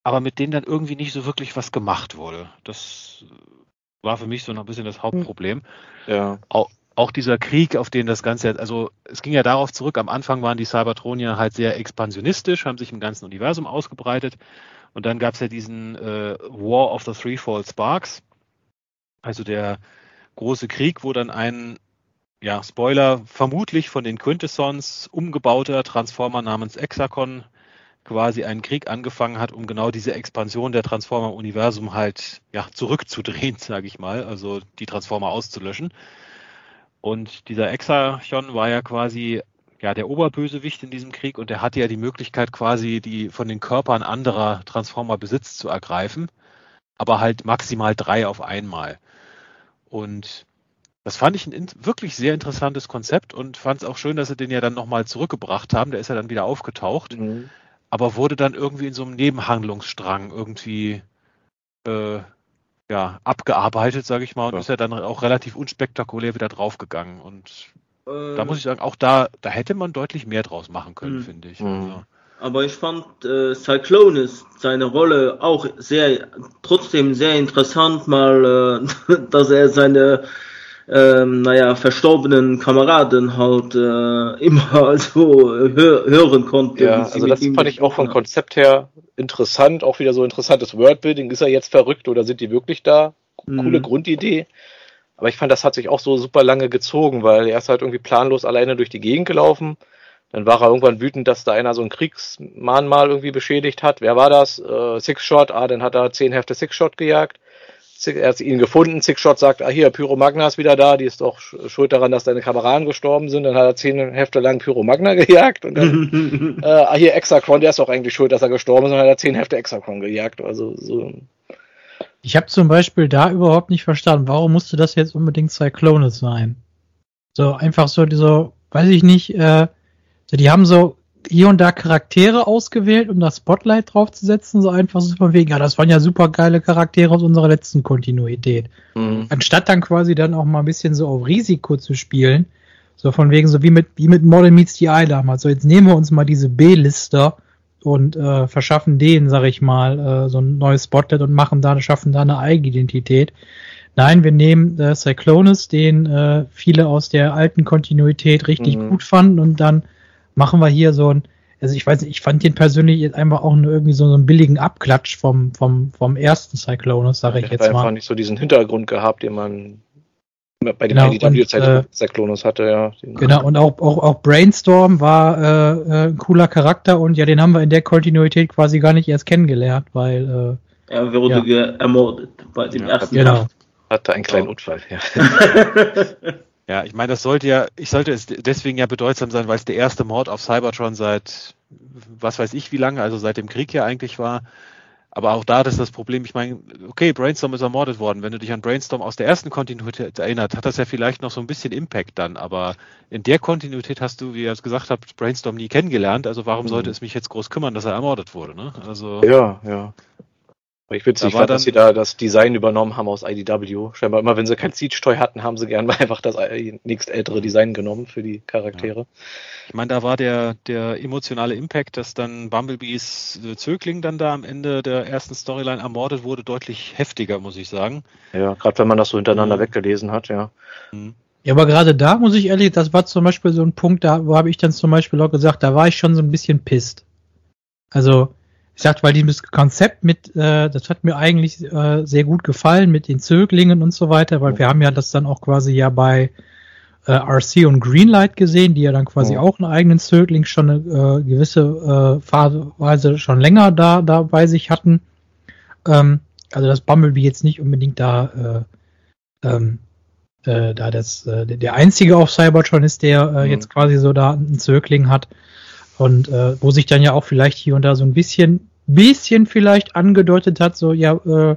Speaker 1: aber mit denen dann irgendwie nicht so wirklich was gemacht wurde. Das war für mich so noch ein bisschen das Hauptproblem. Ja. Auch, auch dieser Krieg, auf den das Ganze, also es ging ja darauf zurück, am Anfang waren die Cybertronier halt sehr expansionistisch, haben sich im ganzen Universum ausgebreitet und dann gab es ja diesen äh, War of the Threefold Sparks, also der große Krieg, wo dann ein, ja, Spoiler, vermutlich von den Quintessons umgebauter Transformer namens Exakon quasi einen Krieg angefangen hat, um genau diese Expansion der Transformer-Universum halt ja, zurückzudrehen, sage ich mal, also die Transformer auszulöschen. Und dieser Exachon war ja quasi ja der Oberbösewicht in diesem Krieg und der hatte ja die Möglichkeit quasi die von den Körpern anderer Transformer Besitz zu ergreifen, aber halt maximal drei auf einmal. Und das fand ich ein wirklich sehr interessantes Konzept und fand es auch schön, dass sie den ja dann nochmal zurückgebracht haben. Der ist ja dann wieder aufgetaucht, mhm. aber wurde dann irgendwie in so einem Nebenhandlungsstrang irgendwie äh, ja, abgearbeitet, sage ich mal, und ja. ist ja dann auch relativ unspektakulär wieder draufgegangen. Und äh, da muss ich sagen, auch da, da hätte man deutlich mehr draus machen können, mhm. finde ich. Mhm. Also.
Speaker 3: Aber ich fand äh, Cyclonus seine Rolle auch sehr, trotzdem sehr interessant, mal, äh, dass er seine, ähm, naja, verstorbenen Kameraden halt äh, immer so hör hören konnte.
Speaker 2: Ja, also das fand ich auch vom Konzept her interessant, auch wieder so interessantes Wordbuilding. Ist er jetzt verrückt oder sind die wirklich da? Coole mhm. Grundidee. Aber ich fand, das hat sich auch so super lange gezogen, weil er ist halt irgendwie planlos alleine durch die Gegend gelaufen dann war er irgendwann wütend, dass da einer so ein Kriegsmahnmal irgendwie beschädigt hat. Wer war das? Äh, Six-Shot. Ah, dann hat er zehn Hefte Six-Shot gejagt. Er hat ihn gefunden. Six-Shot sagt, ah hier, Pyromagna ist wieder da. Die ist doch schuld daran, dass deine Kameraden gestorben sind. Dann hat er zehn Hefte lang Pyromagna gejagt. Und dann, äh, ah hier, Exakron, der ist doch eigentlich schuld, dass er gestorben ist. Und dann hat er zehn Hefte Exakron gejagt. Also so...
Speaker 4: Ich habe zum Beispiel da überhaupt nicht verstanden, warum musste das jetzt unbedingt Cyclonus sein? So einfach so, so, weiß ich nicht, äh, so, die haben so hier und da Charaktere ausgewählt, um das Spotlight draufzusetzen, so einfach so von wegen, ja, das waren ja super geile Charaktere aus unserer letzten Kontinuität. Mhm. Anstatt dann quasi dann auch mal ein bisschen so auf Risiko zu spielen, so von wegen, so wie mit, wie mit Model Meets the Eye damals. So, jetzt nehmen wir uns mal diese B-Lister und äh, verschaffen denen, sag ich mal, äh, so ein neues Spotlight und machen da, schaffen da eine Eigenidentität. Nein, wir nehmen äh, Cyclonus, den äh, viele aus der alten Kontinuität richtig mhm. gut fanden und dann machen wir hier so ein, also ich weiß nicht, ich fand den persönlich einfach auch nur irgendwie so, so einen billigen Abklatsch vom, vom, vom ersten Cyclonus, sage ich jetzt mal. einfach
Speaker 2: nicht so diesen Hintergrund gehabt, den man bei den genau, IDW-Zeiten äh, Cyclonus hatte, ja.
Speaker 4: Genau, und auch, auch, auch Brainstorm war äh, äh, ein cooler Charakter und ja, den haben wir in der Kontinuität quasi gar nicht erst kennengelernt, weil
Speaker 3: äh, er wurde ja. ermordet bei dem ja, ersten
Speaker 2: genau. Hatte einen kleinen Unfall, ja.
Speaker 1: Ja, ich meine, das sollte ja, ich sollte es deswegen ja bedeutsam sein, weil es der erste Mord auf Cybertron seit was weiß ich wie lange, also seit dem Krieg ja eigentlich war. Aber auch da ist das Problem, ich meine, okay, Brainstorm ist ermordet worden. Wenn du dich an Brainstorm aus der ersten Kontinuität erinnert, hat das ja vielleicht noch so ein bisschen Impact dann. Aber in der Kontinuität hast du, wie ihr es gesagt habt, Brainstorm nie kennengelernt. Also warum mhm. sollte es mich jetzt groß kümmern, dass er ermordet wurde? Ne?
Speaker 2: Also ja, ja. Ich witzig da fand, dass sie da das Design übernommen haben aus IDW. Scheinbar immer, wenn sie kein Siege-Toy hatten, haben sie gern mal einfach das nächst ältere Design genommen für die Charaktere. Ja.
Speaker 1: Ich meine, da war der, der emotionale Impact, dass dann Bumblebees Zögling dann da am Ende der ersten Storyline ermordet wurde, deutlich heftiger, muss ich sagen.
Speaker 2: Ja, gerade wenn man das so hintereinander mhm. weggelesen hat, ja.
Speaker 4: Mhm. Ja, aber gerade da muss ich ehrlich, das war zum Beispiel so ein Punkt, da wo habe ich dann zum Beispiel auch gesagt, da war ich schon so ein bisschen pisst. Also, ich sag, weil dieses Konzept mit, äh, das hat mir eigentlich äh, sehr gut gefallen mit den Zöglingen und so weiter, weil wir haben ja das dann auch quasi ja bei äh, RC und Greenlight gesehen, die ja dann quasi oh. auch einen eigenen Zögling schon eine äh, gewisse äh, Phaseweise schon länger da, da bei sich hatten. Ähm, also das Bumblebee jetzt nicht unbedingt da, äh, ähm, äh, da das, äh, der einzige auf Cybertron ist, der äh, mhm. jetzt quasi so da einen Zögling hat. Und äh, wo sich dann ja auch vielleicht hier und da so ein bisschen, bisschen vielleicht angedeutet hat, so ja, äh,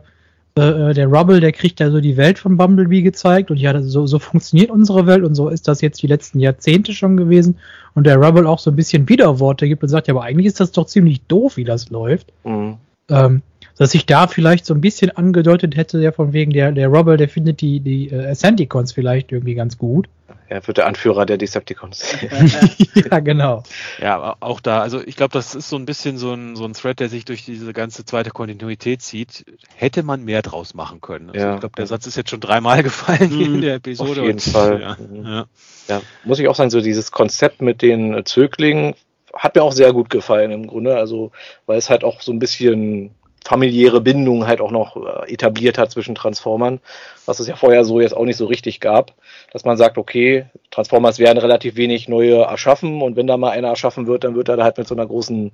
Speaker 4: äh, der Rubble, der kriegt ja so die Welt von Bumblebee gezeigt und ja, so, so funktioniert unsere Welt und so ist das jetzt die letzten Jahrzehnte schon gewesen und der Rubble auch so ein bisschen Widerworte gibt und sagt, ja, aber eigentlich ist das doch ziemlich doof, wie das läuft. Mhm. Ähm, dass sich da vielleicht so ein bisschen angedeutet hätte, ja von wegen der, der Robert, der findet die, die äh, Ascenticons vielleicht irgendwie ganz gut.
Speaker 2: Er wird der Anführer der Decepticons.
Speaker 4: ja, genau.
Speaker 1: Ja, auch da, also ich glaube, das ist so ein bisschen so ein, so ein Thread, der sich durch diese ganze zweite Kontinuität zieht. Hätte man mehr draus machen können. Also ja. ich glaube, der Satz ist jetzt schon dreimal gefallen mhm. in der Episode.
Speaker 2: Auf jeden und, Fall. Ja, mhm. ja. ja, muss ich auch sagen, so dieses Konzept mit den Zöglingen hat mir auch sehr gut gefallen im Grunde. Also, weil es halt auch so ein bisschen familiäre Bindung halt auch noch äh, etabliert hat zwischen Transformern, was es ja vorher so jetzt auch nicht so richtig gab, dass man sagt, okay, Transformers werden relativ wenig neue erschaffen und wenn da mal einer erschaffen wird, dann wird er da halt mit so einer großen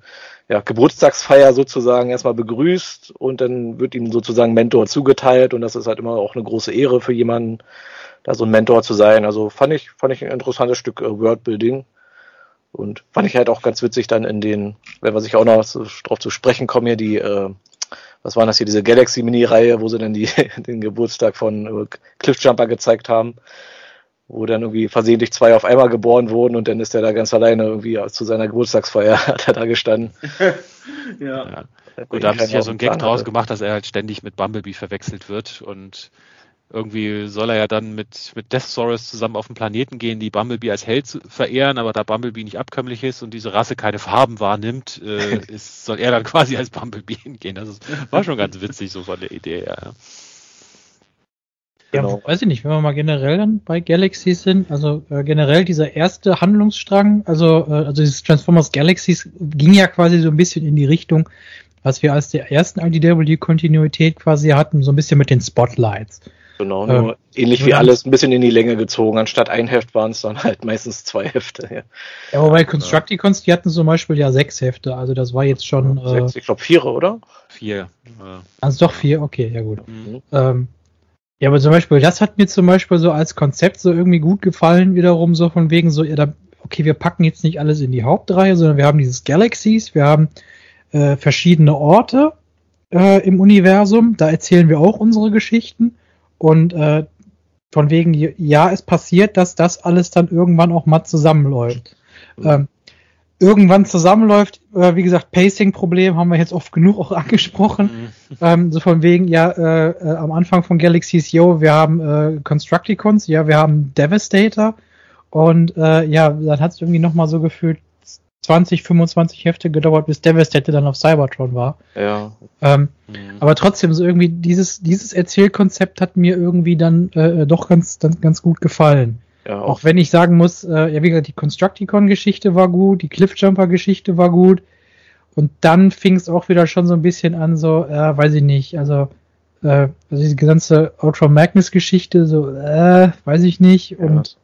Speaker 2: ja, Geburtstagsfeier sozusagen erstmal begrüßt und dann wird ihm sozusagen Mentor zugeteilt und das ist halt immer auch eine große Ehre für jemanden, da so ein Mentor zu sein. Also fand ich, fand ich ein interessantes Stück äh, Wordbuilding. Und fand ich halt auch ganz witzig dann in den, wenn wir sich auch noch drauf zu sprechen kommen, hier die äh, was waren das hier, diese Galaxy-Mini-Reihe, wo sie dann die, den Geburtstag von äh, Cliffjumper gezeigt haben, wo dann irgendwie versehentlich zwei auf einmal geboren wurden und dann ist er da ganz alleine irgendwie zu seiner Geburtstagsfeier hat er da gestanden.
Speaker 1: ja. ja. Gut, da haben sie ja so einen Gag draus gemacht, dass er halt ständig mit Bumblebee verwechselt wird und irgendwie soll er ja dann mit, mit Death Saurus zusammen auf den Planeten gehen, die Bumblebee als Held verehren, aber da Bumblebee nicht abkömmlich ist und diese Rasse keine Farben wahrnimmt, äh, ist, soll er dann quasi als Bumblebee hingehen. Das ist, war schon ganz witzig so von der Idee her. Ja.
Speaker 4: Ja, genau. weiß ich nicht, wenn wir mal generell dann bei Galaxies sind, also äh, generell dieser erste Handlungsstrang, also, äh, also dieses Transformers Galaxies ging ja quasi so ein bisschen in die Richtung, was wir als der ersten IDW-Kontinuität quasi hatten, so ein bisschen mit den Spotlights.
Speaker 2: Genau, nur ähm, ähnlich wie alles ein bisschen in die Länge gezogen. Anstatt ein Heft waren es dann halt meistens zwei Hefte. Ja,
Speaker 4: ja wobei Constructicons, die hatten zum Beispiel ja sechs Hefte, also das war jetzt schon.
Speaker 2: Sechs, äh, ich glaube vier, oder?
Speaker 1: Vier.
Speaker 4: Also doch vier, okay, ja gut. Mhm. Ähm, ja, aber zum Beispiel, das hat mir zum Beispiel so als Konzept so irgendwie gut gefallen, wiederum so von wegen so, ja, da, okay, wir packen jetzt nicht alles in die Hauptreihe, sondern wir haben dieses Galaxies, wir haben äh, verschiedene Orte äh, im Universum, da erzählen wir auch unsere Geschichten und äh, von wegen, ja, es passiert, dass das alles dann irgendwann auch mal zusammenläuft. Mhm. Ähm, irgendwann zusammenläuft, äh, wie gesagt, Pacing-Problem haben wir jetzt oft genug auch angesprochen. Mhm. Ähm, so von wegen, ja, äh, äh, am Anfang von Galaxy's Yo, wir haben äh, Constructicons, ja, wir haben Devastator und äh, ja, dann hat es irgendwie nochmal so gefühlt 20, 25 Hefte gedauert, bis Devastator dann auf Cybertron war.
Speaker 2: Ja.
Speaker 4: Ähm, mhm. Aber trotzdem, so irgendwie dieses, dieses Erzählkonzept hat mir irgendwie dann äh, doch ganz, ganz, ganz gut gefallen. Ja, auch. auch wenn ich sagen muss, äh, ja, wie gesagt, die Constructicon-Geschichte war gut, die Cliffjumper-Geschichte war gut. Und dann fing es auch wieder schon so ein bisschen an, so, äh, weiß ich nicht, also, äh, also diese ganze Ultra Magnus-Geschichte, so, äh, weiß ich nicht. Ja. Und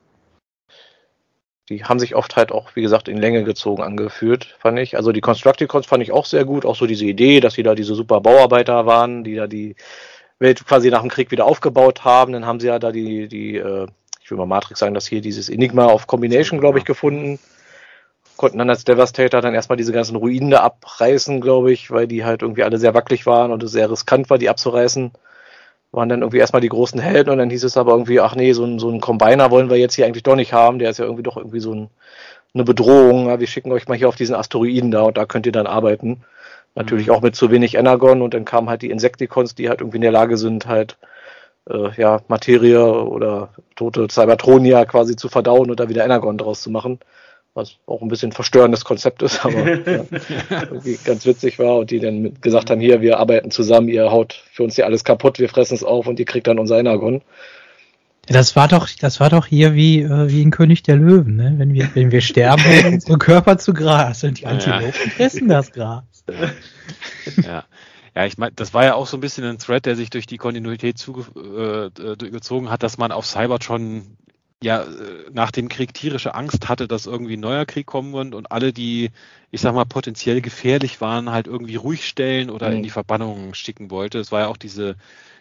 Speaker 2: die haben sich oft halt auch, wie gesagt, in Länge gezogen angefühlt, fand ich. Also die Constructicons fand ich auch sehr gut, auch so diese Idee, dass sie da diese super Bauarbeiter waren, die da die Welt quasi nach dem Krieg wieder aufgebaut haben. Dann haben sie ja da die, die, äh, ich will mal Matrix sagen, dass hier dieses Enigma of Combination, glaube ich, gefunden. Konnten dann als Devastator dann erstmal diese ganzen Ruinen da abreißen, glaube ich, weil die halt irgendwie alle sehr wackelig waren und es sehr riskant war, die abzureißen waren dann irgendwie erstmal die großen Helden und dann hieß es aber irgendwie, ach nee, so ein, so ein Combiner wollen wir jetzt hier eigentlich doch nicht haben, der ist ja irgendwie doch irgendwie so ein, eine Bedrohung. Ja, wir schicken euch mal hier auf diesen Asteroiden da und da könnt ihr dann arbeiten. Natürlich mhm. auch mit zu wenig Energon und dann kamen halt die Insektikons, die halt irgendwie in der Lage sind, halt äh, ja, Materie oder tote Cybertronia quasi zu verdauen und da wieder Energon draus zu machen was auch ein bisschen verstörendes Konzept ist, aber ja, irgendwie ganz witzig war und die dann gesagt haben, hier, wir arbeiten zusammen, ihr haut für uns hier alles kaputt, wir fressen es auf und ihr kriegt dann unser Energon.
Speaker 4: Das war doch, das war doch hier wie, äh, wie ein König der Löwen, ne? Wenn wir, wenn wir sterben, unsere Körper zu Gras und die Antilopen ja. fressen das Gras.
Speaker 1: Ja. Ja, ich meine, das war ja auch so ein bisschen ein Thread, der sich durch die Kontinuität zugezogen äh, äh hat, dass man auf Cybertron ja äh, nach dem Krieg tierische Angst hatte, dass irgendwie ein neuer Krieg kommen wird und alle, die, ich sag mal, potenziell gefährlich waren, halt irgendwie ruhig stellen oder mhm. in die Verbannung schicken wollte. Es war ja auch diese,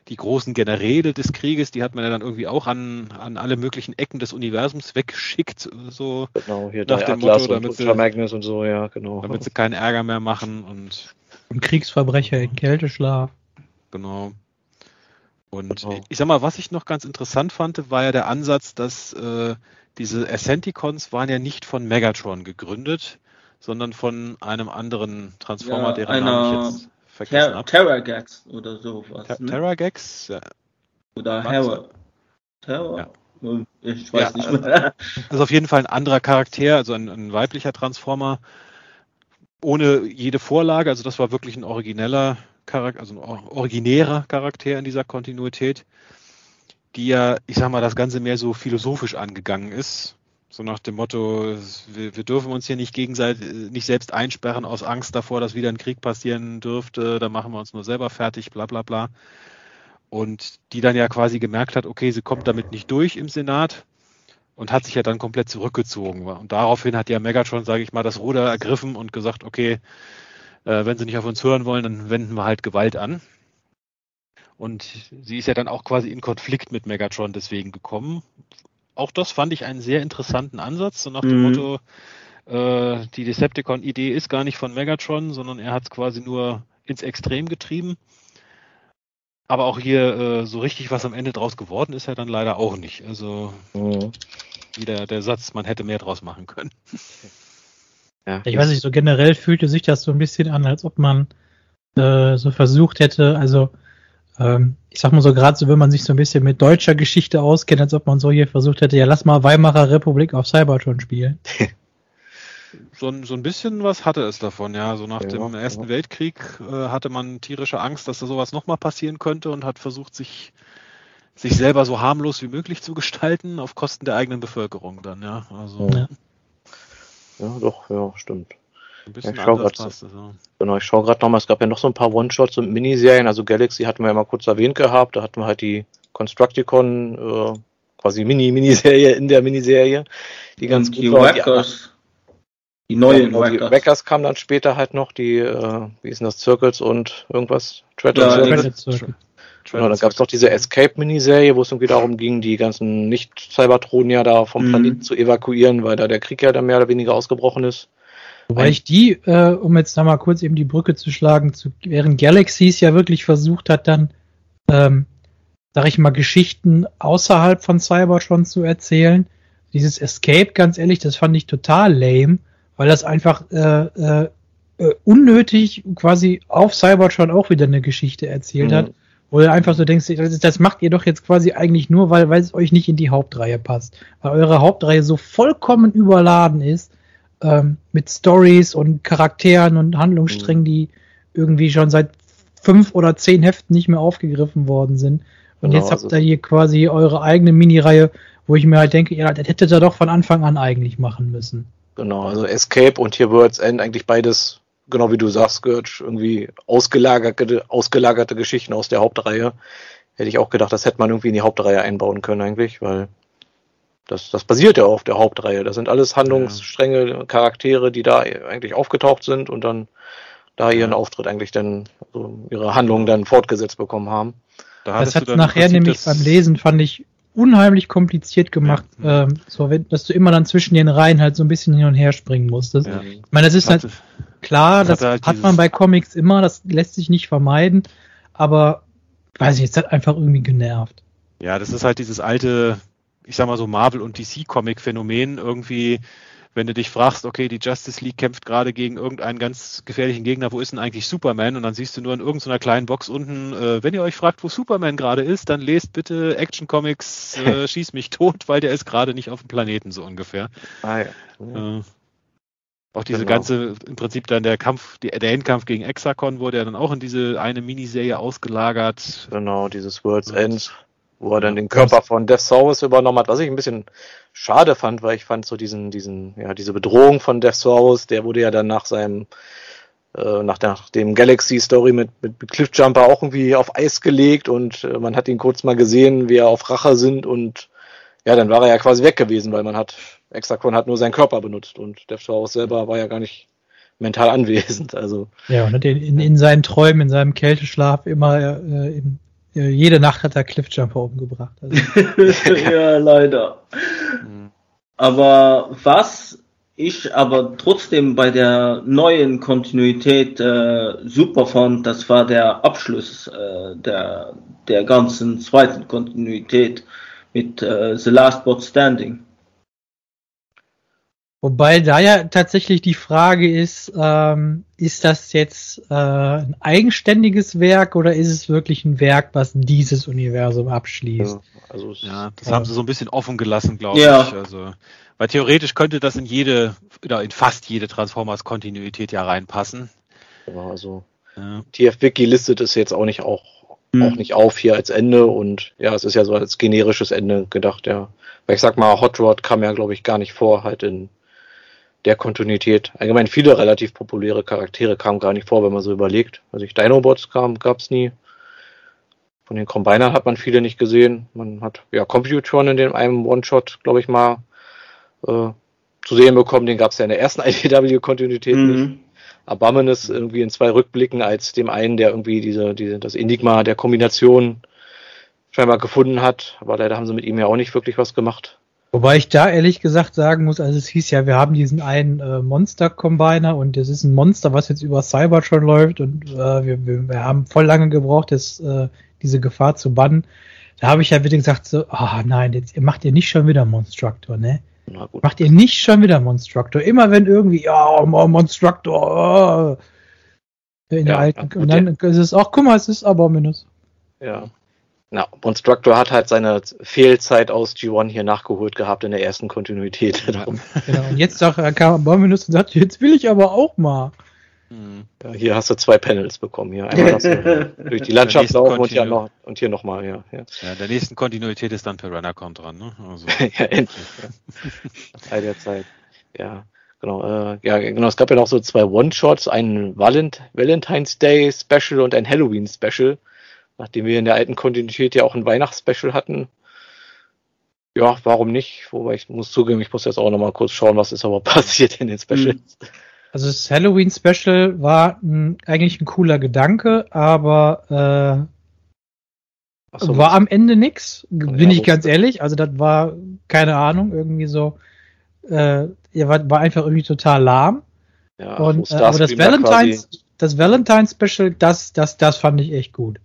Speaker 1: die großen Generäle des Krieges, die hat man ja dann irgendwie auch an, an alle möglichen Ecken des Universums weggeschickt, so
Speaker 2: genau, hier nach dem Atlas Motto, damit sie, Magnus und so, ja, genau.
Speaker 1: Damit sie keinen Ärger mehr machen und,
Speaker 4: und Kriegsverbrecher in Kälteschlaf.
Speaker 1: Genau. Und genau. ich sag mal, was ich noch ganz interessant fand, war ja der Ansatz, dass äh, diese Ascenticons waren ja nicht von Megatron gegründet, sondern von einem anderen Transformer, ja, deren Namen ich jetzt
Speaker 3: vergessen Ter Terragax oder sowas.
Speaker 1: Ter ne? Terragax? Ja.
Speaker 3: Oder Terror. Terror? Ja.
Speaker 1: Ich weiß ja, nicht mehr. Das ist auf jeden Fall ein anderer Charakter, also ein, ein, weiblicher Transformer, ohne jede Vorlage. Also das war wirklich ein origineller Charakter, also ein originärer Charakter in dieser Kontinuität, die ja, ich sag mal, das Ganze mehr so philosophisch angegangen ist. So nach dem Motto, wir, wir dürfen uns hier nicht gegenseitig, nicht selbst einsperren aus Angst davor, dass wieder ein Krieg passieren dürfte, da machen wir uns nur selber fertig, bla bla bla und die dann ja quasi gemerkt hat, okay, sie kommt damit nicht durch im Senat und hat sich ja dann komplett zurückgezogen. Und daraufhin hat ja Megatron, sage ich mal, das Ruder ergriffen und gesagt, okay, äh, wenn sie nicht auf uns hören wollen, dann wenden wir halt Gewalt an. Und sie ist ja dann auch quasi in Konflikt mit Megatron deswegen gekommen. Auch das fand ich einen sehr interessanten Ansatz, so nach dem mhm. Motto, äh, die Decepticon-Idee ist gar nicht von Megatron, sondern er hat es quasi nur ins Extrem getrieben. Aber auch hier äh, so richtig was am Ende draus geworden ist ja dann leider auch nicht. Also mhm. wieder der Satz, man hätte mehr draus machen können.
Speaker 4: Ja. Ich weiß nicht, so generell fühlte sich das so ein bisschen an, als ob man äh, so versucht hätte, also ähm, ich sag mal so, gerade so, wenn man sich so ein bisschen mit deutscher Geschichte auskennt, als ob man so hier versucht hätte, ja, lass mal Weimarer Republik auf Cybertron spielen.
Speaker 1: so, ein, so ein bisschen was hatte es davon, ja. So nach ja, dem Ersten ja. Weltkrieg äh, hatte man tierische Angst, dass da sowas nochmal passieren könnte und hat versucht, sich, sich selber so harmlos wie möglich zu gestalten, auf Kosten der eigenen Bevölkerung dann, ja. Also,
Speaker 2: ja. Ja doch, ja, stimmt. Ein bisschen ja, ich schaue gerade also. genau, ich schaue gerade nochmal, es gab ja noch so ein paar One-Shots und Miniserien, also Galaxy hatten wir ja mal kurz erwähnt gehabt, da hatten wir halt die Constructicon, äh, quasi Mini-Miniserie in der Miniserie, die ganz gut war. Die, die neue ja, genau, Die Wreckers kamen dann später halt noch, die, äh, wie ist denn das, Circles und irgendwas? Tread ja, Genau, dann gab es noch diese Escape-Miniserie, wo es irgendwie darum ging, die ganzen Nicht-Cybertronier da vom mhm. Planeten zu evakuieren, weil da der Krieg ja dann mehr oder weniger ausgebrochen ist.
Speaker 4: Wobei ich die, äh, um jetzt da mal kurz eben die Brücke zu schlagen, zu, während Galaxies ja wirklich versucht hat, dann, ähm, sag ich mal, Geschichten außerhalb von Cybertron zu erzählen. Dieses Escape, ganz ehrlich, das fand ich total lame weil das einfach äh, äh, äh, unnötig quasi auf Cybertron auch wieder eine Geschichte erzählt mhm. hat, wo du einfach so denkst, das, das, macht ihr doch jetzt quasi eigentlich nur, weil, weil es euch nicht in die Hauptreihe passt. Weil eure Hauptreihe so vollkommen überladen ist ähm, mit Stories und Charakteren und Handlungssträngen, mhm. die irgendwie schon seit fünf oder zehn Heften nicht mehr aufgegriffen worden sind. Und genau, jetzt habt also ihr hier quasi eure eigene Mini-Reihe, wo ich mir halt denke, ja, das hättet ihr doch von Anfang an eigentlich machen müssen.
Speaker 2: Genau, also Escape und hier World's End eigentlich beides, genau wie du sagst, Gürtsch, irgendwie ausgelagerte, ausgelagerte Geschichten aus der Hauptreihe. Hätte ich auch gedacht, das hätte man irgendwie in die Hauptreihe einbauen können eigentlich, weil das, das basiert ja auf der Hauptreihe. Das sind alles Handlungsstränge, Charaktere, die da eigentlich aufgetaucht sind und dann da ihren Auftritt eigentlich dann, also ihre Handlungen dann fortgesetzt bekommen haben.
Speaker 4: Da das hat nachher nämlich beim Lesen, fand ich, unheimlich kompliziert gemacht, ja. ähm, so, wenn, dass du immer dann zwischen den Reihen halt so ein bisschen hin und her springen musstest. Ja. Ich meine, das ist halt klar, das, halt hat man bei Comics immer, das lässt sich nicht vermeiden, aber weiß ich, es hat einfach irgendwie genervt.
Speaker 1: Ja, das ist halt dieses alte, ich sag mal so Marvel und DC Comic Phänomen irgendwie wenn du dich fragst, okay, die Justice League kämpft gerade gegen irgendeinen ganz gefährlichen Gegner, wo ist denn eigentlich Superman? Und dann siehst du nur in irgendeiner kleinen Box unten, äh, wenn ihr euch fragt, wo Superman gerade ist, dann lest bitte Action Comics, äh, schieß mich tot, weil der ist gerade nicht auf dem Planeten, so ungefähr. Ah, ja. Äh, auch diese genau. ganze, im Prinzip dann der Kampf, der Endkampf gegen Hexacon wurde ja dann auch in diese eine Miniserie ausgelagert.
Speaker 2: Genau, dieses World's End wo er dann den Körper von Death Saurus übernommen hat, was ich ein bisschen schade fand, weil ich fand so diesen, diesen, ja, diese Bedrohung von Death Saurus, der wurde ja dann nach seinem, äh, nach, der, nach dem Galaxy Story mit, mit, mit Cliffjumper auch irgendwie auf Eis gelegt und äh, man hat ihn kurz mal gesehen, wie er auf Rache sind und ja, dann war er ja quasi weg gewesen, weil man hat, Exacon hat nur seinen Körper benutzt und Death Saurus selber war ja gar nicht mental anwesend, also.
Speaker 4: Ja, und in, in seinen Träumen, in seinem Kälteschlaf immer äh, im jede Nacht hat er Cliffjumper umgebracht. Also.
Speaker 3: ja, leider. Aber was ich aber trotzdem bei der neuen Kontinuität äh, super fand, das war der Abschluss äh, der, der ganzen zweiten Kontinuität mit äh, The Last Bot Standing.
Speaker 4: Wobei da ja tatsächlich die Frage ist, ähm, ist das jetzt äh, ein eigenständiges Werk oder ist es wirklich ein Werk, was dieses Universum abschließt?
Speaker 1: Ja, also ja das haben sie so ein bisschen offen gelassen, glaube ja. ich. Also, weil theoretisch könnte das in jede oder in fast jede Transformers-Kontinuität ja reinpassen.
Speaker 2: Ja, also ja. TF-Wiki listet es jetzt auch nicht auch, mhm. auch nicht auf hier als Ende und ja, es ist ja so als generisches Ende gedacht, ja. Weil ich sag mal, Hot Rod kam ja, glaube ich, gar nicht vor, halt in der Kontinuität. Allgemein viele relativ populäre Charaktere kamen gar nicht vor, wenn man so überlegt. Also ich Dinobots kam, gab's nie. Von den Combiner hat man viele nicht gesehen. Man hat ja Computron in dem einem One-Shot, glaube ich mal, äh, zu sehen bekommen. Den gab's ja in der ersten IDW-Kontinuität mhm. nicht. Abominus irgendwie in zwei Rückblicken als dem einen, der irgendwie diese, diese, das Enigma der Kombination scheinbar gefunden hat. Aber leider haben sie mit ihm ja auch nicht wirklich was gemacht.
Speaker 4: Wobei ich da ehrlich gesagt sagen muss, also es hieß ja, wir haben diesen einen äh, Monster-Combiner und das ist ein Monster, was jetzt über Cyber schon läuft und äh, wir, wir, wir haben voll lange gebraucht, das, äh, diese Gefahr zu bannen. Da habe ich ja wieder gesagt, so, ah oh nein, jetzt macht ihr nicht schon wieder Monstructor, ne? Macht ihr nicht schon wieder Monstructor. Immer wenn irgendwie, ja, oh, Monstructor, oh, in ja, der alten, ja, und dann ist es auch, guck mal, es ist aber minus.
Speaker 2: Ja, na, Monstructor hat halt seine Fehlzeit aus G1 hier nachgeholt gehabt in der ersten Kontinuität.
Speaker 4: Ja. genau, und jetzt auch, kam Abominus und sagt, jetzt will ich aber auch mal.
Speaker 2: Hm. Ja, hier hast du zwei Panels bekommen. Hier einmal durch die Landschaft laufen und, ja noch, und hier nochmal. Ja,
Speaker 1: ja. ja, der nächsten Kontinuität ist dann Piranacon dran. Ne?
Speaker 2: Also. ja, endlich. Ja. Bei der Zeit. Ja, genau. Äh, ja, genau. Es gab ja noch so zwei One-Shots, ein Valent Valentine's Day Special und ein Halloween Special nachdem wir in der alten Kontinuität ja auch ein Weihnachtsspecial hatten. Ja, warum nicht? Wobei ich muss zugeben, ich muss jetzt auch nochmal kurz schauen, was ist aber passiert in den Specials.
Speaker 4: Also das Halloween Special war ein, eigentlich ein cooler Gedanke, aber äh, so, war am Ende nix, bin ja, ich ganz ehrlich. Also das war keine Ahnung, irgendwie so, äh, er war, war einfach irgendwie total lahm. Ja, und äh, aber das Valentine's, das Valentine's Special, das, das, das fand ich echt gut.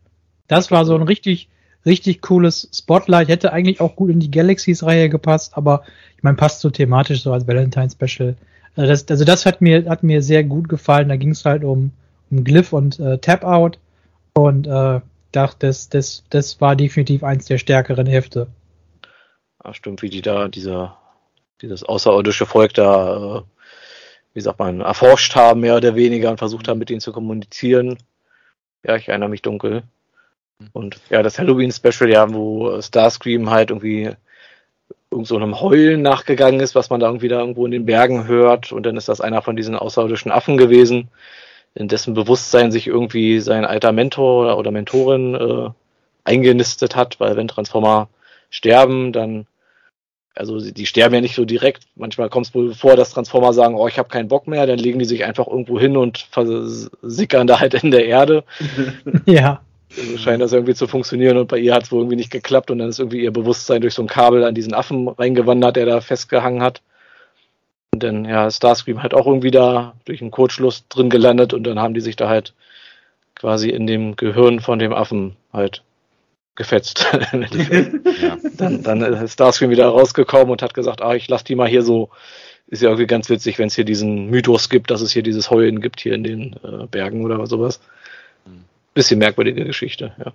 Speaker 4: Das war so ein richtig, richtig cooles Spotlight. Hätte eigentlich auch gut in die Galaxies-Reihe gepasst, aber ich meine, passt so thematisch so als Valentine-Special. Also das, also das hat mir, hat mir sehr gut gefallen. Da ging es halt um, um Glyph und äh, Tap-Out. Und äh, das, das, das war definitiv eins der stärkeren Hefte.
Speaker 2: Ja, stimmt, wie die da, dieser, dieses außerirdische Volk da, äh, wie sagt man, erforscht haben, mehr oder weniger, und versucht haben, mit ihnen zu kommunizieren. Ja, ich erinnere mich dunkel. Und ja, das Halloween-Special, ja, wo Starscream halt irgendwie irgend so einem Heulen nachgegangen ist, was man da irgendwie da irgendwo in den Bergen hört. Und dann ist das einer von diesen außerirdischen Affen gewesen, in dessen Bewusstsein sich irgendwie sein alter Mentor oder Mentorin äh, eingenistet hat, weil wenn Transformer sterben, dann also die sterben ja nicht so direkt. Manchmal kommt es wohl vor, dass Transformer sagen, oh, ich habe keinen Bock mehr, dann legen die sich einfach irgendwo hin und versickern da halt in der Erde.
Speaker 4: ja.
Speaker 2: Also scheint das irgendwie zu funktionieren und bei ihr hat es wohl irgendwie nicht geklappt und dann ist irgendwie ihr Bewusstsein durch so ein Kabel an diesen Affen reingewandert, der da festgehangen hat. Und dann, ja, Starscream halt auch irgendwie da durch einen Kurzschluss drin gelandet und dann haben die sich da halt quasi in dem Gehirn von dem Affen halt gefetzt. ja. dann, dann ist Starscream wieder rausgekommen und hat gesagt, ah, ich lass die mal hier so. Ist ja irgendwie ganz witzig, wenn es hier diesen Mythos gibt, dass es hier dieses Heulen gibt hier in den äh, Bergen oder sowas bisschen merkwürdige Geschichte, ja.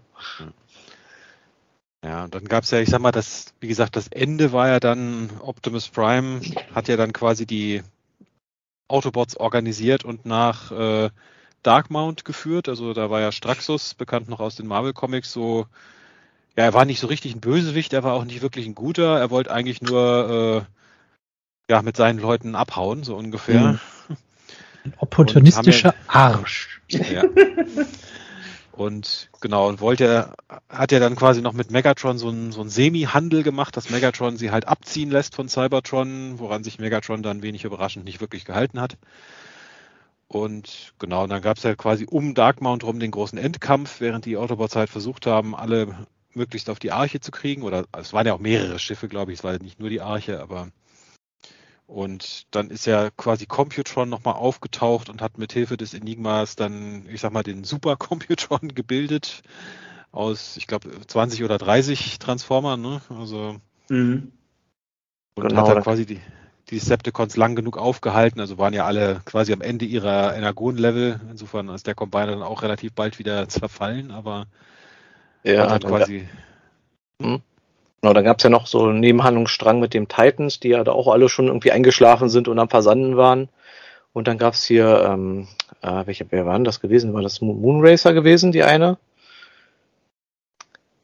Speaker 1: Ja, und dann gab es ja, ich sag mal, das, wie gesagt, das Ende war ja dann, Optimus Prime hat ja dann quasi die Autobots organisiert und nach äh, Darkmount geführt. Also da war ja Straxus, bekannt noch aus den Marvel Comics, so, ja, er war nicht so richtig ein Bösewicht, er war auch nicht wirklich ein guter, er wollte eigentlich nur äh, ja, mit seinen Leuten abhauen, so ungefähr. Mhm.
Speaker 4: Ein opportunistischer ja, Arsch.
Speaker 1: Ja. Und genau, und wollte, hat ja dann quasi noch mit Megatron so ein, so Semi-Handel gemacht, dass Megatron sie halt abziehen lässt von Cybertron, woran sich Megatron dann wenig überraschend nicht wirklich gehalten hat. Und genau, und dann gab es ja quasi um Darkmount rum den großen Endkampf, während die Autobots halt versucht haben, alle möglichst auf die Arche zu kriegen. Oder es waren ja auch mehrere Schiffe, glaube ich, es war nicht nur die Arche, aber und dann ist ja quasi Computron nochmal aufgetaucht und hat mit Hilfe des Enigmas dann, ich sag mal, den Super Computron gebildet aus, ich glaube, 20 oder 30 Transformern, ne? Also
Speaker 2: mhm.
Speaker 1: und genau, hat dann quasi die, die Decepticons lang genug aufgehalten, also waren ja alle quasi am Ende ihrer Energon-Level. Insofern ist der Combiner dann auch relativ bald wieder zerfallen, aber
Speaker 2: ja, dann quasi. Hm. Genau, dann gab es ja noch so einen Nebenhandlungsstrang mit dem Titans, die ja da auch alle schon irgendwie eingeschlafen sind und am Versanden waren. Und dann gab es hier, ähm, äh, welche, wer waren das gewesen? War das Moonracer gewesen, die eine?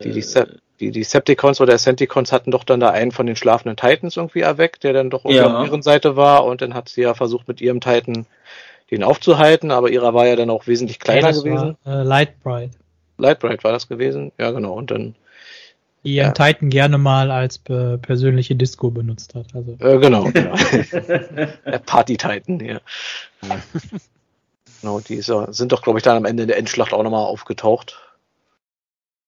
Speaker 2: Die, die, äh, die Decepticons oder Decepticons hatten doch dann da einen von den schlafenden Titans irgendwie erweckt, der dann doch ja. auf ihren Seite war und dann hat sie ja versucht mit ihrem Titan den aufzuhalten, aber ihrer war ja dann auch wesentlich kleiner ja, gewesen.
Speaker 4: War, äh, Lightbright.
Speaker 2: Lightbright war das gewesen, ja genau und dann
Speaker 4: die ihren ja. Titan gerne mal als persönliche Disco benutzt hat. Also.
Speaker 2: Äh, genau, genau. Der Party-Titan, ja. genau, die ist, sind doch, glaube ich, dann am Ende in der Endschlacht auch nochmal aufgetaucht.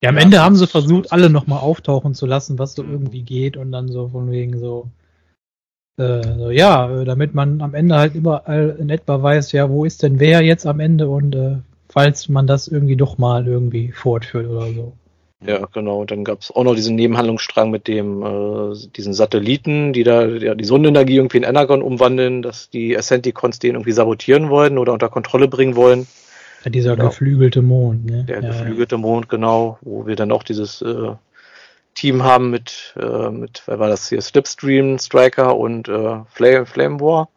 Speaker 4: Ja, am ja. Ende haben sie versucht, alle nochmal auftauchen zu lassen, was so irgendwie geht und dann so von wegen so, äh, so ja, damit man am Ende halt überall in etwa weiß, ja, wo ist denn wer jetzt am Ende und äh, falls man das irgendwie doch mal irgendwie fortführt oder so.
Speaker 2: Ja, genau. Und dann gab es auch noch diesen Nebenhandlungsstrang mit dem, äh, diesen Satelliten, die da ja, die Sonnenenergie irgendwie in Energon umwandeln, dass die Ascenticons den irgendwie sabotieren wollen oder unter Kontrolle bringen wollen.
Speaker 4: Ja, dieser genau. geflügelte Mond, ne?
Speaker 2: Der ja, geflügelte. Mond, genau, wo wir dann auch dieses äh, Team haben mit, äh, mit, wer war das hier, Slipstream, Striker und äh, Flame, Flame War.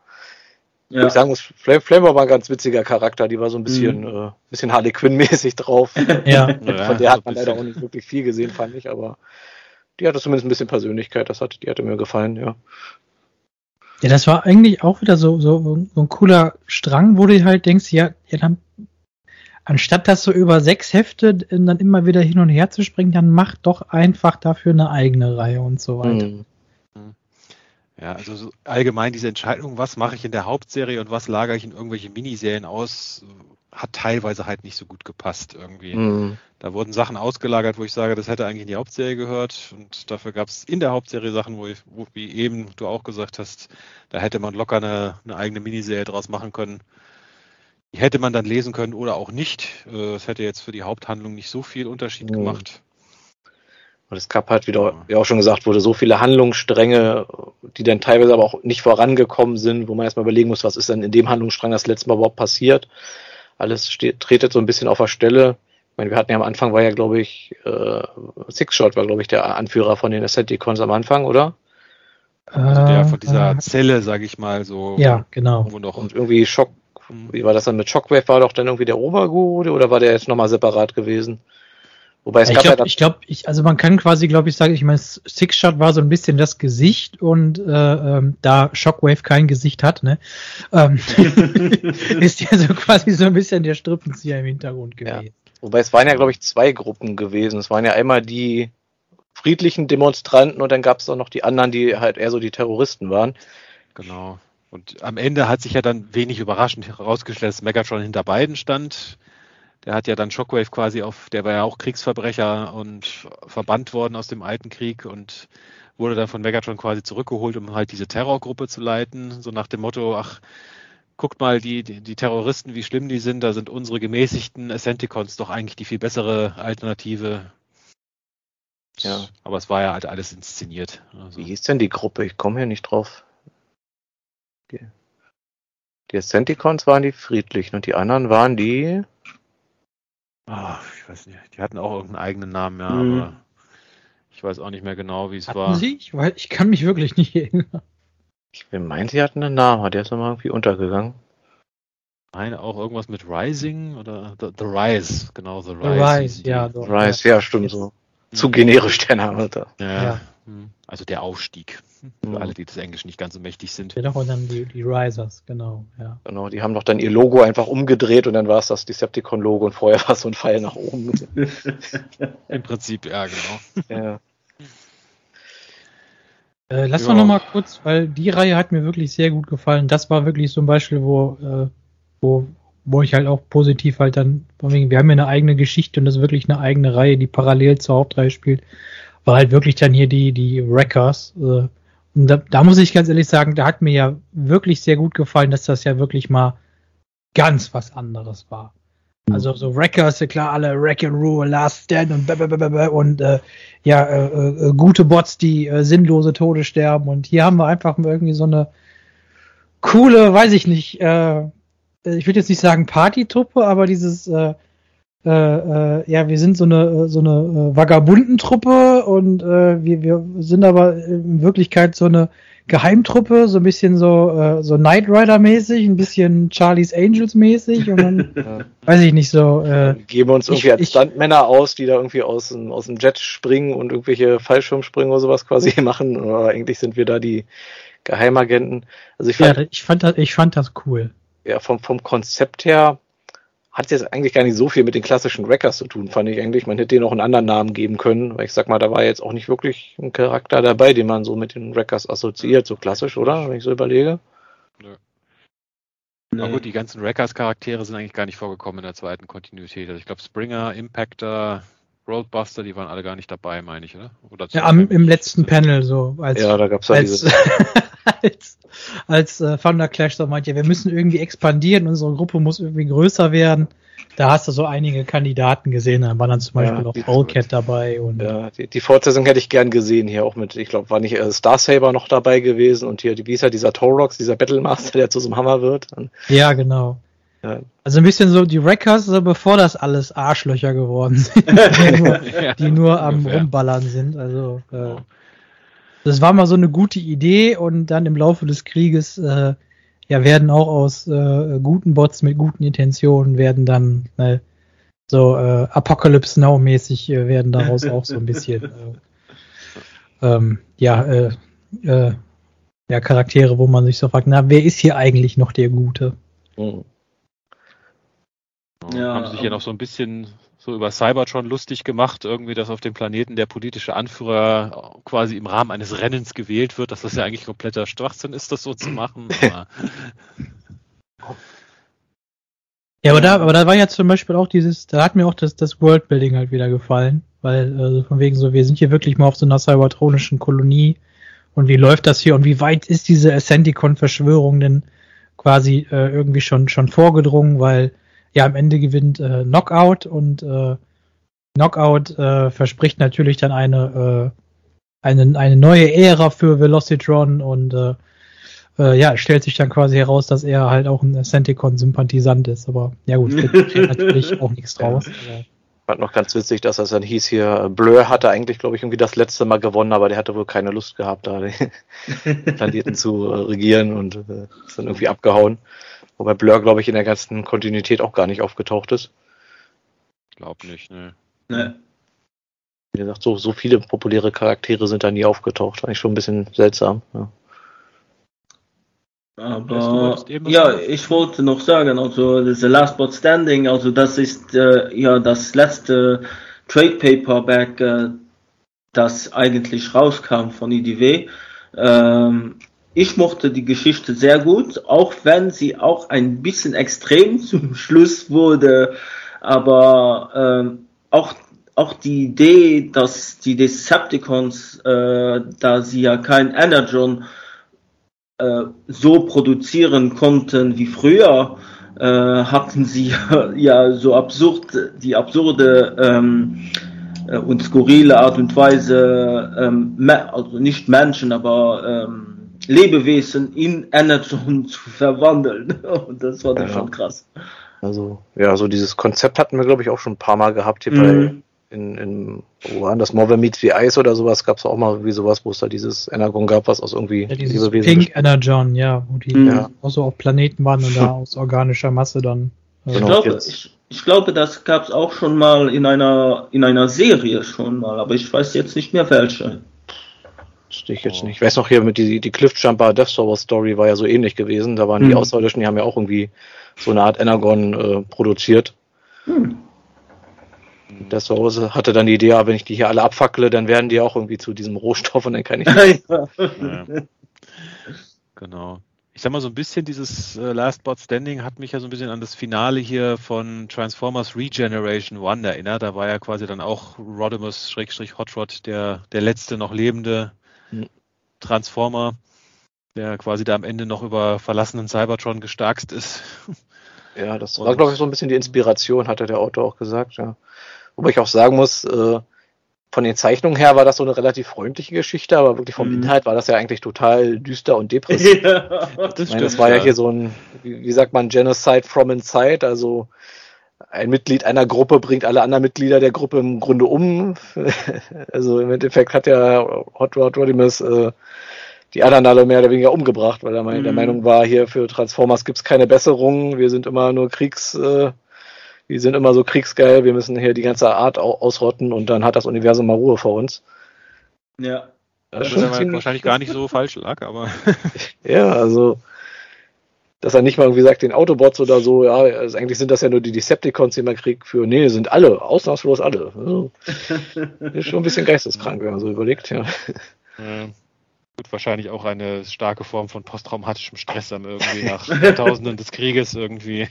Speaker 2: Ja. Ich sagen muss, Flame, Flame war ein ganz witziger Charakter, die war so ein bisschen, mhm. äh, bisschen Harley Quinn-mäßig drauf.
Speaker 4: ja.
Speaker 2: Von der hat man leider auch nicht wirklich viel gesehen, fand ich, aber die hatte zumindest ein bisschen Persönlichkeit, das hat, die hatte mir gefallen, ja.
Speaker 4: Ja, das war eigentlich auch wieder so, so, so ein cooler Strang, wo du halt denkst, ja, ja dann, anstatt das so über sechs Hefte dann immer wieder hin und her zu springen, dann mach doch einfach dafür eine eigene Reihe und so weiter. Mhm.
Speaker 1: Ja, also so allgemein diese Entscheidung, was mache ich in der Hauptserie und was lagere ich in irgendwelche Miniserien aus, hat teilweise halt nicht so gut gepasst irgendwie. Mhm. Da wurden Sachen ausgelagert, wo ich sage, das hätte eigentlich in die Hauptserie gehört und dafür gab es in der Hauptserie Sachen, wo, ich, wo wie eben du auch gesagt hast, da hätte man locker eine, eine eigene Miniserie draus machen können. Die hätte man dann lesen können oder auch nicht. Äh, es hätte jetzt für die Haupthandlung nicht so viel Unterschied mhm. gemacht.
Speaker 2: Und es gab halt wieder, wie auch schon gesagt wurde, so viele Handlungsstränge, die dann teilweise aber auch nicht vorangekommen sind, wo man erstmal überlegen muss, was ist denn in dem Handlungsstrang das letzte Mal überhaupt passiert. Alles steht, tretet so ein bisschen auf der Stelle. Ich meine, wir hatten ja am Anfang war ja, glaube ich, äh, Sixshot war, glaube ich, der Anführer von den Asceticons am Anfang, oder?
Speaker 1: Also der von dieser äh, Zelle, sag ich mal, so.
Speaker 4: Ja, genau.
Speaker 2: Noch und irgendwie Schock, wie war das dann mit Shockwave? War doch dann irgendwie der Oberguru oder war der jetzt nochmal separat gewesen?
Speaker 4: Wobei es ich glaube, ja ich glaube, ich, also man kann quasi, glaube ich, sagen, ich meine, Six Shot war so ein bisschen das Gesicht und äh, ähm, da Shockwave kein Gesicht hat, ne, ähm, ist ja so quasi so ein bisschen der Strippenzieher im Hintergrund gewesen. Ja.
Speaker 2: Wobei es waren ja, glaube ich, zwei Gruppen gewesen. Es waren ja einmal die friedlichen Demonstranten und dann gab es auch noch die anderen, die halt eher so die Terroristen waren.
Speaker 1: Genau. Und am Ende hat sich ja dann wenig überraschend herausgestellt, dass Megatron hinter beiden stand. Der hat ja dann Shockwave quasi auf, der war ja auch Kriegsverbrecher und verbannt worden aus dem alten Krieg und wurde dann von Megatron quasi zurückgeholt, um halt diese Terrorgruppe zu leiten. So nach dem Motto, ach, guckt mal, die, die, Terroristen, wie schlimm die sind, da sind unsere gemäßigten Ascenticons doch eigentlich die viel bessere Alternative. Ja. Aber es war ja halt alles inszeniert.
Speaker 2: Also. Wie hieß denn die Gruppe? Ich komme hier nicht drauf. Die, die Ascenticons waren die friedlichen und die anderen waren die.
Speaker 1: Ach, ich weiß nicht. Die hatten auch irgendeinen eigenen Namen, ja, mhm. aber ich weiß auch nicht mehr genau, wie es war.
Speaker 4: Sie? Ich, weiß, ich kann mich wirklich nicht erinnern.
Speaker 2: Ich meinte, sie hatten einen Namen, der ist nochmal irgendwie untergegangen.
Speaker 1: Meine auch irgendwas mit Rising oder The, The Rise, genau, The Rise.
Speaker 4: The Rise, ja.
Speaker 2: The Rise, ja, stimmt so. Zu generisch der Name. Da.
Speaker 1: Ja. ja. Hm. Also der Aufstieg. Für mhm. alle, die das Englisch nicht ganz so mächtig sind.
Speaker 4: Genau, und dann die, die Risers, genau, ja.
Speaker 2: Genau, die haben doch dann ihr Logo einfach umgedreht und dann war es das Decepticon-Logo und vorher war es so ein Pfeil nach oben.
Speaker 1: Im Prinzip, ja, genau. Ja.
Speaker 4: Äh, lass ja. doch noch mal kurz, weil die Reihe hat mir wirklich sehr gut gefallen. Das war wirklich so ein Beispiel, wo, äh, wo, wo ich halt auch positiv halt dann, wir haben ja eine eigene Geschichte und das ist wirklich eine eigene Reihe, die parallel zur Hauptreihe spielt. War halt wirklich dann hier die, die Wreckers, äh, und da, da muss ich ganz ehrlich sagen, da hat mir ja wirklich sehr gut gefallen, dass das ja wirklich mal ganz was anderes war. Mhm. Also so Wreckers, ja klar, alle Wreck and Rule, Last Stand und und äh, ja, äh, äh, gute Bots, die äh, sinnlose Tode sterben. Und hier haben wir einfach irgendwie so eine coole, weiß ich nicht, äh, ich würde jetzt nicht sagen Partytruppe, aber dieses äh, äh, äh, ja, wir sind so eine so eine äh, Vagabundentruppe und äh, wir, wir sind aber in Wirklichkeit so eine Geheimtruppe, so ein bisschen so äh, so Knight Rider mäßig, ein bisschen Charlie's Angels mäßig und dann ja. weiß ich nicht so. Äh,
Speaker 2: Geben wir uns irgendwie ich, als Stuntmänner aus, die da irgendwie aus dem aus dem Jet springen und irgendwelche Fallschirmspringen oder sowas quasi machen, aber eigentlich sind wir da die Geheimagenten.
Speaker 4: Also ich fand, ja, ich fand das ich fand das cool.
Speaker 2: Ja, vom vom Konzept her hat jetzt eigentlich gar nicht so viel mit den klassischen Wreckers zu tun, fand ich eigentlich. Man hätte denen auch einen anderen Namen geben können, weil ich sag mal, da war jetzt auch nicht wirklich ein Charakter dabei, den man so mit den Wreckers assoziiert, so klassisch, oder? Wenn ich so überlege. Nö.
Speaker 1: Nee. Aber gut, die ganzen Wreckers-Charaktere sind eigentlich gar nicht vorgekommen in der zweiten Kontinuität. Also ich glaube, Springer, Impactor, Roadbuster, die waren alle gar nicht dabei, meine ich, oder? oder
Speaker 4: ja, am, im letzten Panel so.
Speaker 2: Als, ja, da gab's ja
Speaker 4: als, diese. als, als äh, Thunder Clash so meint, ja, wir müssen irgendwie expandieren, unsere Gruppe muss irgendwie größer werden. Da hast du so einige Kandidaten gesehen, da war dann zum Beispiel ja, auch Owlcat dabei. Und
Speaker 2: ja, die, die, Fortsetzung hätte ich gern gesehen hier auch mit, ich glaube, war nicht äh, Star Saber noch dabei gewesen und hier, wie ist ja dieser Torox, dieser Battlemaster, der zu so einem Hammer wird.
Speaker 4: Ja, genau. Ja. Also ein bisschen so die Wreckers, so bevor das alles Arschlöcher geworden sind, die nur, die nur am Rumballern sind. Also äh, das war mal so eine gute Idee und dann im Laufe des Krieges äh, ja werden auch aus äh, guten Bots mit guten Intentionen werden dann ne, so äh, Apocalypse Now mäßig äh, werden daraus auch so ein bisschen äh, ähm, ja äh, äh, ja Charaktere, wo man sich so fragt, na wer ist hier eigentlich noch der Gute? Mhm.
Speaker 1: Ja, haben sich ja noch so ein bisschen so über Cybertron lustig gemacht, irgendwie, dass auf dem Planeten der politische Anführer quasi im Rahmen eines Rennens gewählt wird, dass das ja eigentlich kompletter Schwachsinn ist, das so zu machen. Aber
Speaker 4: ja, aber da, aber da war ja zum Beispiel auch dieses, da hat mir auch das, das Worldbuilding halt wieder gefallen, weil also von wegen so, wir sind hier wirklich mal auf so einer cybertronischen Kolonie und wie läuft das hier und wie weit ist diese Ascenticon-Verschwörung denn quasi äh, irgendwie schon schon vorgedrungen, weil ja, am Ende gewinnt äh, Knockout und äh, Knockout äh, verspricht natürlich dann eine, äh, eine, eine neue Ära für Velocitron und äh, äh, ja, stellt sich dann quasi heraus, dass er halt auch ein Senticon-Sympathisant ist. Aber ja gut, natürlich auch nichts draus.
Speaker 2: Fand noch ganz witzig, dass das dann hieß hier, Blur hatte eigentlich, glaube ich, irgendwie das letzte Mal gewonnen, aber der hatte wohl keine Lust gehabt, da den Planeten zu regieren und äh, ist dann irgendwie abgehauen. Wobei Blur, glaube ich, in der ganzen Kontinuität auch gar nicht aufgetaucht ist.
Speaker 1: Glaub nicht, ne.
Speaker 2: Ne. Wie gesagt, so, so viele populäre Charaktere sind da nie aufgetaucht. Eigentlich schon ein bisschen seltsam. Ja.
Speaker 3: Aber ja, ich wollte noch sagen, also The Last But Standing, also das ist äh, ja das letzte Trade Paperback, äh, das eigentlich rauskam von IDW. Ähm, ich mochte die Geschichte sehr gut, auch wenn sie auch ein bisschen extrem zum Schluss wurde. Aber ähm, auch, auch die Idee, dass die Decepticons, äh, da sie ja kein Energon äh, so produzieren konnten wie früher, äh, hatten sie ja so absurd, die absurde ähm, äh, und skurrile Art und Weise, ähm, also nicht Menschen, aber ähm, Lebewesen in Energon zu verwandeln. Und das war dann ja. schon krass.
Speaker 2: Also, ja, so dieses Konzept hatten wir, glaube ich, auch schon ein paar Mal gehabt hier mhm. bei in, in wo waren das Marvel Meets the Ice oder sowas gab es auch mal wie sowas, wo es da dieses Energon gab, was aus irgendwie
Speaker 4: ja, dieses Pink Energon, ja, wo die mhm. auch so auf Planeten waren und da aus organischer Masse dann.
Speaker 3: Äh, ich, glaube, ich, ich, glaube, das gab es auch schon mal in einer in einer Serie schon mal, aber ich weiß jetzt nicht mehr welche.
Speaker 2: Wüsste ich jetzt oh. nicht. Ich weiß noch hier mit die, die Cliffjumper Death Server Story war ja so ähnlich gewesen. Da waren mhm. die Außerirdischen, die haben ja auch irgendwie so eine Art Energon äh, produziert. Mhm. Death Server hatte dann die Idee, wenn ich die hier alle abfackle, dann werden die auch irgendwie zu diesem Rohstoff und dann kann ich. ja.
Speaker 1: Genau. Ich sag mal, so ein bisschen dieses äh, Last Bot Standing hat mich ja so ein bisschen an das Finale hier von Transformers Regeneration One erinnert. Da war ja quasi dann auch Rodimus-Hot Rod der, der letzte noch lebende Transformer, der quasi da am Ende noch über verlassenen Cybertron gestarkst ist.
Speaker 2: Ja, das war, glaube ich, so ein bisschen die Inspiration, hatte der Autor auch gesagt, ja. Wobei ich auch sagen muss, äh, von den Zeichnungen her war das so eine relativ freundliche Geschichte, aber wirklich vom mhm. Inhalt war das ja eigentlich total düster und depressiv. Ja, das, ich meine, das war ja. ja hier so ein, wie, wie, sagt man, Genocide from inside, also ein Mitglied einer Gruppe bringt alle anderen Mitglieder der Gruppe im Grunde um. also im Endeffekt hat ja Hot Rod Rodimus äh, die anderen alle mehr oder weniger umgebracht, weil er mhm. der Meinung war, hier für Transformers gibt's keine Besserung, wir sind immer nur Kriegs, äh, wir sind immer so kriegsgeil, wir müssen hier die ganze Art ausrotten und dann hat das Universum mal Ruhe vor uns.
Speaker 1: Ja. Das, das ist wahrscheinlich gar nicht so falsch lag, aber.
Speaker 2: ja, also, dass er nicht mal irgendwie sagt, den Autobots oder so, ja, also eigentlich sind das ja nur die Decepticons, die man kriegt für, nee, sind alle, ausnahmslos alle. Also, ist schon ein bisschen geisteskrank, wenn man so überlegt, ja. ja.
Speaker 1: Gut, wahrscheinlich auch eine starke Form von posttraumatischem Stress dann irgendwie nach Jahrtausenden des Krieges irgendwie.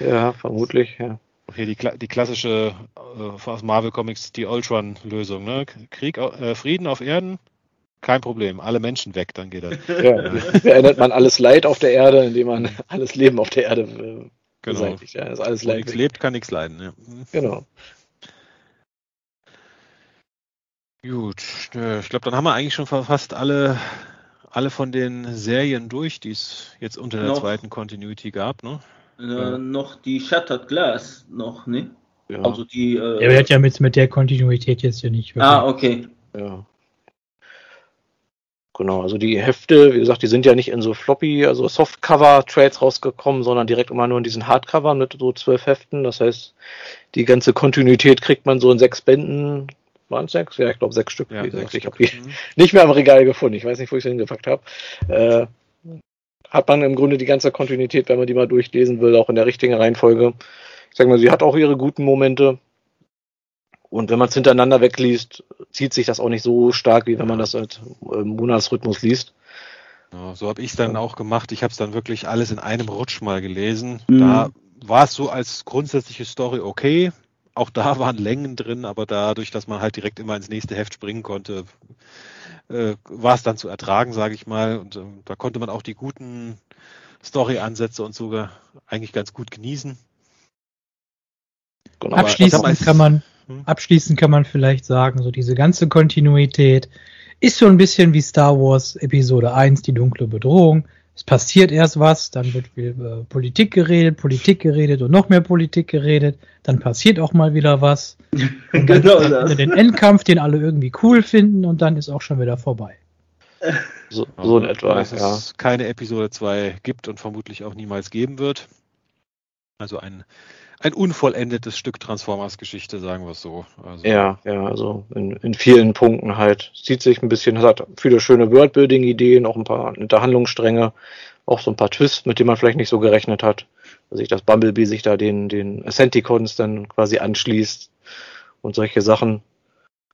Speaker 2: Ja, vermutlich, ja.
Speaker 1: Hier die, die klassische äh, aus Marvel Comics, die Ultron-Lösung, ne? Krieg, äh, Frieden auf Erden, kein Problem, alle Menschen weg, dann geht das.
Speaker 2: Ja, beendet man alles Leid auf der Erde, indem man alles Leben auf der Erde äh,
Speaker 1: genau. beseitigt. Ja, ist alles Wo nichts lebt, kann nichts leiden. Ja.
Speaker 2: Genau.
Speaker 1: Gut, äh, ich glaube, dann haben wir eigentlich schon fast alle, alle von den Serien durch, die es jetzt unter der noch, zweiten Continuity gab, ne?
Speaker 3: Äh, ja. Noch die Shattered Glass noch, ne?
Speaker 4: Ja. Also die. Äh, er hat ja mit, mit der Kontinuität jetzt ja nicht.
Speaker 3: Wirklich. Ah, okay.
Speaker 2: Ja. Genau, also die Hefte, wie gesagt, die sind ja nicht in so Floppy, also Softcover-Trades rausgekommen, sondern direkt immer nur in diesen Hardcover mit so zwölf Heften. Das heißt, die ganze Kontinuität kriegt man so in sechs Bänden. Waren es sechs? Ja, ich glaube sechs Stück. Ja, sechs ich habe die mhm. nicht mehr am Regal gefunden. Ich weiß nicht, wo ich sie hingepackt habe. Äh, hat man im Grunde die ganze Kontinuität, wenn man die mal durchlesen will, auch in der richtigen Reihenfolge. Ich sag mal, sie hat auch ihre guten Momente. Und wenn man es hintereinander wegliest, zieht sich das auch nicht so stark, wie wenn man das halt im Monatsrhythmus liest.
Speaker 1: Ja, so habe ich es dann auch gemacht. Ich habe es dann wirklich alles in einem Rutsch mal gelesen. Mhm. Da war es so als grundsätzliche Story okay. Auch da waren Längen drin, aber dadurch, dass man halt direkt immer ins nächste Heft springen konnte, äh, war es dann zu ertragen, sage ich mal. Und äh, da konnte man auch die guten Story-Ansätze und sogar eigentlich ganz gut genießen.
Speaker 4: Genau, abschließend kann man? Abschließend kann man vielleicht sagen, so diese ganze Kontinuität ist so ein bisschen wie Star Wars Episode 1, die dunkle Bedrohung. Es passiert erst was, dann wird viel äh, Politik geredet, Politik geredet und noch mehr Politik geredet, dann passiert auch mal wieder was. Und dann genau das. den Endkampf, den alle irgendwie cool finden und dann ist auch schon wieder vorbei.
Speaker 1: So, so in etwa. Dass ja. es keine Episode 2 gibt und vermutlich auch niemals geben wird. Also ein ein unvollendetes Stück Transformers-Geschichte, sagen wir es so.
Speaker 2: Also, ja, ja, also in, in vielen Punkten halt. Zieht sich ein bisschen, hat viele schöne Worldbuilding-Ideen, auch ein paar nette Handlungsstränge, auch so ein paar Twists, mit denen man vielleicht nicht so gerechnet hat. Also ich, dass Bumblebee sich da den, den Ascenticons dann quasi anschließt und solche Sachen.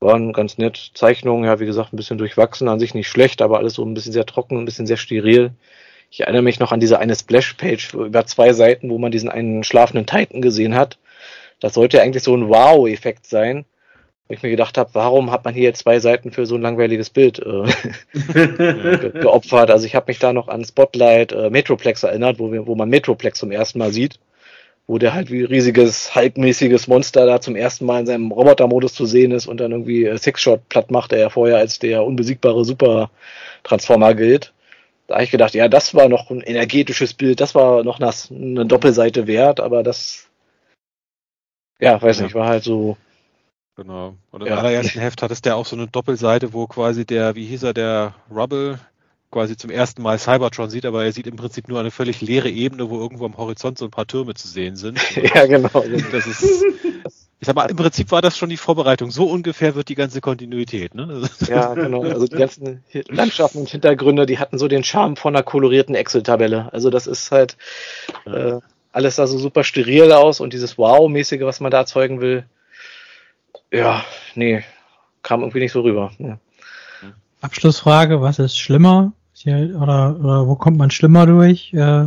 Speaker 2: Waren ganz nett. Zeichnungen, ja, wie gesagt, ein bisschen durchwachsen, an sich nicht schlecht, aber alles so ein bisschen sehr trocken, ein bisschen sehr steril. Ich erinnere mich noch an diese eine Splash-Page über zwei Seiten, wo man diesen einen schlafenden Titan gesehen hat. Das sollte eigentlich so ein Wow-Effekt sein. Wo ich mir gedacht habe, warum hat man hier zwei Seiten für so ein langweiliges Bild äh, geopfert? Also ich habe mich da noch an Spotlight äh, Metroplex erinnert, wo, wir, wo man Metroplex zum ersten Mal sieht wo der halt wie riesiges, halbmäßiges Monster da zum ersten Mal in seinem Robotermodus zu sehen ist und dann irgendwie äh, Six-Shot platt macht, der ja vorher als der unbesiegbare Super-Transformer gilt. Da habe ich gedacht, ja, das war noch ein energetisches Bild, das war noch eine Doppelseite wert, aber das, ja, weiß ja. nicht, war halt so.
Speaker 1: Genau. Und im ja. allerersten Heft hat es der auch so eine Doppelseite, wo quasi der, wie hieß er, der Rubble quasi zum ersten Mal Cybertron sieht, aber er sieht im Prinzip nur eine völlig leere Ebene, wo irgendwo am Horizont so ein paar Türme zu sehen sind.
Speaker 2: ja, genau.
Speaker 1: Das ist, ich sag mal, im Prinzip war das schon die Vorbereitung. So ungefähr wird die ganze Kontinuität. Ne?
Speaker 2: Ja, genau. Also die ganzen Landschaften und Hintergründe, die hatten so den Charme von einer kolorierten Excel-Tabelle. Also das ist halt äh, alles da so super steril aus und dieses Wow-mäßige, was man da erzeugen will, ja, nee, kam irgendwie nicht so rüber. Ja.
Speaker 4: Abschlussfrage, was ist schlimmer? Oder, oder wo kommt man schlimmer durch? Äh,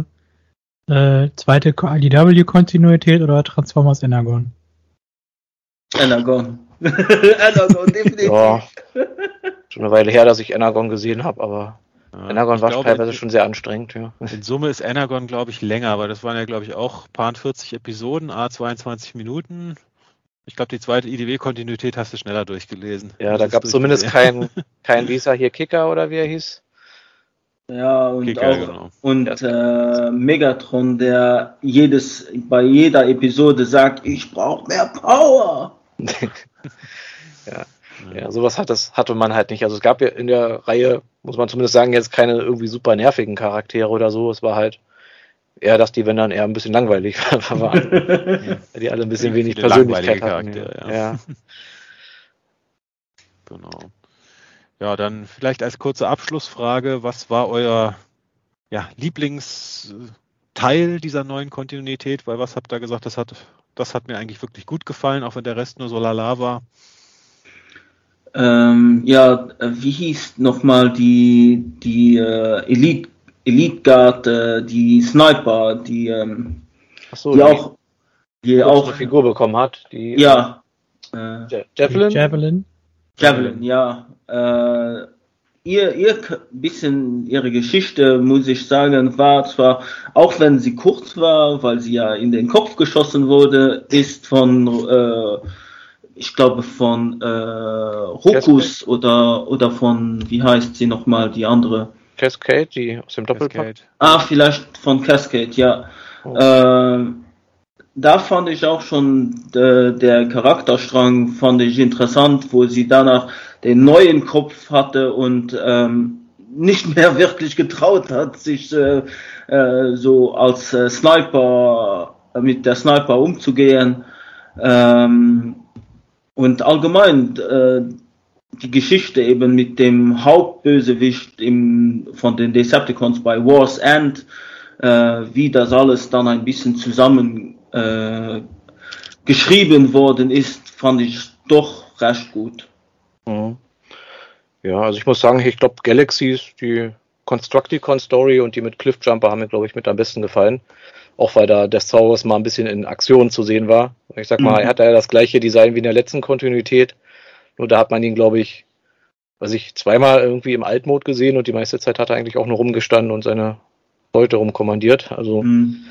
Speaker 4: äh, zweite IDW-Kontinuität oder Transformers Energon?
Speaker 3: Energon. Energon,
Speaker 2: definitiv. Ja, schon eine Weile her, dass ich Energon gesehen habe, aber ja, Energon war glaube, teilweise schon sehr anstrengend. Ja.
Speaker 1: In Summe ist Energon, glaube ich, länger, aber das waren ja, glaube ich, auch paar 40 Episoden, a 22 Minuten. Ich glaube, die zweite IDW-Kontinuität hast du schneller durchgelesen.
Speaker 2: Ja, da gab es zumindest keinen, kein Visa hier Kicker oder wie er hieß.
Speaker 3: Ja, und, Kicker, auch, genau. und äh, Megatron, der jedes, bei jeder Episode sagt, ich brauche mehr Power.
Speaker 2: Ja. ja, sowas hat das, hatte man halt nicht. Also es gab ja in der Reihe, muss man zumindest sagen, jetzt keine irgendwie super nervigen Charaktere oder so. Es war halt eher, dass die, wenn dann eher ein bisschen langweilig waren. ja. Die alle ein bisschen wenig Persönlichkeit hatten. Ja. ja.
Speaker 1: genau. Ja, dann vielleicht als kurze Abschlussfrage, was war euer ja, Lieblingsteil dieser neuen Kontinuität? Weil was habt ihr gesagt, das hat, das hat mir eigentlich wirklich gut gefallen, auch wenn der Rest nur so lala war.
Speaker 3: Ähm, ja, wie hieß nochmal die, die äh, Elite, Elite Guard, äh, die Sniper, die, ähm,
Speaker 2: so, die, die, auch, die auch eine Figur bekommen hat, die
Speaker 3: ja,
Speaker 2: äh, Javelin?
Speaker 3: Javelin. Javelin, ja. Äh, ihr, ihr bisschen ihre Geschichte, muss ich sagen, war zwar, auch wenn sie kurz war, weil sie ja in den Kopf geschossen wurde, ist von, äh, ich glaube von äh, Hokus oder oder von, wie heißt sie nochmal, die andere?
Speaker 2: Cascade, die aus dem Doppelpack.
Speaker 3: Ah, vielleicht von Cascade, ja. Oh. Äh, da fand ich auch schon äh, der Charakterstrang fand ich interessant, wo sie danach den neuen Kopf hatte und ähm, nicht mehr wirklich getraut hat, sich äh, äh, so als äh, Sniper äh, mit der Sniper umzugehen. Ähm, und allgemein äh, die Geschichte eben mit dem Hauptbösewicht im, von den Decepticons bei War's End, äh, wie das alles dann ein bisschen zusammen äh, geschrieben worden ist, fand ich doch recht gut.
Speaker 2: Mhm. Ja, also ich muss sagen, ich glaube Galaxies, die Constructicon Story und die mit Cliffjumper haben mir, glaube ich, mit am besten gefallen. Auch weil da der Saurus mal ein bisschen in Aktion zu sehen war. Ich sag mal, mhm. er hat ja das gleiche Design wie in der letzten Kontinuität. Nur da hat man ihn, glaube ich, was ich zweimal irgendwie im Altmod gesehen und die meiste Zeit hat er eigentlich auch nur rumgestanden und seine Leute rumkommandiert. Also mhm.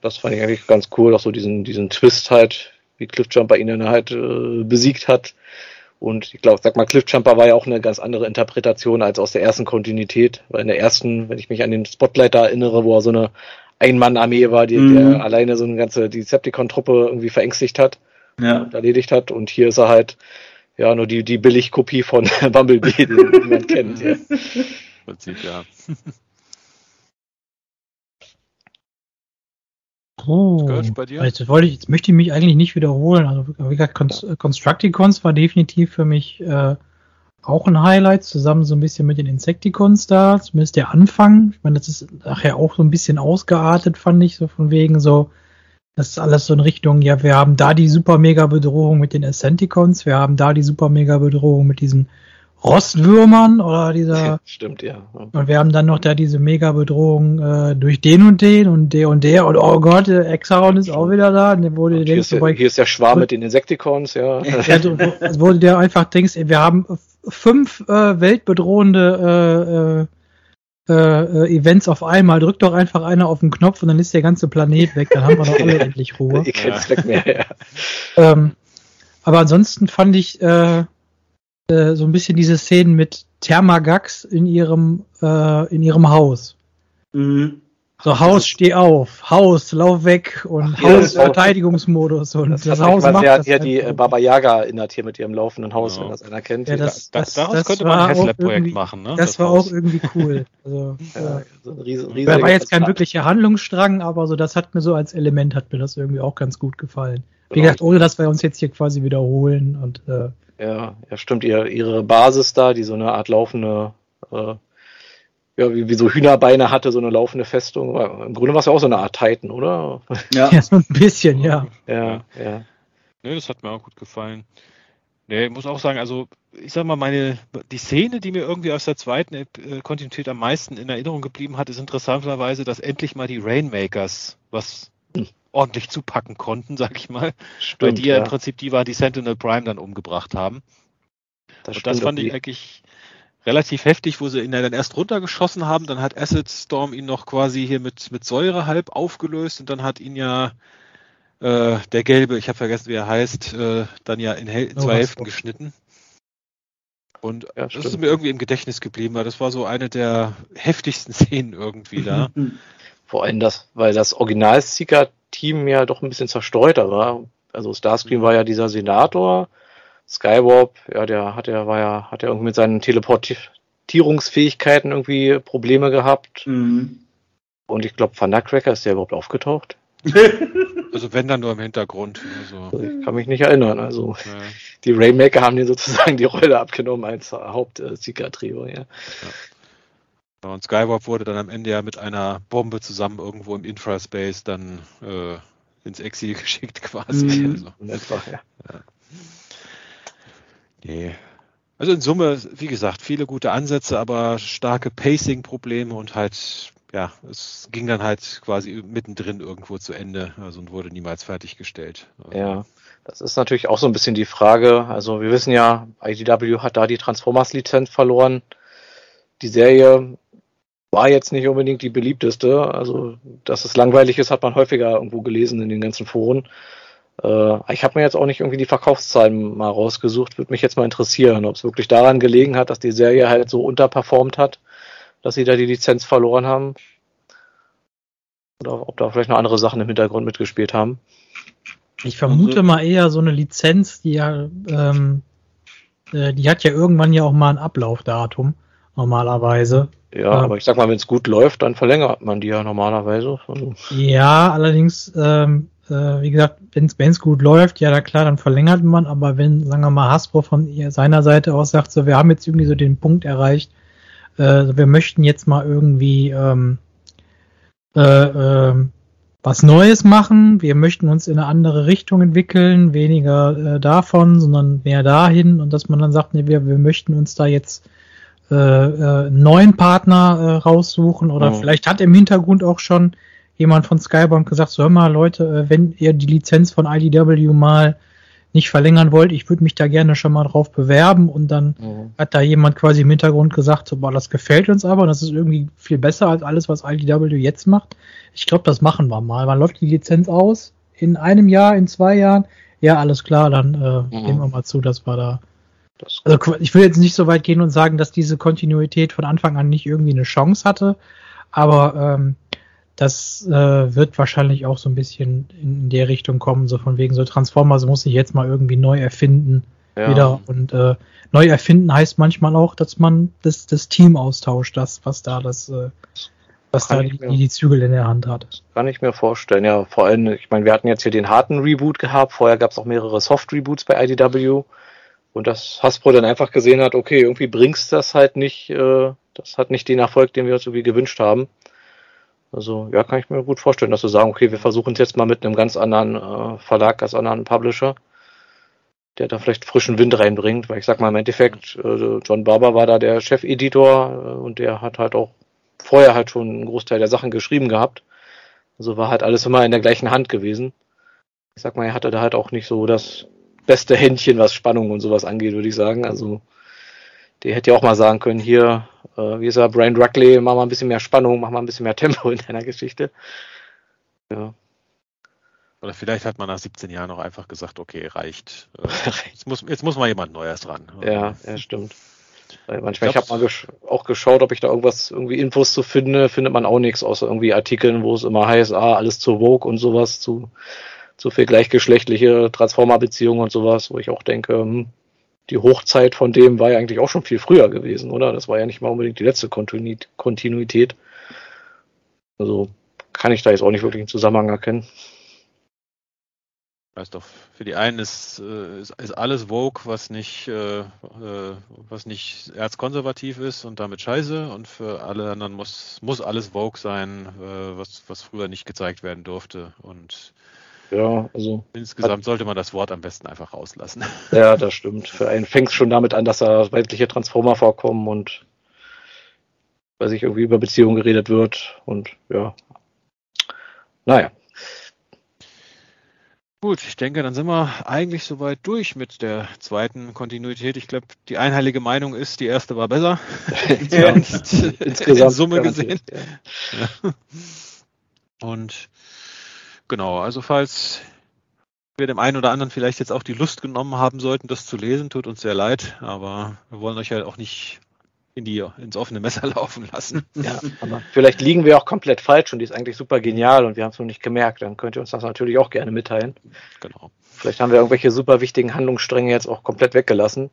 Speaker 2: Das fand ich eigentlich ganz cool, auch so diesen, diesen Twist halt, wie Cliffjumper ihn dann halt äh, besiegt hat. Und ich glaube, sag mal, Cliffjumper war ja auch eine ganz andere Interpretation als aus der ersten Kontinuität. Weil in der ersten, wenn ich mich an den Spotlight erinnere, wo er so eine Ein-Mann-Armee war, die, mhm. der alleine so eine ganze Decepticon-Truppe irgendwie verängstigt hat ja. und erledigt hat. Und hier ist er halt ja nur die, die Billigkopie von Bumblebee, die, die man kennt. Ja. Prinzip, ja.
Speaker 4: Oh, bei dir? Jetzt, wollte ich, jetzt möchte ich mich eigentlich nicht wiederholen. Also, wie gesagt, Constructicons war definitiv für mich äh, auch ein Highlight, zusammen so ein bisschen mit den Insecticons da, zumindest der Anfang. Ich meine, das ist nachher auch so ein bisschen ausgeartet, fand ich, so von wegen so, das ist alles so in Richtung, ja, wir haben da die super mega Bedrohung mit den Ascenticons, wir haben da die super mega Bedrohung mit diesen Rostwürmern oder dieser.
Speaker 2: Stimmt, ja.
Speaker 4: Und wir haben dann noch da diese Mega-Bedrohung äh, durch den und den und der und der und oh Gott, der Exaron ist auch wieder da. Und
Speaker 2: wo du hier, ist der, hier ist der Schwarm mit den Insektikons, ja.
Speaker 4: wo du dir einfach denkst, wir haben fünf äh, weltbedrohende äh, äh, äh, Events auf einmal. Drück doch einfach einer auf den Knopf und dann ist der ganze Planet weg. Dann haben wir doch alle endlich Ruhe. Ja. Mehr, ja. Ähm, aber ansonsten fand ich äh, äh, so ein bisschen diese Szenen mit Thermagax in ihrem, äh, in ihrem Haus. Mhm. So, Haus, steh auf, Haus, lauf weg und Ach, Haus, Verteidigungsmodus und
Speaker 2: das, das Haus macht ja, das ja die äh, Baba Yaga erinnert hier mit ihrem laufenden Haus, genau. wenn das einer kennt.
Speaker 4: Ja, das, das, daraus das könnte man ein Haslab-Projekt machen, ne? Das, war Haus. auch irgendwie cool. Also, ja, so riesen, riesen war jetzt kein wirklicher Handlungsstrang, aber so das hat mir so als Element hat mir das irgendwie auch ganz gut gefallen. Wie genau. gesagt, ohne dass wir uns jetzt hier quasi wiederholen und äh,
Speaker 2: ja, ja, stimmt, ihr, ihre Basis da, die so eine Art laufende, äh, ja, wie, wie so Hühnerbeine hatte, so eine laufende Festung. Im Grunde war es ja auch so eine Art Titan, oder?
Speaker 4: Ja, ja so ein bisschen, ja.
Speaker 2: Ja, ja.
Speaker 1: Nee, das hat mir auch gut gefallen. Nee, ich muss auch sagen, also ich sag mal, meine, die Szene, die mir irgendwie aus der zweiten äh, Kontinuität am meisten in Erinnerung geblieben hat, ist interessanterweise, dass endlich mal die Rainmakers was ordentlich zupacken konnten, sag ich mal. Stimmt, weil die ja im Prinzip die war, die Sentinel Prime dann umgebracht haben. Das, und das fand ich eigentlich relativ heftig, wo sie ihn dann erst runtergeschossen haben, dann hat Acid Storm ihn noch quasi hier mit, mit Säure halb aufgelöst und dann hat ihn ja äh, der gelbe, ich habe vergessen, wie er heißt, äh, dann ja in Hel oh, zwei Hälften geschnitten. Und ja, das ist mir irgendwie im Gedächtnis geblieben, weil das war so eine der heftigsten Szenen irgendwie da.
Speaker 2: Vor allem das, weil das Original-Seeker-Team ja doch ein bisschen zerstreuter war. Also Starscream war ja dieser Senator, Skywarp, ja, der hat ja, war ja, hat ja irgendwie mit seinen Teleportierungsfähigkeiten irgendwie Probleme gehabt. Mhm. Und ich glaube, Thundercracker ist der überhaupt aufgetaucht.
Speaker 1: Also wenn dann nur im Hintergrund.
Speaker 2: Also. Ich kann mich nicht erinnern. Also ja. die Rainmaker haben dir sozusagen die Rolle abgenommen als Hauptsieger-Trio, ja.
Speaker 1: ja. Und Skywarp wurde dann am Ende ja mit einer Bombe zusammen irgendwo im Infraspace dann äh, ins Exil geschickt quasi. Mhm. Also, Einfach, ja. ja. Nee. Also in Summe, wie gesagt, viele gute Ansätze, aber starke Pacing-Probleme und halt ja, es ging dann halt quasi mittendrin irgendwo zu Ende, also und wurde niemals fertiggestellt.
Speaker 2: Ja, das ist natürlich auch so ein bisschen die Frage. Also wir wissen ja, IDW hat da die Transformers-Lizenz verloren. Die Serie war jetzt nicht unbedingt die beliebteste. Also, dass es langweilig ist, hat man häufiger irgendwo gelesen in den ganzen Foren. Äh, ich habe mir jetzt auch nicht irgendwie die Verkaufszahlen mal rausgesucht. Würde mich jetzt mal interessieren, ob es wirklich daran gelegen hat, dass die Serie halt so unterperformt hat dass sie da die Lizenz verloren haben. Oder ob da vielleicht noch andere Sachen im Hintergrund mitgespielt haben.
Speaker 4: Ich vermute mal eher so eine Lizenz, die ja, ähm, äh, die hat ja irgendwann ja auch mal ein Ablaufdatum, normalerweise.
Speaker 2: Ja, ähm, aber ich sag mal, wenn es gut läuft, dann verlängert man die ja normalerweise. Also.
Speaker 4: Ja, allerdings, ähm, äh, wie gesagt, wenn es gut läuft, ja, da klar, dann verlängert man, aber wenn, sagen wir mal, Hasbro von seiner Seite aus sagt, so, wir haben jetzt irgendwie so den Punkt erreicht, äh, wir möchten jetzt mal irgendwie ähm, äh, äh, was Neues machen, wir möchten uns in eine andere Richtung entwickeln, weniger äh, davon, sondern mehr dahin und dass man dann sagt, nee, wir, wir möchten uns da jetzt äh, äh, neuen Partner äh, raussuchen oder oh. vielleicht hat im Hintergrund auch schon jemand von Skybound gesagt, so hör mal Leute, äh, wenn ihr die Lizenz von IDW mal nicht verlängern wollt, ich würde mich da gerne schon mal drauf bewerben und dann mhm. hat da jemand quasi im Hintergrund gesagt, so, boah, das gefällt uns aber, das ist irgendwie viel besser als alles, was IDW jetzt macht. Ich glaube, das machen wir mal. Wann läuft die Lizenz aus? In einem Jahr, in zwei Jahren? Ja, alles klar, dann äh, mhm. nehmen wir mal zu, dass wir da. Also ich will jetzt nicht so weit gehen und sagen, dass diese Kontinuität von Anfang an nicht irgendwie eine Chance hatte, aber ähm, das äh, wird wahrscheinlich auch so ein bisschen in der Richtung kommen, so von wegen so Transformers muss sich jetzt mal irgendwie neu erfinden ja. wieder und äh, neu erfinden heißt manchmal auch, dass man das, das Team austauscht, das was da das äh, was da die, die, Zügel in der Hand hat.
Speaker 2: Kann ich mir vorstellen, ja. Vor allem, ich meine, wir hatten jetzt hier den harten Reboot gehabt, vorher gab es auch mehrere Soft-Reboots bei IDW und dass Hasbro dann einfach gesehen hat, okay, irgendwie bringst das halt nicht, äh, das hat nicht den Erfolg, den wir uns irgendwie gewünscht haben. Also ja, kann ich mir gut vorstellen, dass sie sagen, okay, wir versuchen es jetzt mal mit einem ganz anderen äh, Verlag, ganz anderen Publisher, der da vielleicht frischen Wind reinbringt, weil ich sag mal im Endeffekt, äh, John Barber war da der Chefeditor äh, und der hat halt auch vorher halt schon einen Großteil der Sachen geschrieben gehabt. Also war halt alles immer in der gleichen Hand gewesen. Ich sag mal, er hatte da halt auch nicht so das beste Händchen, was Spannung und sowas angeht, würde ich sagen. Also der hätte ja auch mal sagen können, hier, äh, wie ist er, Brian Druckley, mach mal ein bisschen mehr Spannung, mach mal ein bisschen mehr Tempo in deiner Geschichte. Ja.
Speaker 1: Oder vielleicht hat man nach 17 Jahren auch einfach gesagt, okay, reicht. Äh, jetzt, muss, jetzt muss mal jemand Neues dran.
Speaker 2: Ja, ja stimmt. Weil manchmal, ich, ich habe mal gesch auch geschaut, ob ich da irgendwas, irgendwie Infos zu finde, findet man auch nichts, außer irgendwie Artikeln, wo es immer heißt, ah, alles zu Vogue und sowas, zu, zu viel gleichgeschlechtliche Transformer-Beziehungen und sowas, wo ich auch denke, hm, die Hochzeit von dem war ja eigentlich auch schon viel früher gewesen, oder? Das war ja nicht mal unbedingt die letzte Kontinuität. Also kann ich da jetzt auch nicht wirklich einen Zusammenhang erkennen.
Speaker 1: Weißt doch, für die einen ist, äh, ist, ist alles Vogue, was nicht, äh, äh, was nicht erzkonservativ ist und damit scheiße. Und für alle anderen muss, muss alles Vogue sein, äh, was, was früher nicht gezeigt werden durfte. Und
Speaker 2: ja, also.
Speaker 1: Insgesamt hat, sollte man das Wort am besten einfach rauslassen.
Speaker 2: Ja, das stimmt. Für einen fängt es schon damit an, dass da weibliche Transformer vorkommen und weil sich irgendwie über Beziehungen geredet wird und ja. Naja.
Speaker 1: Gut, ich denke, dann sind wir eigentlich soweit durch mit der zweiten Kontinuität. Ich glaube, die einheilige Meinung ist, die erste war besser. Insgesamt, in Summe gesehen. Ja. Und Genau, also falls wir dem einen oder anderen vielleicht jetzt auch die Lust genommen haben sollten, das zu lesen. Tut uns sehr leid, aber wir wollen euch ja auch nicht in die, ins offene Messer laufen lassen.
Speaker 2: Ja, aber vielleicht liegen wir auch komplett falsch und die ist eigentlich super genial und wir haben es noch nicht gemerkt. Dann könnt ihr uns das natürlich auch gerne mitteilen. Genau. Vielleicht haben wir irgendwelche super wichtigen Handlungsstränge jetzt auch komplett weggelassen.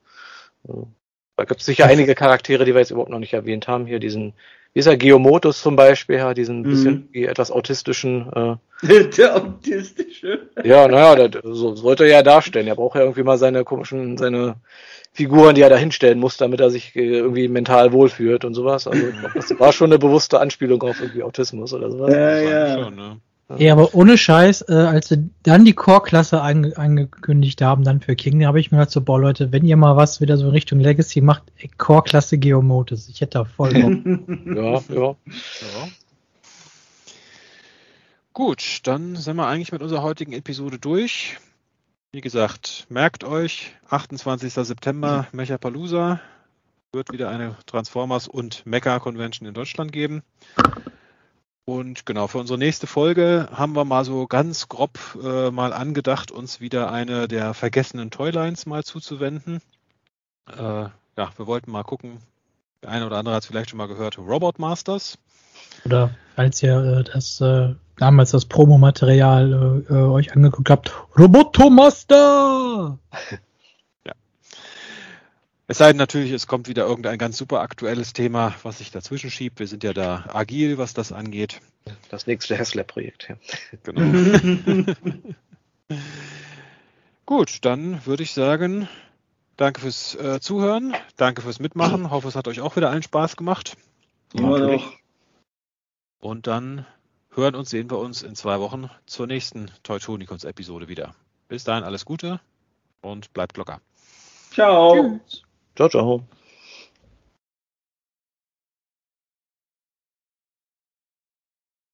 Speaker 2: Da gibt es sicher einige Charaktere, die wir jetzt überhaupt noch nicht erwähnt haben. Hier diesen, wie ist er, Geomotus zum Beispiel, ja, diesen mhm. bisschen etwas autistischen. Äh, der autistische. Ja, naja, so sollte er ja darstellen. Er braucht ja irgendwie mal seine komischen, seine Figuren, die er da hinstellen muss, damit er sich äh, irgendwie mental wohlfühlt und sowas. Also das war schon eine bewusste Anspielung auf irgendwie Autismus oder sowas. Ja, ja. Schon, ne?
Speaker 4: Ja, aber ohne Scheiß, äh, als sie dann die Core-Klasse ange angekündigt haben, dann für King, da habe ich mir gedacht so, boah Leute, wenn ihr mal was wieder so in Richtung Legacy macht, Core-Klasse Geomotus, ich hätte da voll Bock. ja, ja, ja.
Speaker 1: Gut, dann sind wir eigentlich mit unserer heutigen Episode durch. Wie gesagt, merkt euch, 28. September Mechapalooza wird wieder eine Transformers und Mecha Convention in Deutschland geben. Und genau, für unsere nächste Folge haben wir mal so ganz grob äh, mal angedacht, uns wieder eine der vergessenen Toylines mal zuzuwenden. Äh, ja, wir wollten mal gucken, der eine oder andere hat es vielleicht schon mal gehört, Robot Masters.
Speaker 4: Oder falls ihr äh, das äh, damals das Promomaterial äh, äh, euch angeguckt habt, Robotomaster!
Speaker 1: ja. Es sei denn natürlich, es kommt wieder irgendein ganz super aktuelles Thema, was sich dazwischen schiebt. Wir sind ja da agil, was das angeht.
Speaker 2: Das nächste Hessler-Projekt, ja. Genau.
Speaker 1: Gut, dann würde ich sagen, danke fürs äh, Zuhören, danke fürs Mitmachen. Hoffe, es hat euch auch wieder allen Spaß gemacht. Ja, doch. Und dann hören und sehen wir uns in zwei Wochen zur nächsten Teutonicons-Episode wieder. Bis dahin alles Gute und bleibt locker.
Speaker 3: Ciao. Tschüss.
Speaker 2: Ciao, ciao.